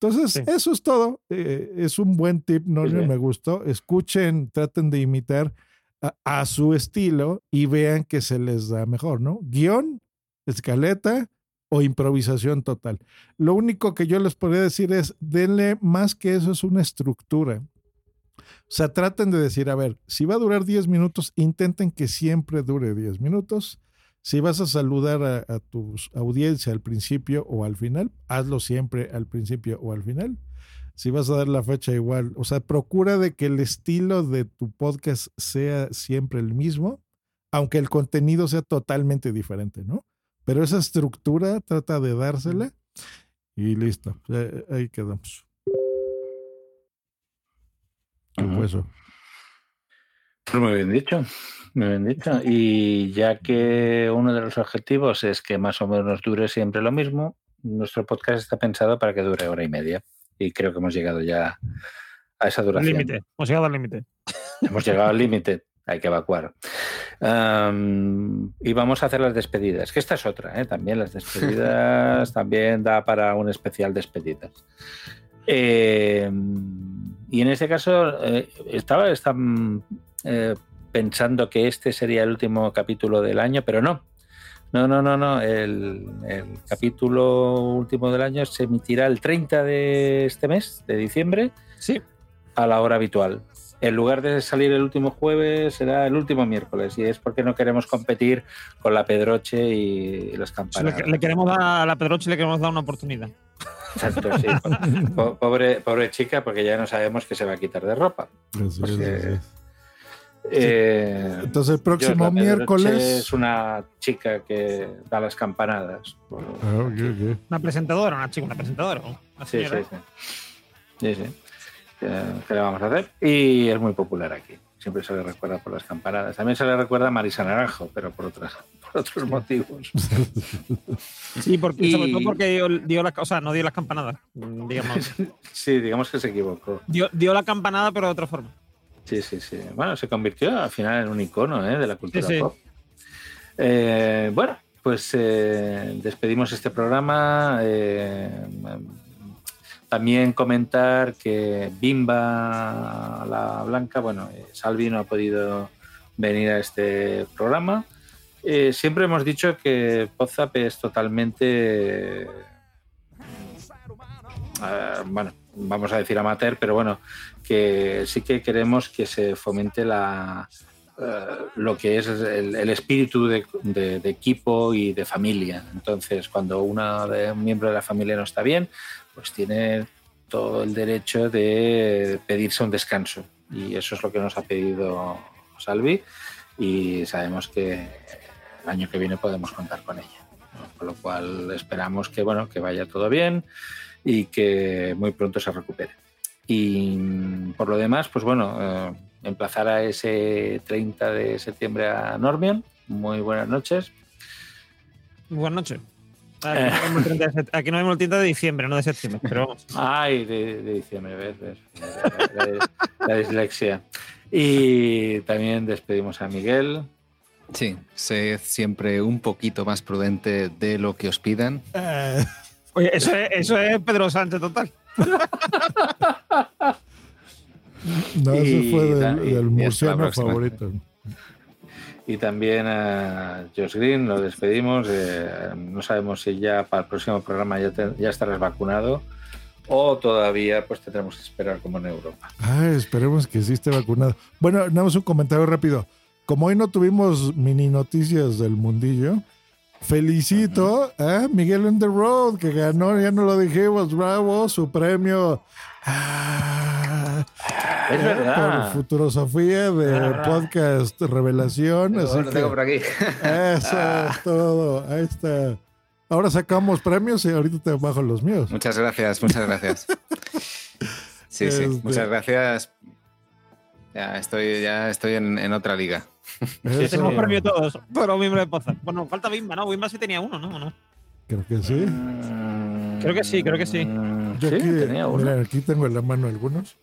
Entonces, eso es todo. Eh, es un buen tip, no sí. me gustó. Escuchen, traten de imitar a, a su estilo y vean que se les da mejor, ¿no? Guión, escaleta o improvisación total. Lo único que yo les podría decir es, denle más que eso, es una estructura. O sea, traten de decir, a ver, si va a durar 10 minutos, intenten que siempre dure 10 minutos. Si vas a saludar a, a tu audiencia al principio o al final, hazlo siempre al principio o al final. Si vas a dar la fecha igual, o sea, procura de que el estilo de tu podcast sea siempre el mismo, aunque el contenido sea totalmente diferente, ¿no? Pero esa estructura trata de dársela y listo. Ahí quedamos. ¿Qué fue eso? Pues muy bien dicho, muy bien dicho. Y ya que uno de los objetivos es que más o menos dure siempre lo mismo, nuestro podcast está pensado para que dure hora y media. Y creo que hemos llegado ya a esa duración. límite, hemos llegado al límite. Hemos llegado al límite, hay que evacuar. Y vamos a hacer las despedidas, que esta es otra, ¿eh? también las despedidas, también da para un especial despedidas. Eh, y en este caso eh, estaba, estaba, eh, pensando que este sería el último capítulo del año, pero no. No, no, no, no. El, el capítulo último del año se emitirá el 30 de este mes, de diciembre, sí. a la hora habitual. En lugar de salir el último jueves, será el último miércoles. Y es porque no queremos competir con la Pedroche y las Le, campanadas. le queremos dar a la Pedroche le queremos dar una oportunidad. Exacto, sí. Po- Pobre, pobre chica, porque ya no sabemos que se va a quitar de ropa. Así es, eh, Entonces, el próximo miércoles- Es una chica que da las campanadas. Ah. Una presentadora, una chica, una presentadora. Una Sí, sí, sí. Sí, sí. ¿Qué, qué le vamos a hacer? Y es muy popular aquí. Siempre se le recuerda por las campanadas. También se le recuerda a Marisa Naranjo, pero por, otras, por otros motivos. Sí, porque, Y- sobre todo porque dio, dio la, o sea, no dio las campanadas, digamos. Sí, digamos que se equivocó. Dio, dio la campanada, pero de otra forma. Sí, sí, sí. Bueno, se convirtió al final en un icono ¿eh? de la cultura Sí, sí. pop. Eh, bueno, pues eh, despedimos este programa. eh, también comentar que Bimba la Blanca, bueno, eh, Salvi no ha podido venir a este programa. Eh, siempre hemos dicho que Podzap es totalmente, eh, bueno, vamos a decir amateur, pero bueno, que sí que queremos que se fomente la, lo que es el, espíritu de, de- de equipo y de familia. Entonces, cuando una de- un miembro de la familia no está bien, pues tiene todo el derecho de pedirse un descanso. Y eso es lo que nos ha pedido Salvi y sabemos que el año que viene podemos contar con ella. Con lo cual esperamos que, bueno, que vaya todo bien y que muy pronto se recupere. Y por lo demás, pues bueno, eh, emplazar a ese 30 de septiembre a Normion. Muy buenas noches. Buenas noches. Aquí, vemos el 30 de aquí vemos el 30 de diciembre, no de septiembre, pero vamos. Ay, de, de diciembre, ves, ves. La, la- la dislexia. Y también despedimos a Miguel. Sí, sed siempre un poquito más prudente de lo que os pidan. Oye, eso es, eso es Pedro Sánchez total. No, ese Y fue del, y- del y próxima. favorito. Y también a Josh Green, lo despedimos. Eh, no sabemos si ya para el próximo programa ya, te- ya estarás vacunado o todavía pues tendremos que esperar como en Europa. Ay, esperemos que sí esté vacunado. Bueno, nada más un comentario rápido. Como hoy no tuvimos mini noticias del mundillo, felicito a Miguel on the Road, que ganó, ya no lo dijimos, bravo, su premio. Ah, Es eh, verdad. Por Futurosofía de Podcast Revelación. Lo- así lo tengo que- por aquí. Eso es todo. Ahí está. Ahora sacamos premios y ahorita te bajo los míos. Muchas gracias, muchas gracias. Sí, sí, Este- muchas gracias. Ya estoy, ya estoy en, en otra liga. Sí, tenemos premio todos, miembros de Poza. Bueno, falta Bimba, ¿no? Bimba sí tenía uno, ¿no? ¿O no? Creo que sí. Creo que sí, creo que sí. Yo Sí, aquí, tenía uno. mira, aquí tengo en la mano algunos.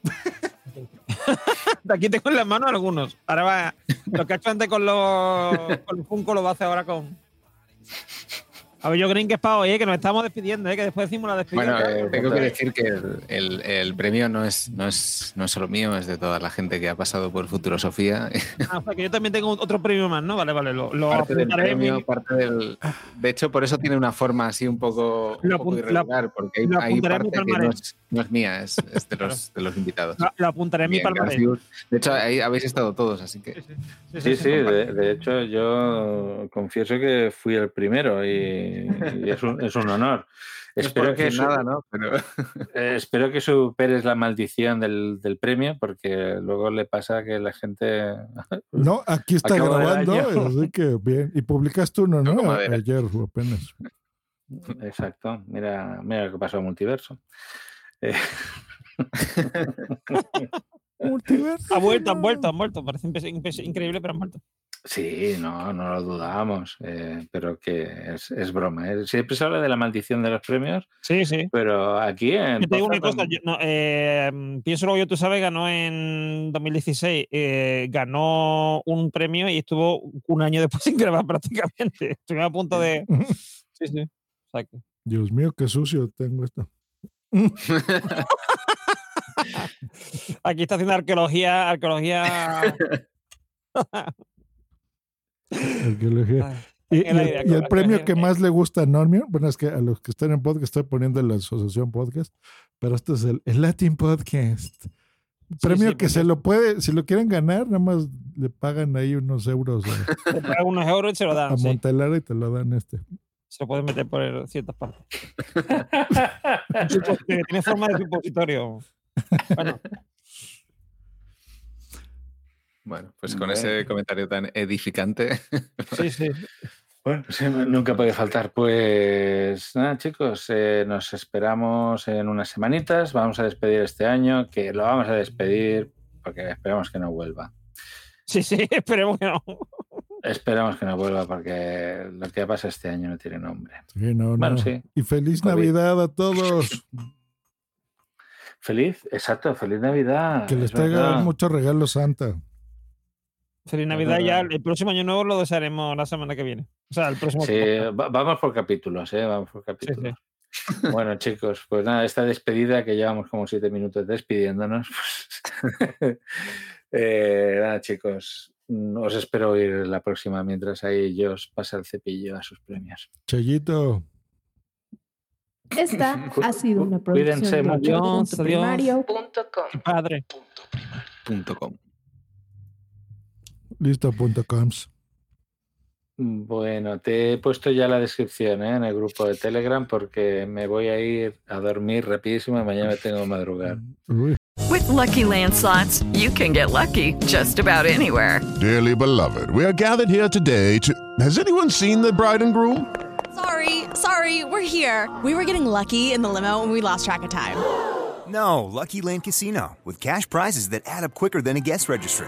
Aquí tengo en las manos algunos. Ahora va. Lo que ha hecho antes con los, con los Funko lo va a hacer ahora con. A ver, yo creo que es para hoy, ¿eh? que nos estamos despidiendo, ¿eh? que después decimos la despedida. Bueno, eh, tengo que decir que el, el- el premio no es, no, es, no es solo mío, es de toda la gente que ha pasado por Futurosofía. Ah, o sea, que yo también tengo otro premio más, ¿no? Vale, vale. Lo, lo parte del premio, parte del. De hecho, por eso tiene una forma así un poco, un Lo poco irregular, porque hay, lo hay parte que no es, no es mía, es, es de, los, de los invitados. lo, lo apuntaré en mi palmarés. De hecho, ahí habéis estado todos, así que. Sí, sí, de, de hecho yo confieso que fui el primero y, y es, un, es un honor. No es Espero que, su- nada, ¿no? Pero eh, espero que superes la maldición del, del premio porque luego le pasa que la gente... No, aquí está grabando, así que bien. Y publicaste uno, ¿no? Madera. Ayer o apenas. Exacto, mira, mira lo que pasó a Multiverso. Eh, Ha vuelto, han vuelto, han vuelto. Parece increíble, pero han vuelto. Sí, no, no lo dudábamos, eh, pero que es, es broma. ¿eh? Siempre se habla de la maldición de los premios, Sí, sí. pero aquí en Yo te digo una cosa, yo, no, eh, pienso luego yo, tú sabes, ganó en 2016, eh, ganó un premio y estuvo un año después sin grabar prácticamente. Estuve a punto de... Sí, sí. O sea que- Dios mío, qué sucio tengo esto. Aquí está haciendo arqueología, arqueología. Arqueología. Y, el, y el con- premio que más le gusta a Normion, bueno, es que a los que están en podcast estoy poniendo la asociación podcast, pero este es el, el Latin Podcast. Premio sí, que se lo puede, si lo quieren ganar, nada más le pagan ahí unos euros a, le pagan unos euros y se lo dan. a sí. Montelara y te lo dan este. Se lo pueden meter por ciertas partes. Tiene forma de supositorio. Bueno, Bueno, pues con ese comentario tan edificante. sí, sí. Bueno, nunca puede faltar. Pues nada, chicos, eh, nos esperamos en unas semanitas. Vamos a despedir este año, que lo vamos a despedir porque esperamos que no vuelva. Sí, sí, esperemos que no. Esperamos que no vuelva porque lo que pasa este año no tiene nombre. Sí, no, Bueno, no. sí. Y feliz COVID. Navidad a todos. Feliz, exacto, feliz Navidad. Que les traiga muchos regalos Santa. Feliz Navidad ya. El próximo año nuevo lo desearemos la semana que viene. O sea, el próximo. Sí, va- vamos por capítulos, ¿eh? Vamos por capítulos. Bueno, chicos, pues nada, esta despedida que llevamos como siete minutos despidiéndonos. pues, eh, nada, chicos, os espero oír la próxima mientras ahí yo os pasa el cepillo a sus premios. Chayito. Esta ha sido una cuídense producción de mucho. punto Adiós, primario. Padre. Punto com. Listo.coms. Bueno, te he puesto ya la descripción ¿eh? en el grupo de Telegram porque me voy a ir a dormir rapidísimo y mañana me tengo que madrugar. With Lucky Land slots, you can get lucky just about anywhere. Dearly beloved, we are gathered here today to. Has anyone seen the bride and groom? Sorry, sorry, we're here. We were getting lucky in the limo and we lost track of time. No, Lucky Land Casino, with cash prizes that add up quicker than a guest registry.